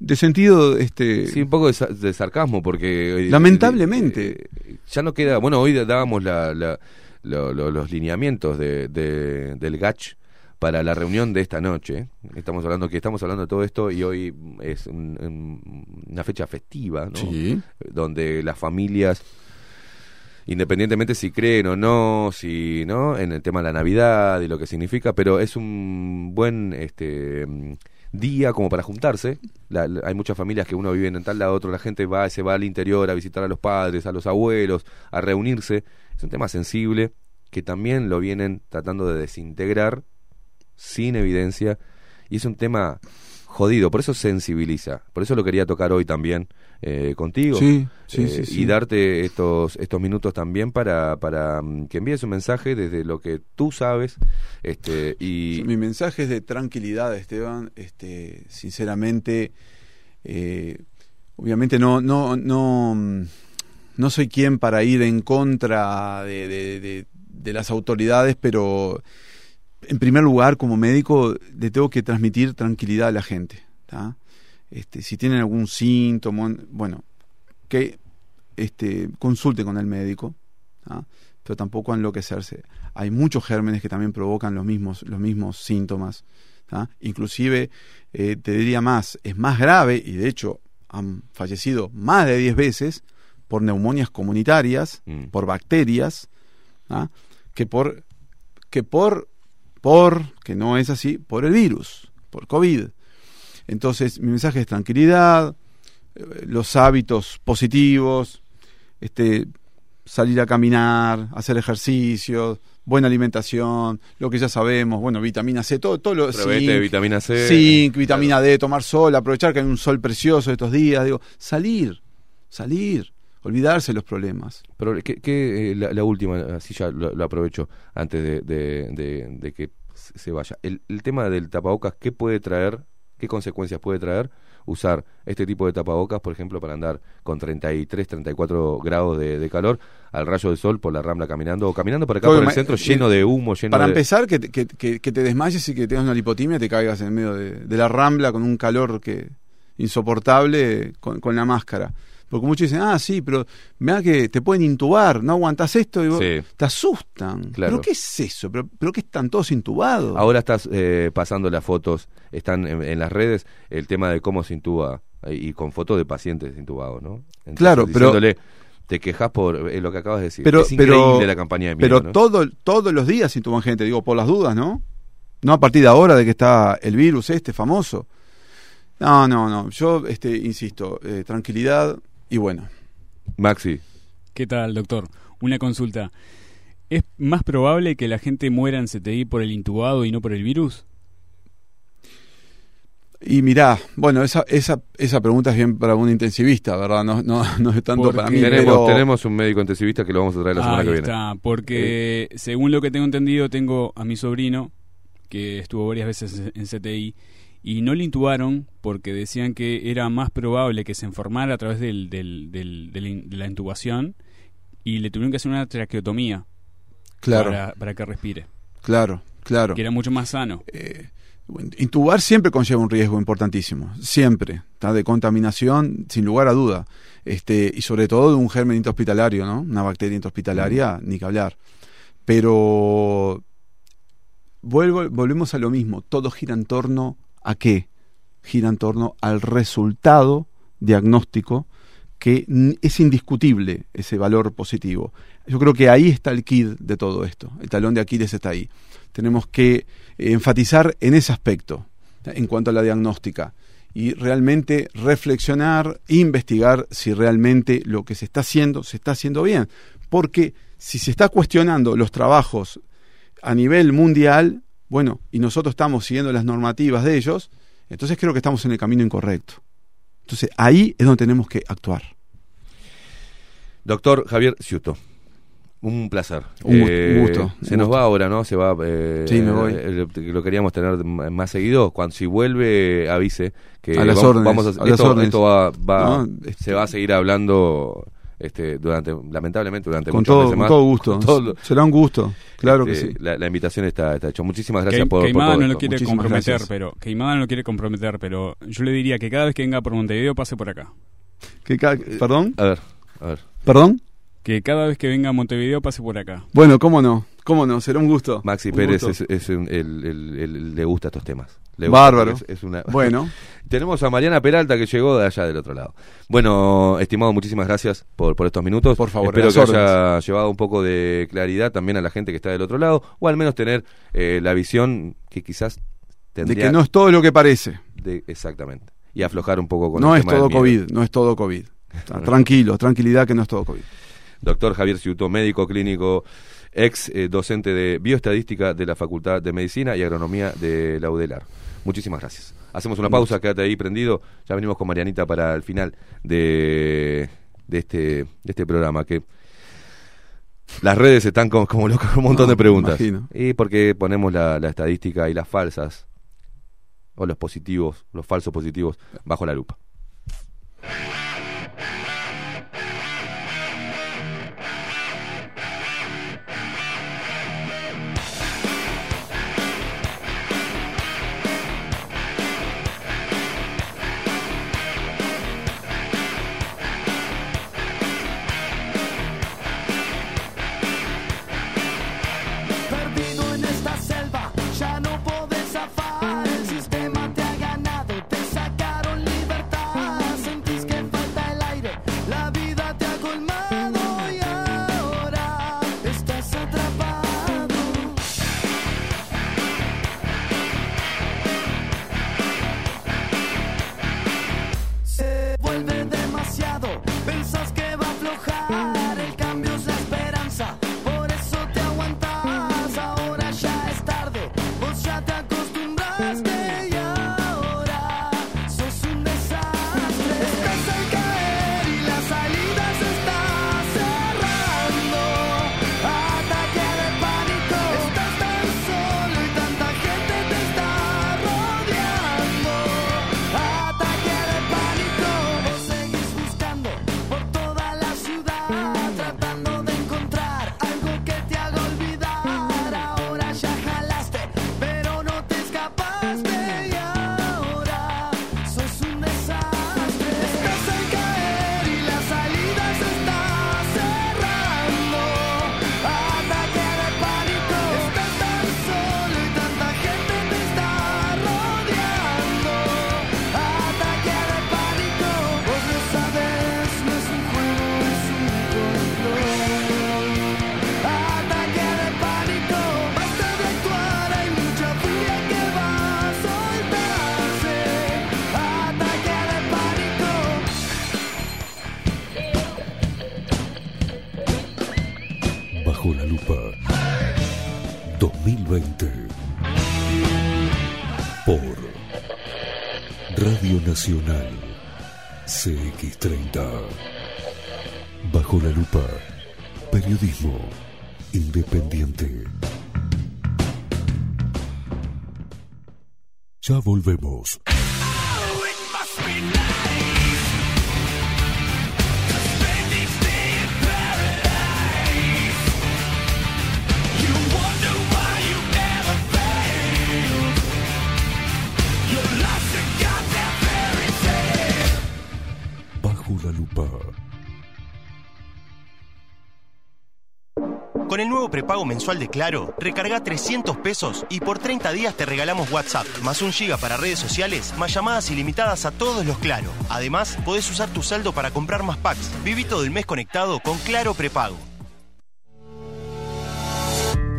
de sentido este Sí, un poco de, sa- de sarcasmo porque... eh, Lamentablemente. eh, ya no queda... Bueno, hoy dábamos la, la- lo- lo- los lineamientos de, de- del GACH para la reunión de esta noche. Estamos hablando que estamos hablando de todo esto y hoy es un- un- una fecha festiva, ¿no? Sí. donde las familias independientemente si creen o no, si no, en el tema de la Navidad y lo que significa, pero es un buen este mm, día como para juntarse. La- hay muchas familias que uno vive en tal lado, otro la gente va, se va al interior a visitar a los padres, a los abuelos, a reunirse. Es un tema sensible que también lo vienen tratando de desintegrar sin evidencia y es un tema jodido, por eso sensibiliza, por eso lo quería tocar hoy también eh, contigo Sí, sí, eh, sí, y darte estos estos minutos también para para mm, que envíes un mensaje desde lo que tú sabes este y Mi mensaje es de tranquilidad, Esteban. Este, sinceramente, eh, obviamente no, no, no, mm, no soy quien para ir en contra de, de- de- de las autoridades, pero en primer lugar, como médico, le tengo que transmitir tranquilidad a la gente. Este, si tienen algún síntoma, bueno, que este, consulte con el médico. ¿tá? pero tampoco a enloquecerse. Hay muchos gérmenes que también provocan los mismos, los mismos síntomas. ¿tá? Inclusive, eh, te diría más, es más grave, y de hecho han fallecido más de 10 veces por neumonias comunitarias, Mm. por bacterias, ¿tá? que por, que por, por, que no es así, por el virus, por COVID. Entonces, mi mensaje es tranquilidad, eh, los hábitos positivos, este, salir a caminar, hacer ejercicio, buena alimentación, lo que ya sabemos, bueno, vitamina C, todo, todo lo de vitamina C. zinc, vitamina D, tomar sol, aprovechar que hay un sol precioso estos días, digo, salir, salir, olvidarse los problemas. Pero que, que, eh, la, la última, así ya lo, lo aprovecho antes de, de- de- de que se vaya. El, el tema del tapabocas, ¿qué puede traer ¿Qué consecuencias puede traer usar este tipo de tapabocas, por ejemplo, para andar con 33, 34 grados de, calor al rayo del sol por la rambla caminando o caminando por acá por el centro lleno de humo, lleno Para empezar, que, te- que, que- que te desmayes y que tengas una lipotimia, te caigas en medio de, de la rambla con un calor que insoportable con, con la máscara. Porque muchos dicen, ah, sí, pero mira que te pueden intubar, no aguantas esto y vos- Sí. te asustan. Claro. ¿Pero qué es eso? ¿Pero, pero qué están todos intubados? Ahora estás eh, pasando las fotos, están en, en las redes, el tema de cómo se intuba eh, y con fotos de pacientes intubados, ¿no? Entonces, Claro, pero- diciéndole, te quejas por eh, lo que acabas de decir. pero, es increíble pero, la campaña de miedo, pero ¿no? todo, todos los días intuban gente, digo, por las dudas, ¿no? No a partir de ahora de que está el virus este famoso. No, no, no. Yo, este, insisto, eh, tranquilidad y bueno. Maxi, ¿Qué tal, doctor? Una consulta. ¿Es más probable que la gente muera en CTI por el intubado y no por el virus? Y mirá, bueno, esa, esa, esa pregunta es bien para un intensivista, ¿verdad? No, no, no es tanto Porque para mí. tenemos, pero- tenemos un médico intensivista que lo vamos a traer la semana Ahí que viene. está, porque según lo que tengo entendido, tengo a mi sobrino que estuvo varias veces en CTI y no le intubaron porque decían que era más probable que se enfermara a través del, de la intubación y le tuvieron que hacer una traqueotomía Claro, para, para que respire, claro, claro. que era mucho más sano. Eh, intubar siempre conlleva un riesgo importantísimo, siempre, ¿tá? de contaminación, sin lugar a duda, este, y sobre todo de un germen intrahospitalario, ¿no? Una bacteria intrahospitalaria, ni que hablar. Pero vuelvo, volvemos a lo mismo, todo gira en torno a qué? Gira en torno al resultado diagnóstico que es indiscutible ese valor positivo. Yo creo que ahí está el kit de todo esto, el talón de Aquiles está ahí. Tenemos que eh, enfatizar en ese aspecto, en cuanto a la diagnóstica, y realmente reflexionar, investigar si realmente lo que se está haciendo se está haciendo bien. Porque si se está cuestionando los trabajos a nivel mundial, bueno, y nosotros estamos siguiendo las normativas de ellos, entonces creo que estamos en el camino incorrecto. Entonces ahí es donde tenemos que actuar. Doctor Javier Ciuto. Un placer. Eh, Un gu- un gusto, Se un nos gusto. va ahora, ¿no? Se va. eh, Sí, me voy. eh, lo, queríamos tener más seguido. Cuando si vuelve, avise que A las vamos, órdenes, vamos a las esto, órdenes. esto va, va- No, este- se va a seguir hablando este durante lamentablemente durante Con muchos todo, meses con más. todo gusto. Con todo lo- Será un gusto, claro que este, sí. La, la invitación está, está hecha. Muchísimas gracias Que, por, por Queimada todo no lo quiere Muchísimas comprometer, gracias. pero Queimada no lo quiere comprometer, pero yo le diría que cada vez que venga por Montevideo pase por acá. Que ca- ¿Perdón? A ver, a ver. ¿Perdón? Que cada vez que venga a Montevideo pase por acá. Bueno, cómo no, cómo no, será un gusto. Maxi Un Pérez gusto. es, es un- el- el- el- le gusta estos temas. Le gusta Bárbaro. Es, es una, Bueno, Tenemos a Mariana Peralta que llegó de allá del otro lado. Bueno, estimado, muchísimas gracias por, por estos minutos. Por favor, Espero que haya llevado un poco de claridad también a la gente que está del otro lado, o al menos tener eh, la visión que quizás de tendría que no es todo lo que parece. de- exactamente. Y aflojar un poco con No el es tema todo. COVID, no es todo COVID. Tranquilo, tranquilidad que no es todo COVID. Doctor Javier Ciuto, médico clínico, ex eh, docente de bioestadística de la Facultad de Medicina y Agronomía de la UDELAR. Muchísimas gracias. Hacemos una pausa, quédate ahí prendido. Ya venimos con Marianita para el final de, de, este, de este programa. que Las redes están con, como locas, con un montón No, de preguntas. imagino. Y porque ponemos la, la estadística y las falsas, o los positivos, los falsos positivos, bajo la lupa. Prepago mensual de Claro, recarga 300 pesos y por 30 días te regalamos WhatsApp, más un giga para redes sociales, más llamadas ilimitadas a todos los Claro. Además, podés usar tu saldo para comprar más packs. Viví todo el mes conectado con Claro Prepago.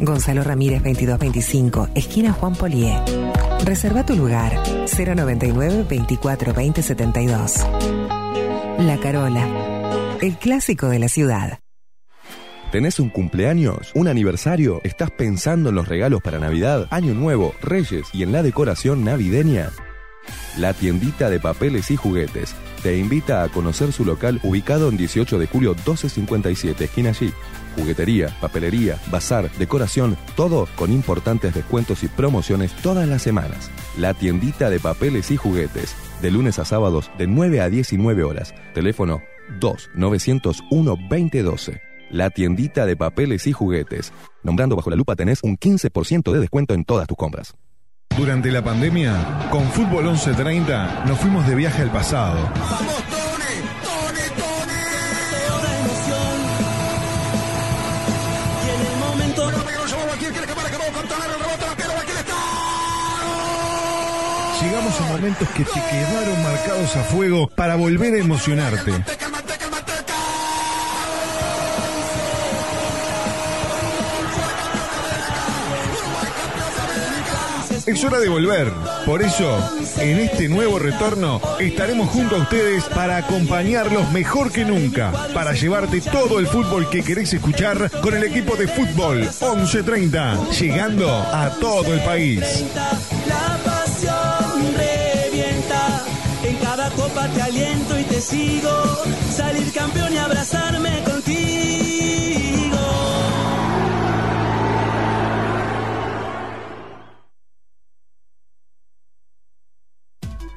Gonzalo Ramírez 2225, esquina Juan Polié. Reserva tu lugar 099 24 20 72. La Carola, el clásico de la ciudad. ¿Tenés un cumpleaños? ¿Un aniversario? ¿Estás pensando en los regalos para Navidad, Año Nuevo, Reyes y en la decoración navideña? La tiendita de papeles y juguetes te invita a conocer su local ubicado en 18 de julio 1257, esquina allí. Juguetería, papelería, bazar, decoración, todo con importantes descuentos y promociones todas las semanas. La tiendita de papeles y juguetes, de lunes a sábados de 9 a 19 horas. Teléfono 2 901 2012. La tiendita de papeles y juguetes. Nombrando bajo la lupa tenés un 15% de descuento en todas tus compras. Durante la pandemia, con Fútbol 1130 nos fuimos de viaje al pasado. Llegamos a momentos que te quedaron marcados a fuego para volver a emocionarte. Es hora de volver. Por eso, en este nuevo retorno, estaremos junto a ustedes para acompañarlos mejor que nunca, para llevarte todo el fútbol que querés escuchar con el equipo de fútbol 1130, llegando a todo el país. Copa te aliento y te sigo. Salir campeón y abrazarme contigo.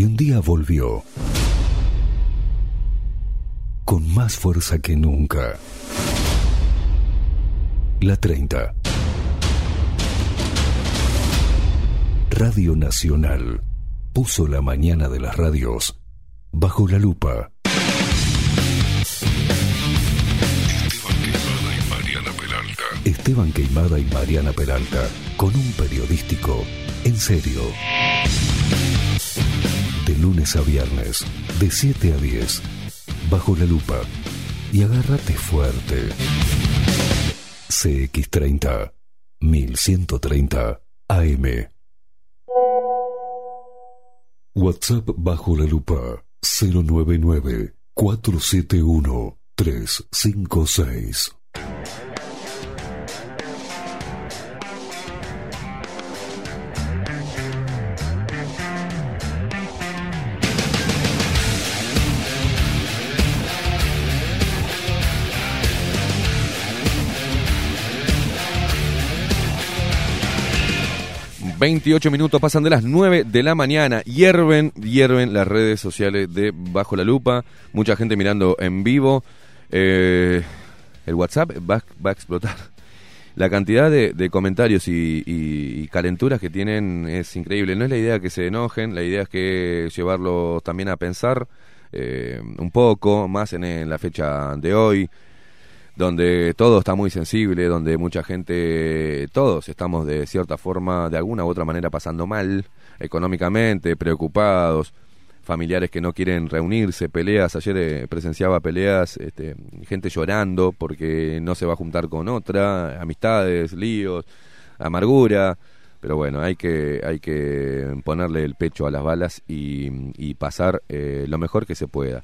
Y un día volvió. Con más fuerza que nunca. La 30. Radio Nacional puso la mañana de las radios bajo la lupa. Esteban Queimada y Mariana Peralta, con un periodístico en serio. Lunes a viernes, de 7 a 10, bajo la lupa. Y agárrate fuerte. CX30, 1130 AM. WhatsApp bajo la lupa 099 471 356. ...28 minutos pasan de las 9 de la mañana... ...hierven, hierven las redes sociales de Bajo la Lupa... ...mucha gente mirando en vivo... Eh, el WhatsApp va, va a explotar... La cantidad de, de comentarios y, y- y calenturas que tienen es increíble. No es la idea que se enojen, la idea es que llevarlos también a pensar eh, un poco, más en, en la fecha de hoy, donde todo está muy sensible, donde mucha gente, todos estamos de cierta forma, de alguna u otra manera pasando mal, económicamente, preocupados, familiares que no quieren reunirse, peleas, ayer eh, presenciaba peleas, este, gente llorando porque no se va a juntar con otra, amistades, líos, amargura, pero bueno, hay que, hay que ponerle el pecho a las balas y, y pasar eh, lo mejor que se pueda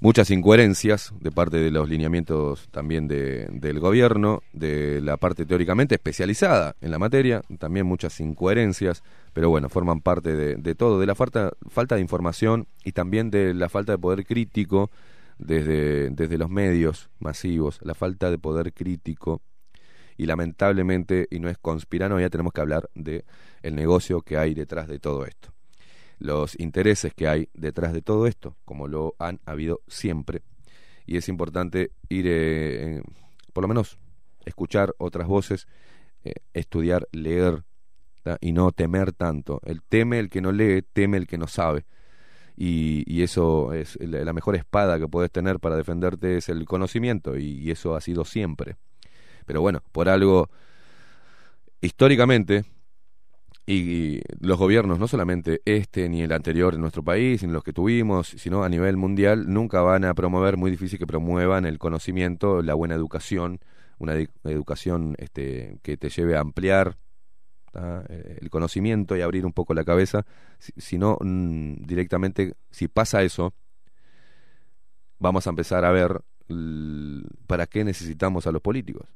muchas incoherencias de parte de los lineamientos también de- del gobierno, de la parte teóricamente especializada en la materia, también muchas incoherencias, pero bueno, forman parte de, de todo, de la falta, falta de información y también de la falta de poder crítico desde, desde los medios masivos, la falta de poder crítico. Y lamentablemente, y no es conspirano, ya tenemos que hablar de el negocio que hay detrás de todo esto los intereses que hay detrás de todo esto, como lo han habido siempre. Y es importante ir, eh, por lo menos, escuchar otras voces, eh, estudiar, leer y no temer tanto. El teme el que no lee, teme el que no sabe. Y, y eso es la la mejor espada que puedes tener para defenderte es el conocimiento y, y eso ha sido siempre. Pero bueno, por algo, históricamente, y los gobiernos, no solamente este ni el anterior en nuestro país, ni los que tuvimos, sino a nivel mundial, nunca van a promover, muy difícil que promuevan el conocimiento, la buena educación, una educación este, que te lleve a ampliar el conocimiento y abrir un poco la cabeza, si, si no, mm, directamente, si pasa eso, vamos a empezar a ver para qué necesitamos a los políticos,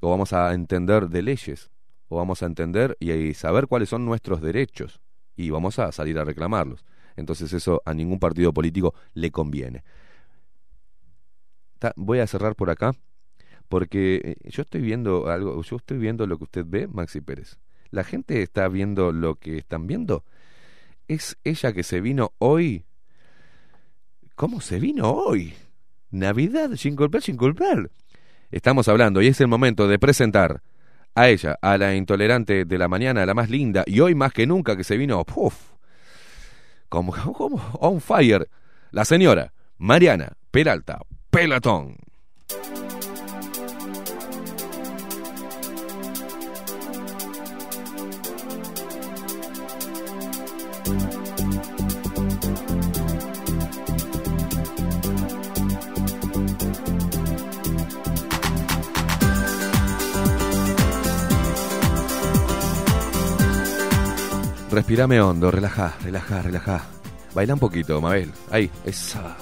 o vamos a entender de leyes, o vamos a entender y, saber cuáles son nuestros derechos y vamos a salir a reclamarlos. Entonces eso a ningún partido político le conviene. Voy a cerrar por acá porque eh, yo estoy viendo algo, yo estoy viendo lo que usted ve, Maxi Pérez. La gente está viendo lo que están viendo. Es ella que se vino hoy. ¿Cómo se vino hoy? Navidad, Jingle Bell, Jingle Bell. Estamos hablando y es el momento de presentar a ella, a la intolerante de la mañana, la más linda, y hoy más que nunca que se vino, ¡puf! como, como on fire, la señora Mariana Peralta Pelatón. Respirame hondo, relaja, relaja, relaja. Baila un poquito, Mabel. Ahí, esa.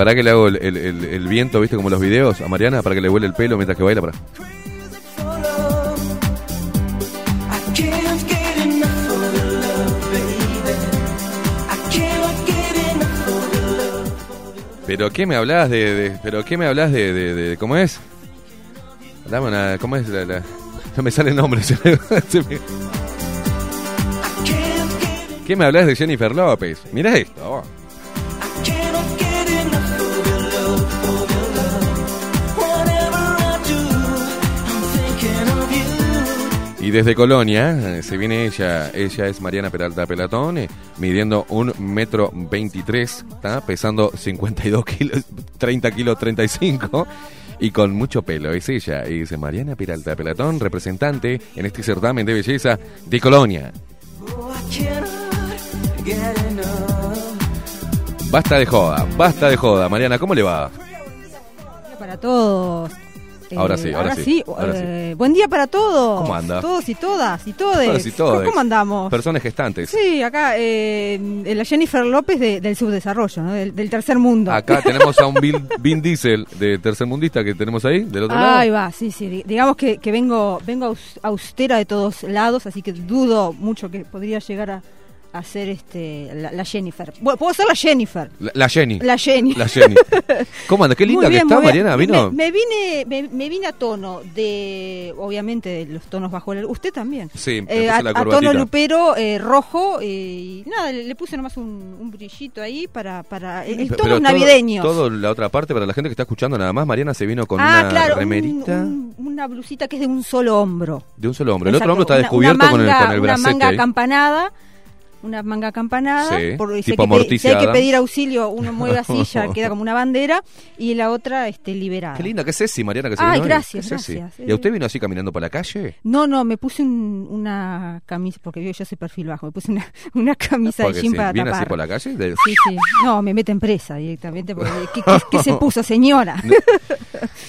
¿Para que le hago el, el- el- viento, viste, como los videos a Mariana? Para que le huele el pelo mientras que baila. Para. ¿Pero qué me hablas de, de- ¿Pero qué me hablas de, de- ¿Cómo es? Dame una... ¿Cómo es la...? la- no me sale el nombre. se me- ¿Qué me hablas de Jennifer López? Mira esto. Y desde Colonia eh, se viene ella, ella es Mariana Peralta Pelatón, eh, midiendo un metro veintitrés, pesando 52 kilos, 30 kilos 35 y con mucho pelo. Es ella, es Mariana Peralta Pelatón, representante en este certamen de belleza de Colonia. Basta de joda, basta de joda. Mariana, ¿cómo le va? para todos. Eh, Ahora sí, ahora sí, ahora eh, Buen día para todos. ¿Cómo anda? Todos y todas y todes. Todos y todes. ¿Cómo andamos? Personas gestantes. Sí, acá eh, la Jennifer López de- del subdesarrollo, ¿no? del, del tercer mundo. Acá tenemos a un Bill- Vin Diesel de tercermundista que tenemos ahí, del otro lado. Ahí va, sí, sí. di- Digamos que, que vengo vengo aus- austera de todos lados, así que dudo mucho que podría llegar a, a ser este la, la Jennifer. Bueno, puedo ser la Jennifer. La, la Jenny. La Jenny. La Jenny. ¿Cómo anda? Qué linda bien, que está. Mariana. Vino. Me, me vine, me, me vine a tono de, obviamente, de los tonos bajo el... Usted también. Sí, Eh, a, la a tono lupero eh, rojo eh, y nada, le, le puse nomás un, un brillito ahí para, para el, tono todo- navideño. Todo, la otra parte, para la gente que está escuchando nada más, Mariana se vino con ah, una claro, remerita un- una blusita que es de un solo hombro. de un solo hombro. El Exacto, otro hombro está una- descubierto una con el, con el Una manga ahí. Una manga acampanada. Sí, por- si, hay que, si hay que pedir auxilio, uno mueve así, ya queda como una bandera. Y la otra este, liberada. Qué linda, qué Ceci, Mariana, que se Ay, vino gracias, gracias. ¿Y a usted vino así caminando por la calle? No, no, me puse un- una camisa, porque yo, yo soy perfil bajo, me puse una, una camisa de Porque jean sí, para ¿Viene así tapar. por la calle? De- Sí, sí. No, me meten presa directamente. Porque, ¿qué, qué- qué se puso, señora?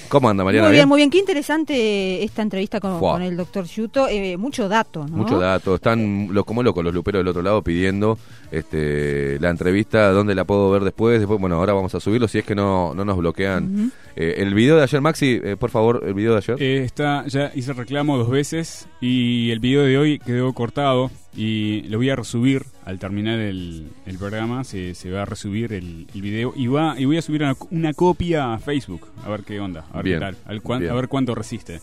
¿Cómo anda, Mariana? muy bien, muy bien. Qué interesante esta entrevista con, el doctor Yuto. Eh, mucho dato, ¿no? Mucho dato. Están los como locos los luperos del otro lado pidiendo este, la entrevista. ¿Dónde la puedo ver después? Después, bueno, ahora vamos a subirlo si es que no, no nos bloquean. Eh, el video de ayer, Maxi, eh, por favor, el video de ayer. Eh, está, ya hice reclamo dos veces y el video de hoy quedó cortado y lo voy a resubir al terminar el, el programa, se, se va a resubir el, el video y va y voy a subir una, una copia a Facebook, a ver qué onda, a ver Bien, qué tal, al cuan- bien. a ver cuánto resiste.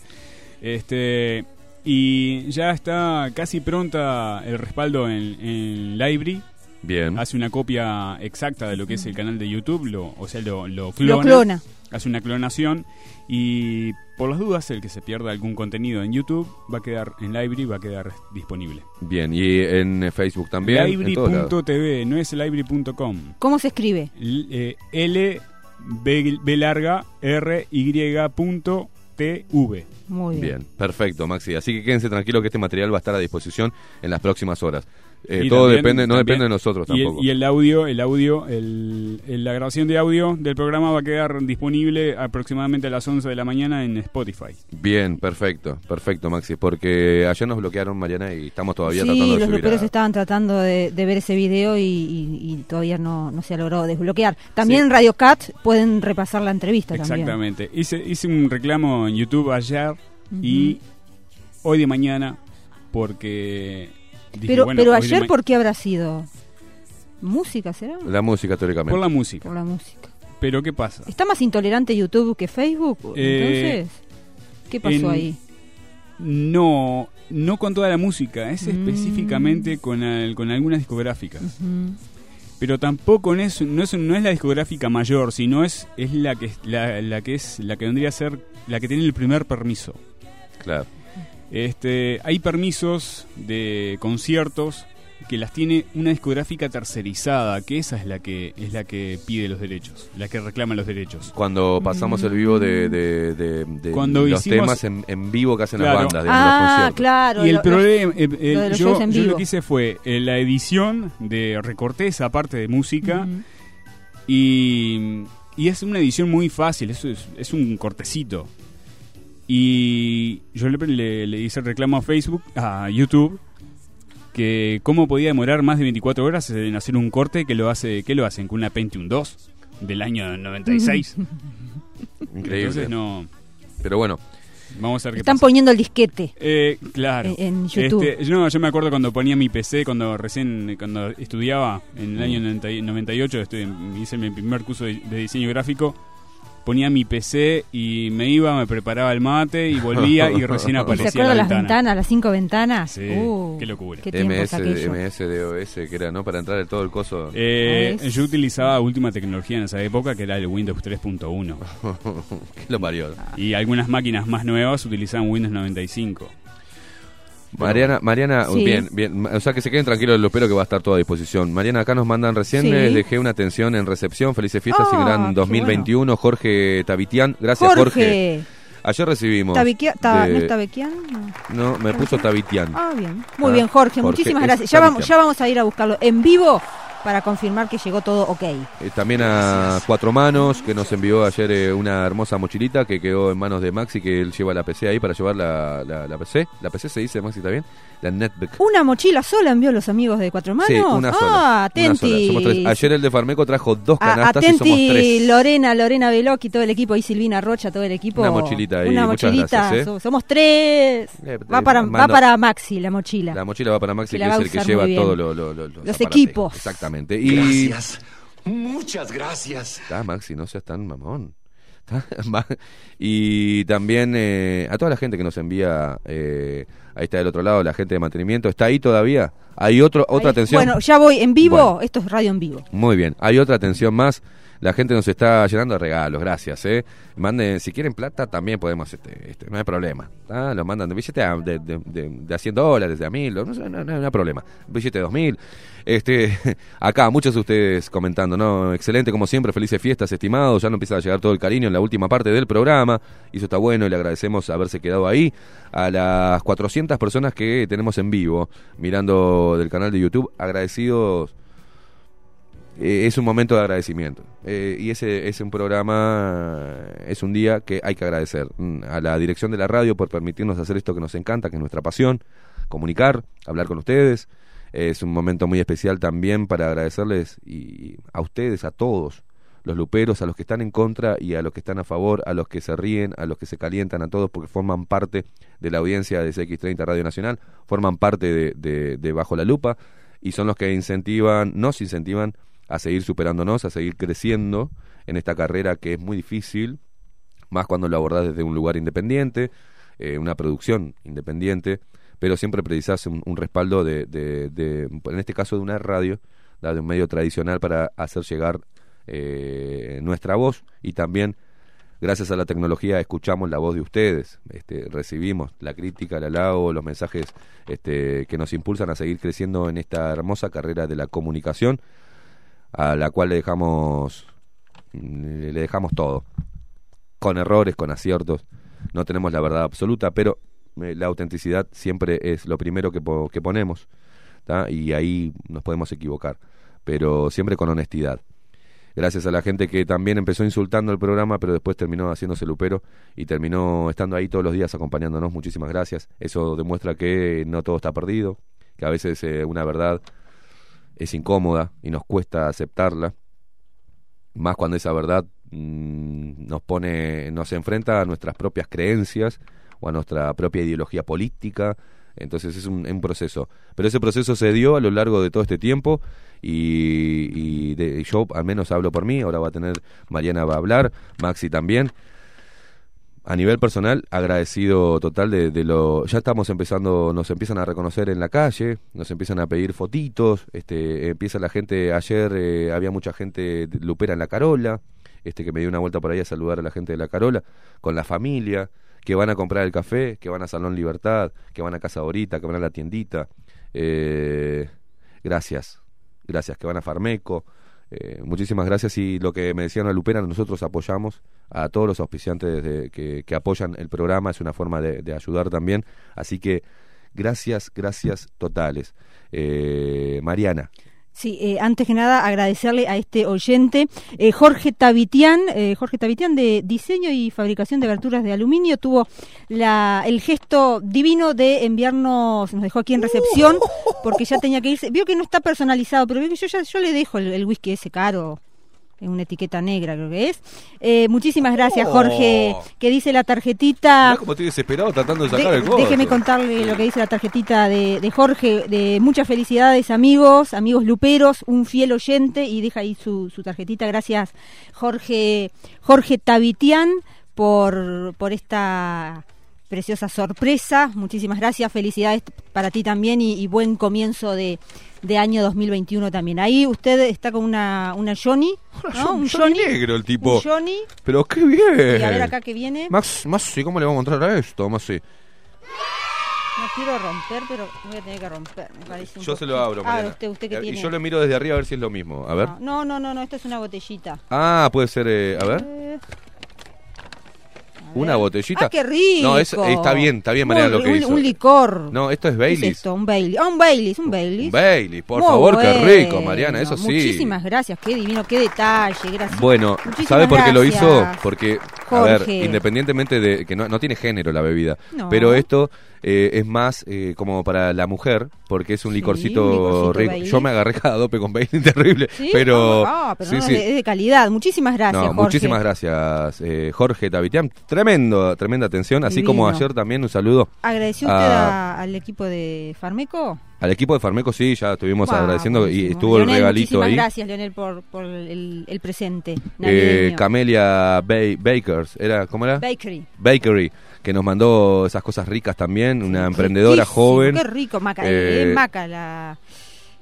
Este y ya está casi pronta el respaldo en, en Library. Bien. Hace una copia exacta de lo que es el canal de YouTube, lo, o sea, lo, lo clona. Lo clona. Hace una clonación y por las dudas, el que se pierda algún contenido en YouTube va a quedar en Library, va a quedar disponible. Bien, y en Facebook también. Library.tv, no es library.com. ¿Cómo se escribe? L- eh, L B, B larga R Y punto T V. Muy bien. Bien, perfecto, Maxi. Así que quédense tranquilos que este material va a estar a disposición en las próximas horas. Eh, todo también- depende, no también- depende de nosotros y el- tampoco. Y el, audio, el audio, el, el- la grabación de audio del programa va a quedar disponible aproximadamente a las 11 de la mañana en Spotify. Bien, perfecto, perfecto, Maxi. Porque ayer nos bloquearon, Mariana, y estamos todavía Sí, tratando de los a- estaban tratando de, de ver ese video y, y- y todavía no, no se ha logrado desbloquear. También en Radio Cat pueden repasar la entrevista también. Exactamente. Hice, hice un reclamo en YouTube ayer y hoy de mañana porque... dije, Pero, bueno, pero ayer, ¿por qué habrá sido? ¿Música será? La música, teóricamente. Por la música. Por la música. Pero ¿qué pasa? ¿Está más intolerante YouTube que Facebook? Eh, Entonces, ¿qué pasó en- ahí? No, no con toda la música, es Mm. específicamente con, al- con algunas discográficas. Pero tampoco no es, no es, no es la discográfica mayor, sino es, es la que la, la que es la que vendría a ser la que tiene el primer permiso. Claro. Este, hay permisos de conciertos que las tiene una discográfica tercerizada, que esa es la que es la que pide los derechos, la que reclama los derechos. Cuando pasamos el vivo de, de, de- de Cuando los hicimos- temas en, en vivo que hacen Claro. las bandas, los Ah, conciertos. claro. y el lo- problema, eh, eh, los yo, lo que hice fue eh, la edición de recorté esa parte de música y, y es una edición muy fácil, eso es, es un cortecito. Y yo le, le- le hice el reclamo a Facebook, a YouTube, que cómo podía demorar más de 24 horas en hacer un corte que lo hace, que lo hacen con una Pentium 2 del año 96. Increíble. Entonces no. Pero bueno. Vamos a ver qué Están pasa. poniendo el disquete. Eh, claro. En- YouTube. Este, yo, no, yo me acuerdo cuando ponía mi PC, cuando recién, cuando estudiaba en el año 90 y- 98, estoy, hice mi primer curso de, de diseño gráfico, ponía mi PC y me iba, me preparaba el mate y volvía y recién ¿Se aparecía acuerdan la las ventana. ventanas, las cinco ventanas? Sí, Uh, qué locura. Qué MS, aquellos. MS, DOS, que era, ¿no? Para entrar en todo el coso. Eh, yo utilizaba última tecnología en esa época, que era el Windows 3.1. ¿Qué lo parió? Y algunas máquinas más nuevas utilizaban Windows 95. Mariana, Mariana, Sí. bien, bien, o sea que se queden tranquilos, lo espero que va a estar todo a disposición. Mariana, acá nos mandan recién, Sí. les dejé una atención en recepción, felices fiestas y Ah, gran qué 2021, Jorge Tavitian, gracias Jorge. Jorge. Ayer recibimos... Tabiquia- ta- de- ¿No es Tabequian? No. No, me puso Tavitian. Ah, bien. Muy Ah, bien, Jorge. Jorge, Muchísimas gracias. Ya vamos, ya vamos a ir a buscarlo en vivo para confirmar que llegó todo ok. Eh, también a Cuatro Manos, que nos envió ayer eh, una hermosa mochilita que quedó en manos de Maxi, que él lleva la PC ahí para llevar la, la, la PC. ¿La PC se dice, Maxi, está bien? La Netbook. ¿Una mochila sola envió los amigos de Cuatro Manos? Sí, una sola. Ah, una atenti. sola. Somos tres. Ayer el de Farmeco trajo dos A- canastas y somos atenti, tres. Lorena, Lorena Veloc y todo el equipo, y Silvina Rocha, todo el equipo. Una mochilita ahí, Una mochilita. gracias, ¿eh? So- Somos tres. Eh, va, eh, para, mando- va para Maxi la mochila. La mochila va para Maxi, Que es el que lleva muy bien. todo lo, lo- lo- los equipos. Exactamente. Y... Gracias. Muchas gracias. Está, Maxi, no seas tan mamón. Y también eh, a toda la gente que nos envía, eh, ahí está del otro lado, la gente de mantenimiento, ¿está ahí todavía? Hay otro, otra Ahí- atención. Bueno, ya voy en vivo. Bueno. Esto es radio en vivo. Muy bien, hay otra atención más. La gente nos está llenando de regalos, gracias. ¿eh? Manden, si quieren plata, también podemos, este, este, no hay problema. ¿tá? Lo mandan de billete a, de, de, a 100 dólares, de a 1000, no, sé, no, no, no hay problema. Billete de 2000. Este, acá, muchos de ustedes comentando, ¿no? Excelente, como siempre, felices fiestas, estimados. Ya no empieza a llegar todo el cariño en la última parte del programa. Y eso está bueno y le agradecemos haberse quedado ahí. A las 400 personas que tenemos en vivo, mirando del canal de YouTube, agradecidos eh, es un momento de agradecimiento. Eh, y ese es un programa, eh, es un día que hay que agradecer mm, a la dirección de la radio por permitirnos hacer esto que nos encanta, que es nuestra pasión, comunicar, hablar con ustedes. Es un momento muy especial también para agradecerles y a ustedes, a todos, los luperos, a los que están en contra y a los que están a favor, a los que se ríen, a los que se calientan, a todos, porque forman parte de la audiencia de CX30 Radio Nacional, forman parte de, de- de Bajo la Lupa y son los que incentivan, nos incentivan a seguir superándonos, a seguir creciendo en esta carrera que es muy difícil, más cuando lo abordás desde un lugar independiente, eh, una producción independiente, pero siempre precisás un, respaldo de, de- de- en este caso de una radio, de un medio tradicional para hacer llegar eh, nuestra voz. Y también gracias a la tecnología escuchamos la voz de ustedes, este, recibimos la crítica, el halago, los mensajes este, que nos impulsan a seguir creciendo en esta hermosa carrera de la comunicación, a la cual le dejamos, le dejamos todo, con errores, con aciertos, no tenemos la verdad absoluta, pero eh, la autenticidad siempre es lo primero que, po- que ponemos, y ahí nos podemos equivocar, pero siempre con honestidad gracias a la gente que también empezó insultando el programa, pero después terminó haciéndose lupero y terminó estando ahí todos los días acompañándonos. Muchísimas gracias. Eso demuestra que no todo está perdido, que a veces eh, una verdad es incómoda y nos cuesta aceptarla, más cuando esa verdad mm, nos pone, nos enfrenta a nuestras propias creencias o a nuestra propia ideología política. Entonces es un, un proceso. Pero ese proceso se dio a lo largo de todo este tiempo y, y de- yo al menos hablo por mí, ahora va a tener, Mariana va a hablar, Maxi también. A nivel personal, agradecido total de, de lo... Ya estamos empezando, nos empiezan a reconocer en la calle, nos empiezan a pedir fotitos, este, empieza la gente, ayer eh, había mucha gente lupera en la Carola, este que me dio una vuelta por ahí a saludar a la gente de la Carola, con la familia, que van a comprar el café, que van a Salón Libertad, que van a Casa Dorita, que van a la tiendita. Eh, gracias, gracias, que van a Farmeco. Eh, muchísimas gracias y lo que me decían a Lupera, nosotros apoyamos a todos los auspiciantes que, que apoyan el programa, es una forma de, de ayudar también. Así que gracias, gracias totales. Eh, Mariana. Sí, eh, antes que nada agradecerle a este oyente, eh, Jorge Tavitian, eh, Jorge Tavitian de diseño y fabricación de aberturas de aluminio, tuvo la, el gesto divino de enviarnos, nos dejó aquí en recepción, porque ya tenía que irse, vio que no está personalizado, pero vio que yo ya yo le dejo el, whisky ese caro, una etiqueta negra creo que es. Eh, muchísimas gracias Oh. Jorge, que dice la tarjetita... Mirá como estoy desesperado tratando de sacar De- el coso. déjeme contarle lo que dice la tarjetita de, de Jorge, de muchas felicidades amigos, amigos luperos, un fiel oyente y deja ahí su, su tarjetita. Gracias Jorge, Jorge Tavitian por, por esta preciosa sorpresa. Muchísimas gracias, felicidades para ti también y, y buen comienzo de, de año 2021 también. Ahí usted está con una, una Johnny, ¿no? Un Johnny Johnny. negro el tipo. Un Johnny. Pero qué bien. Y a ver acá que viene. Max, Maxi, ¿cómo le vamos a mostrar a esto, Maxi? No quiero romper, pero voy a tener que romper. Me parece un Yo se lo abro, Ah, usted, usted que y tiene. yo lo miro desde arriba a ver si es lo mismo. A ver. No, no, no, no, esto es una botellita. Ah, puede ser, eh, a ver. Eh, Una botellita. Ah, qué rico. No, es, eh, está bien, está bien, Mariana, lo que un, hizo. un licor. No, esto es ¿Qué Baileys. es esto? Un Bailey. Ah, un Bailey, un Bailey. Un Baileys, por Muy favor, qué rico, Mariana, eso sí. Muchísimas gracias, qué divino, qué detalle, gracias. Bueno, Muchísimas ¿sabe por qué lo hizo? Porque, a ver, independientemente de que no, no tiene género la bebida, No. pero esto eh, es más eh, como para la mujer, porque es un licorcito, rico. Yo me agarré cada dope con Bailey terrible, ¿Sí? pero... Pero sí, no, sí. Es, de, es de calidad. Muchísimas gracias, Jorge. muchísimas gracias, eh, Jorge Tavitian. Tremendo, tremenda atención. Así como ayer también un saludo ¿Agradeció usted a- al equipo de Farmeco? al equipo de Farmeco. Sí, ya estuvimos Wow, agradeciendo y estuvo el regalito muchísimas ahí. gracias, Leonel, por, por el, el presente Eh. Camelia Ba- Bakers, era, ¿cómo era? Bakery. Bakery, que nos mandó esas cosas ricas también, una emprendedora Riquísimo, joven. Qué rico, Maca, Eh, eh, Maca, la...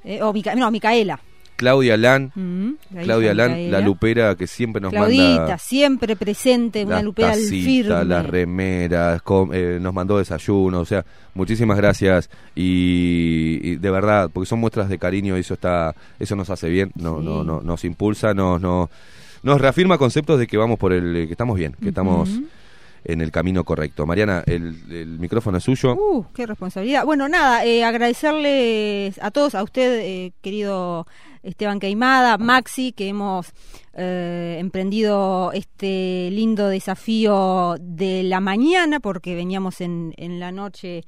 eh, o Mica- no, Micaela. Claudia Lan, Mm, la Claudia Lan, Micaela. la lupera que siempre nos Claudita, manda siempre presente, una lupera al firme. las remeras, com- eh, nos mandó desayuno, o sea, muchísimas gracias y, y de verdad, porque son muestras de cariño y eso está, eso nos hace bien, no, no, no, nos impulsa, nos, nos, nos reafirma conceptos de que vamos por el, que estamos bien, que estamos. En el camino correcto. Mariana, el, el micrófono es suyo. Uh, qué responsabilidad. Bueno, nada, eh, agradecerles a todos, a usted, eh, querido Esteban Caimada, Maxi, que hemos eh, emprendido este lindo desafío de la mañana, porque veníamos en, en la noche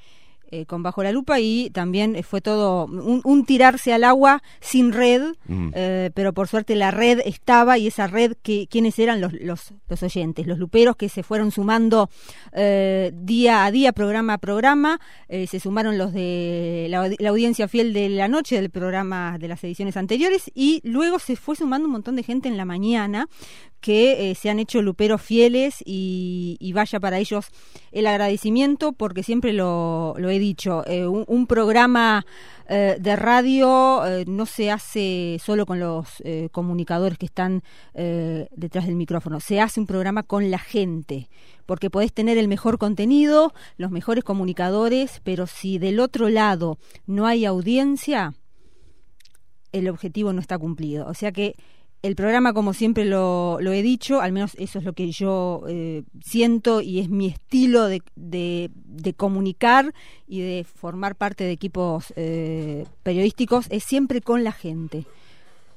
eh, con Bajo la Lupa y también eh, fue todo un, un tirarse al agua sin red, Mm. eh, pero por suerte la red estaba y esa red, que, ¿quiénes eran los, los, los oyentes? Los luperos que se fueron sumando eh, día a día, programa a programa, se sumaron los de la, audi- la audiencia fiel de la noche del programa de las ediciones anteriores y luego se fue sumando un montón de gente en la mañana que se han hecho luperos fieles y, y vaya para ellos el agradecimiento porque siempre lo, lo he dicho, eh, un, programa eh, de radio eh, no se hace solo con los comunicadores que están detrás del micrófono, se hace un programa con la gente, porque podés tener el mejor contenido, los mejores comunicadores, pero si del otro lado no hay audiencia, el objetivo no está cumplido. O sea que el programa, como siempre lo, lo he dicho, al menos eso es lo que yo eh, siento y es mi estilo de, comunicar y de formar parte de equipos eh, periodísticos, es siempre con la gente,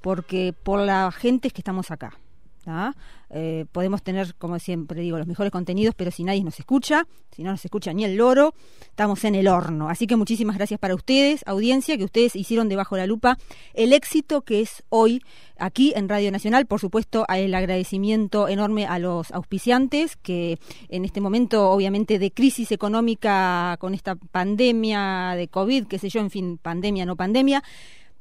porque por la gente es que estamos acá. ¿tá? Eh, podemos tener, como siempre digo, los mejores contenidos, pero si nadie nos escucha, si no nos escucha ni el loro, estamos en el horno. Así que muchísimas gracias para ustedes, audiencia, que ustedes hicieron debajo la lupa el éxito que es hoy aquí en Radio Nacional. Por supuesto, el agradecimiento enorme a los auspiciantes que en este momento, obviamente, de crisis económica con esta pandemia de COVID, qué sé yo, en fin, pandemia, no pandemia,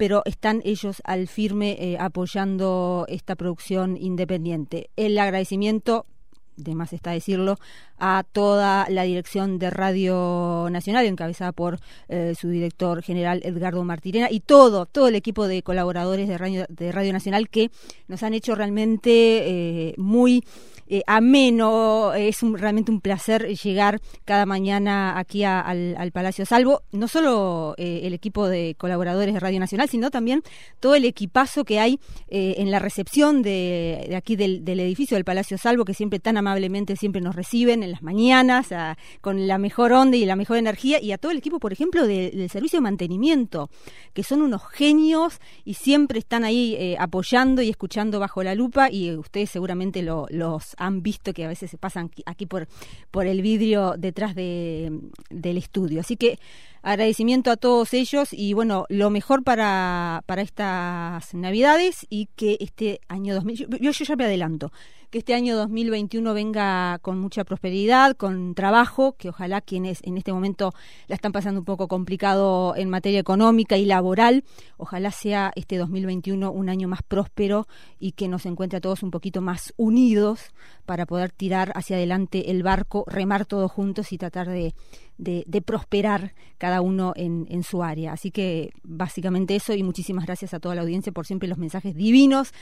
pero están ellos al firme eh, apoyando esta producción independiente. El agradecimiento, de más está decirlo, a toda la dirección de Radio Nacional, encabezada por eh, su director general Edgardo Martirena, y todo, todo el equipo de colaboradores de Radio, Nacional que nos han hecho realmente eh, muy eh, ameno, es realmente un placer llegar cada mañana aquí al, al Palacio Salvo, no solo eh, el equipo de colaboradores de Radio Nacional, sino también todo el equipazo que hay eh, en la recepción de, aquí del, edificio del Palacio Salvo, que siempre tan amablemente siempre nos reciben en las mañanas, con la mejor onda y la mejor energía, y a todo el equipo, por ejemplo, de- del servicio de mantenimiento, que son unos genios y siempre están ahí eh, apoyando y escuchando bajo la lupa, y ustedes seguramente lo- los han visto que a veces se pasan aquí- por, por el vidrio detrás de, del estudio. Así que agradecimiento a todos ellos y bueno, lo mejor para, para estas navidades y que este año 2000, yo, yo ya me adelanto, que este año 2021 venga con mucha prosperidad, con trabajo, que ojalá quienes en este momento la están pasando un poco complicado en materia económica y laboral, ojalá sea este 2021 un año más próspero y que nos encuentre a todos un poquito más unidos para poder tirar hacia adelante el barco, remar todos juntos y tratar de, de, prosperar cada uno en, su área. Así que básicamente eso y muchísimas gracias a toda la audiencia por siempre los mensajes divinos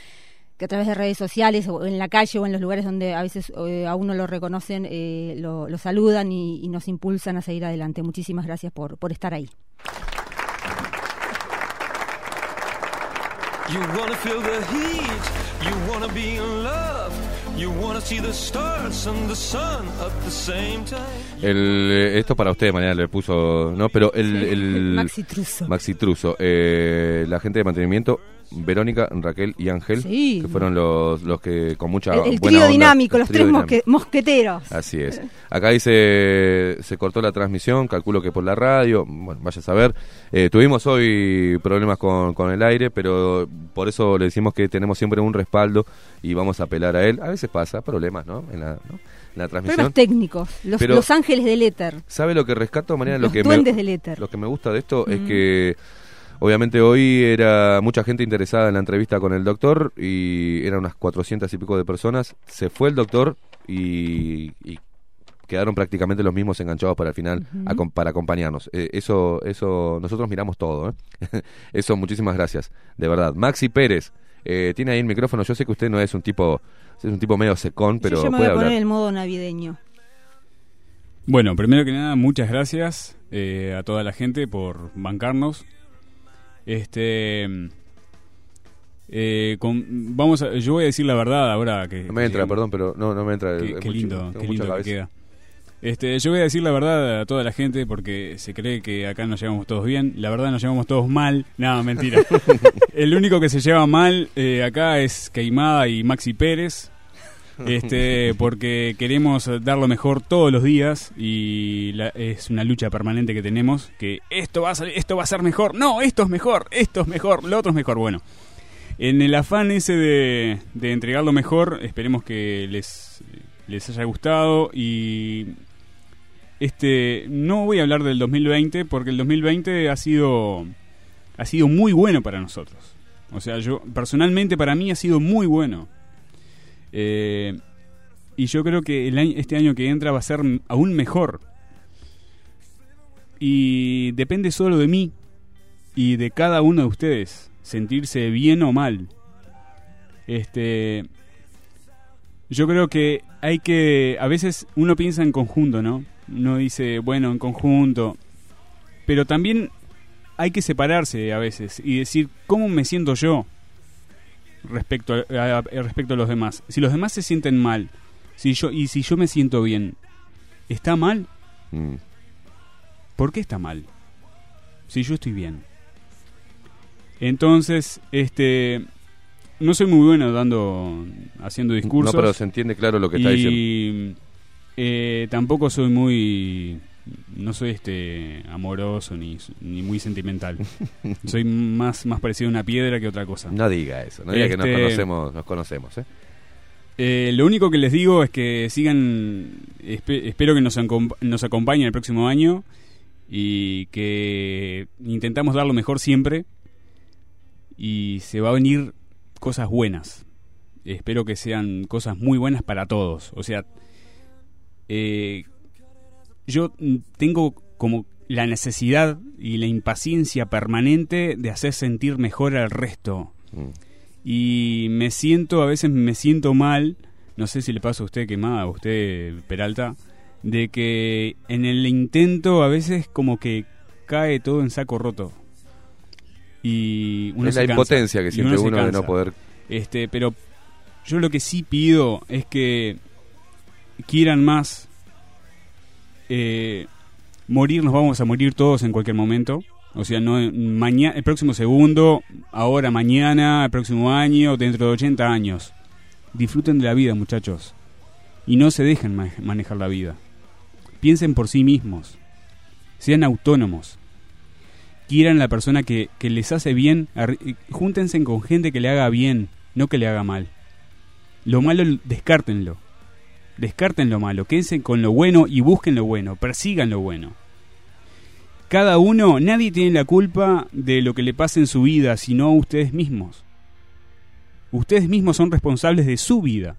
que a través de redes sociales o en la calle o en los lugares donde a veces eh, a uno lo reconocen, eh, lo, saludan y, nos impulsan a seguir adelante. Muchísimas gracias por, estar ahí. You wanna see the stars and the sun at the same time. El, esto para usted, mañana le puso, ¿no? Pero el... El Maxi Truso. Maxi Truso. Eh, la gente de mantenimiento, Verónica, Raquel y Ángel, Sí. que fueron los, los que con mucha El, el buena trío onda- dinámico, el los trío tres dinámico. mosqueteros. Así es. Acá dice, se cortó la transmisión, calculo que por la radio, bueno, vaya a saber. Eh, tuvimos hoy problemas con, con el aire, pero por eso le decimos que tenemos siempre un respaldo y vamos a apelar a él. A veces pasa, problemas, ¿no? En la, ¿no? La transmisión. Problemas técnicos, los, Pero- los ángeles del éter. ¿Sabe lo que rescato, Mariana? Lo Los que duendes me, del éter. Lo que me gusta de esto es que obviamente hoy era mucha gente interesada en la entrevista con el doctor y eran unas 400 y pico de personas. Se fue el doctor y, y quedaron prácticamente los mismos enganchados para el final para acompañarnos. Eh, eso, eso, nosotros miramos todo. ¿eh? eso, muchísimas gracias, de verdad. Maxi Pérez, eh, tiene ahí el micrófono. Yo sé que usted no es un tipo, es un tipo medio secón, pero Yo ya me voy puede a poner hablar. el modo navideño. Bueno, primero que nada, muchas gracias eh, a toda la gente por bancarnos. Este. eh, con- vamos a, yo voy a decir la verdad ahora que. No me entra, perdón, pero no, no me entra. Qué, mucho- lindo, qué lindo que queda. Este, yo voy a decir la verdad a toda la gente porque se cree que acá nos llevamos todos bien. La verdad nos llevamos todos mal. No, mentira. El único que se lleva mal eh, acá es Queimada y Maxi Pérez. Este, porque queremos dar lo mejor todos los días y la- es una lucha permanente que tenemos. Que esto va a salir- esto va a ser mejor. No, esto es mejor, esto es mejor, lo otro es mejor. Bueno, en el afán ese de, de entregar lo mejor, esperemos que les, les haya gustado y este no voy a hablar del 2020 porque el 2020 ha sido ha sido muy bueno para nosotros. O sea, yo personalmente para mí ha sido muy bueno. Eh, y yo creo que el año- este año que entra va a ser aún mejor. Y depende solo de mí y de cada uno de ustedes sentirse bien o mal. Este yo creo que hay que a veces uno piensa en conjunto, ¿no? Uno dice, bueno, en conjunto, pero también hay que separarse a veces y decir cómo me siento yo respecto a, a- a- respecto a los demás. Si los demás se sienten mal, si yo y si yo me siento bien, ¿está mal? Mm. ¿Por qué está mal? Si yo estoy bien. Entonces, este no soy muy bueno dando haciendo discursos. No, pero se entiende claro lo que está y, diciendo. eh, tampoco soy muy no soy este amoroso ni, ni muy sentimental. soy más más parecido a una piedra que otra cosa. No diga eso, no diga que nos Este, conocemos, nos conocemos, ¿eh? eh, lo único que les digo es que sigan, espe- espero que nos, nos acompañen el próximo año y que intentamos dar lo mejor siempre y se va a venir cosas buenas. Espero que sean cosas muy buenas para todos. O sea, eh, yo mm, tengo como la necesidad y la impaciencia permanente de hacer sentir mejor al resto. Y me siento, a veces me siento mal, no sé si le pasa a usted quemada, a usted Peralta, de que en el intento a veces como que cae todo en saco roto. Y uno Es se la cansa, impotencia que siente se uno de no poder- Este, pero yo lo que sí pido es que quieran más. Eh, morir, nos vamos a morir todos en cualquier momento. O sea, no mañana, el próximo segundo, ahora, mañana, el próximo año, dentro de 80 años. Disfruten de la vida, muchachos. Y no se dejen ma- manejar la vida. Piensen por sí mismos. Sean autónomos. Quieran la persona que, que les hace bien. eh, Júntense con gente que le haga bien, no que le haga mal. Lo malo, descártenlo. Descarten lo malo, quédense con lo bueno y busquen lo bueno, persigan lo bueno. Cada uno, nadie tiene la culpa de lo que le pasa en su vida, sino ustedes mismos. Ustedes mismos son responsables de su vida.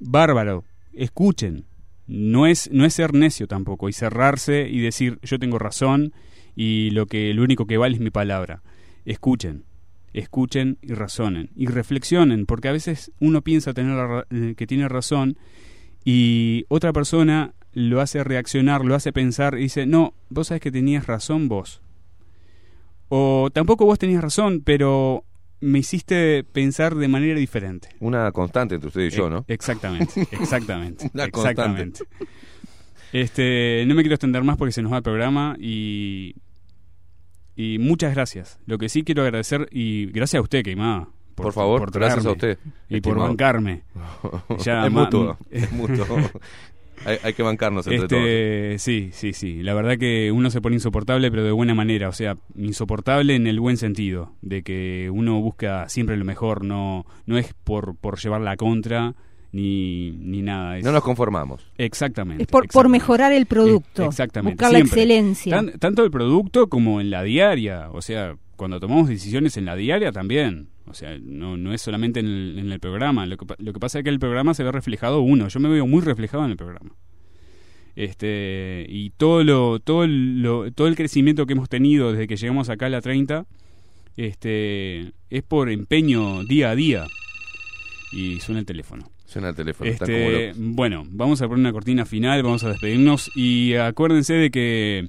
Bárbaro, escuchen. No es, no es ser necio tampoco y cerrarse y decir yo tengo razón y lo que lo único que vale es mi palabra. Escuchen, escuchen y razonen y reflexionen, porque a veces uno piensa tener la eh, que tiene razón y otra persona lo hace reaccionar, lo hace pensar y dice, no, vos sabes que tenías razón vos. O tampoco vos tenías razón, pero me hiciste pensar de manera diferente. Una constante entre usted y yo, ¿no? Exactamente, exactamente. Una exactamente. constante. Este, no me quiero extender más porque se nos va el programa y y muchas gracias. Lo que sí quiero agradecer y gracias a usted, Queimada. Por favor, gracias a usted, Y por bancarme. Ya es mutuo, es mutuo. hay, hay que bancarnos entre todos. Este, sí, sí, sí. La verdad que uno se pone insoportable, pero de buena manera. O sea, insoportable en el buen sentido. De que uno busca siempre lo mejor. No, no es por, por llevar la contra ni, ni nada. Es- No nos conformamos. Exactamente. Es por, por mejorar el producto. Exactamente. Buscar la excelencia. Tan- tanto el producto como en la diaria. O sea, cuando tomamos decisiones en la diaria también. O sea, no, no es solamente en el, en el programa. Lo que, lo que pasa es que el programa se ve reflejado uno. Yo me veo muy reflejado en el programa. Este, y todo lo, todo lo, todo el crecimiento que hemos tenido desde que llegamos acá a la 30, este, es por empeño día a día. Y suena el teléfono. Suena el teléfono, como Este, locos. bueno, vamos a poner una cortina final, vamos a despedirnos y acuérdense de que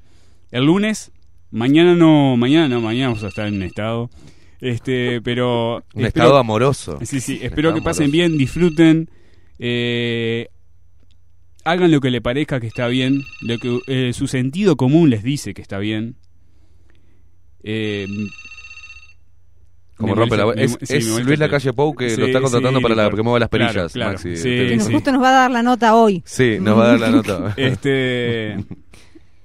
el lunes, mañana no, mañana no, mañana vamos a estar en un estado, este, pero Un estado amoroso. Sí, sí, espero que pasen amoroso. bien, disfruten, eh, hagan lo que le parezca que está bien, lo que eh, su sentido común les dice que está bien. Eh, Como me rompe la molesta- Es, sí, es Luis Lacalle Pou que Sí, lo está contratando sí, para la, claro, que mueva las claro, perillas. claro, Maxi. sí. justo nos va a dar la nota hoy. Sí, nos va a dar la nota. Este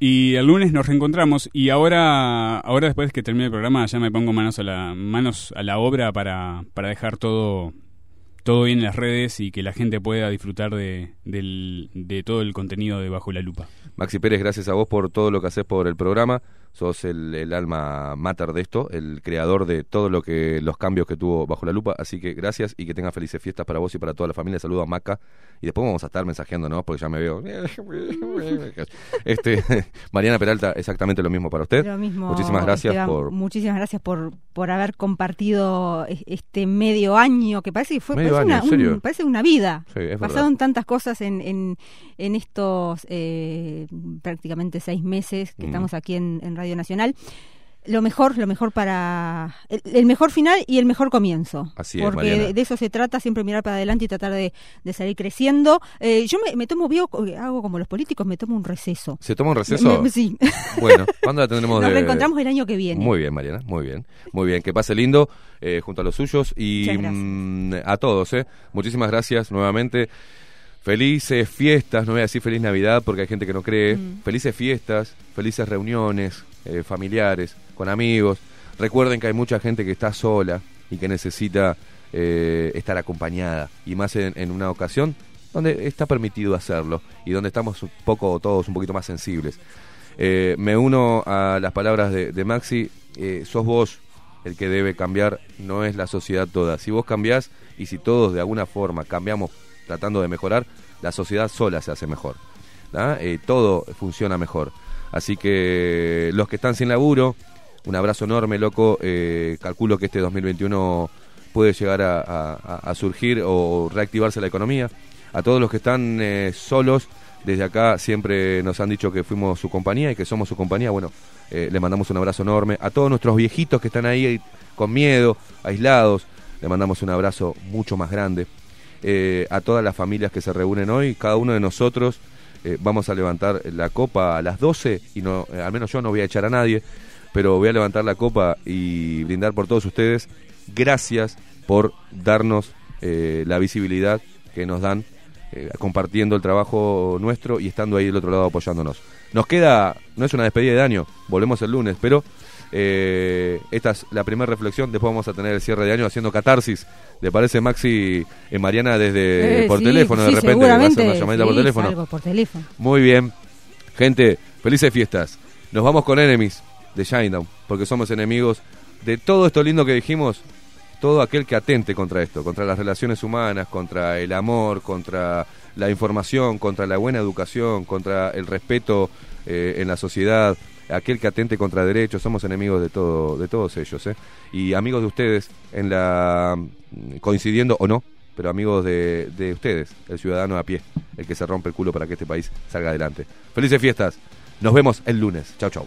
y el lunes nos reencontramos y ahora ahora después que termine el programa ya me pongo manos a la manos a la obra para, para dejar todo todo bien en las redes y que la gente pueda disfrutar de, del- de todo el contenido de Bajo la Lupa. Maxi Pérez, gracias a vos por todo lo que haces por el programa. Sos el, el alma mater de esto, el creador de todo lo que los cambios que tuvo bajo la lupa. Así que gracias y que tengas felices fiestas para vos y para toda la familia. Saludo a Maca y después vamos a estar mensajeando, ¿no? Porque ya me veo. Este, Mariana Peralta, exactamente lo mismo para usted. Lo mismo, Muchísimas gracias Esteban, por muchísimas gracias por, por haber compartido es- este medio año que parece que fue Medio parece, año, una, un- parece una vida. Sí, Pasaron tantas cosas en, en, en estos eh, prácticamente seis meses que Mm. estamos aquí en, en Radio Nacional. Lo mejor, lo mejor para el, el mejor final y el mejor comienzo. Así es, porque de, de eso se trata, siempre mirar para adelante y tratar de, de salir creciendo. Eh, yo me, me tomo, veo, hago como los políticos, me tomo un receso. ¿Se toma un receso? Me- me- sí. Bueno, ¿cuándo la tendremos Nos de- reencontramos el año que viene. Muy bien, Mariana, muy bien. Muy bien, que pase lindo eh, junto a los suyos y mm, a todos, ¿eh? Muchísimas gracias nuevamente. Felices fiestas, no voy a decir feliz Navidad porque hay gente que no cree. Mm. Felices fiestas, felices reuniones eh, familiares, con amigos. Recuerden que hay mucha gente que está sola y que necesita eh, estar acompañada. Y más en, una ocasión donde está permitido hacerlo y donde estamos un poco todos un poquito más sensibles. Eh, me uno a las palabras de, Maxi. sos vos el que debe cambiar, no es la sociedad toda. Si vos cambiás y si todos de alguna forma cambiamos tratando de mejorar, la sociedad sola se hace mejor. todo funciona mejor. Así que los que están sin laburo, un abrazo enorme, loco. Eh, calculo que este 2021 puede llegar a, surgir o reactivarse la economía. A todos los que están eh, solos, desde acá siempre nos han dicho que fuimos su compañía y que somos su compañía. Bueno, eh, le mandamos un abrazo enorme. A todos nuestros viejitos que están ahí eh, con miedo, aislados, le mandamos un abrazo mucho más grande. Eh, a todas las familias que se reúnen hoy, cada uno de nosotros eh, vamos a levantar la copa a las 12 y no, eh, al menos yo no voy a echar a nadie, pero voy a levantar la copa y brindar por todos ustedes. Gracias por darnos eh, la visibilidad que nos dan eh, compartiendo el trabajo nuestro y estando ahí del otro lado apoyándonos. Nos queda, no es una despedida de año, volvemos el lunes, pero eh, esta es la primera reflexión, después vamos a tener el cierre de año haciendo catarsis. ¿Le parece Maxi eh, Mariana desde Eh, por sí, teléfono de repente? va a hacer una llamadita por teléfono. por teléfono. Muy bien. Gente, felices fiestas. Nos vamos con Enemies de Shinedown, porque somos enemigos de todo esto lindo que dijimos, todo aquel que atente contra esto, contra las relaciones humanas, contra el amor, contra la información, contra la buena educación, contra el respeto eh, en la sociedad, aquel que atente contra derechos, somos enemigos de todo, de todos ellos, ¿eh? y amigos de ustedes en la coincidiendo o no, pero amigos de, de ustedes, el ciudadano a pie, el que se rompe el culo para que este país salga adelante. Felices fiestas. Nos vemos el lunes. Chau, chau.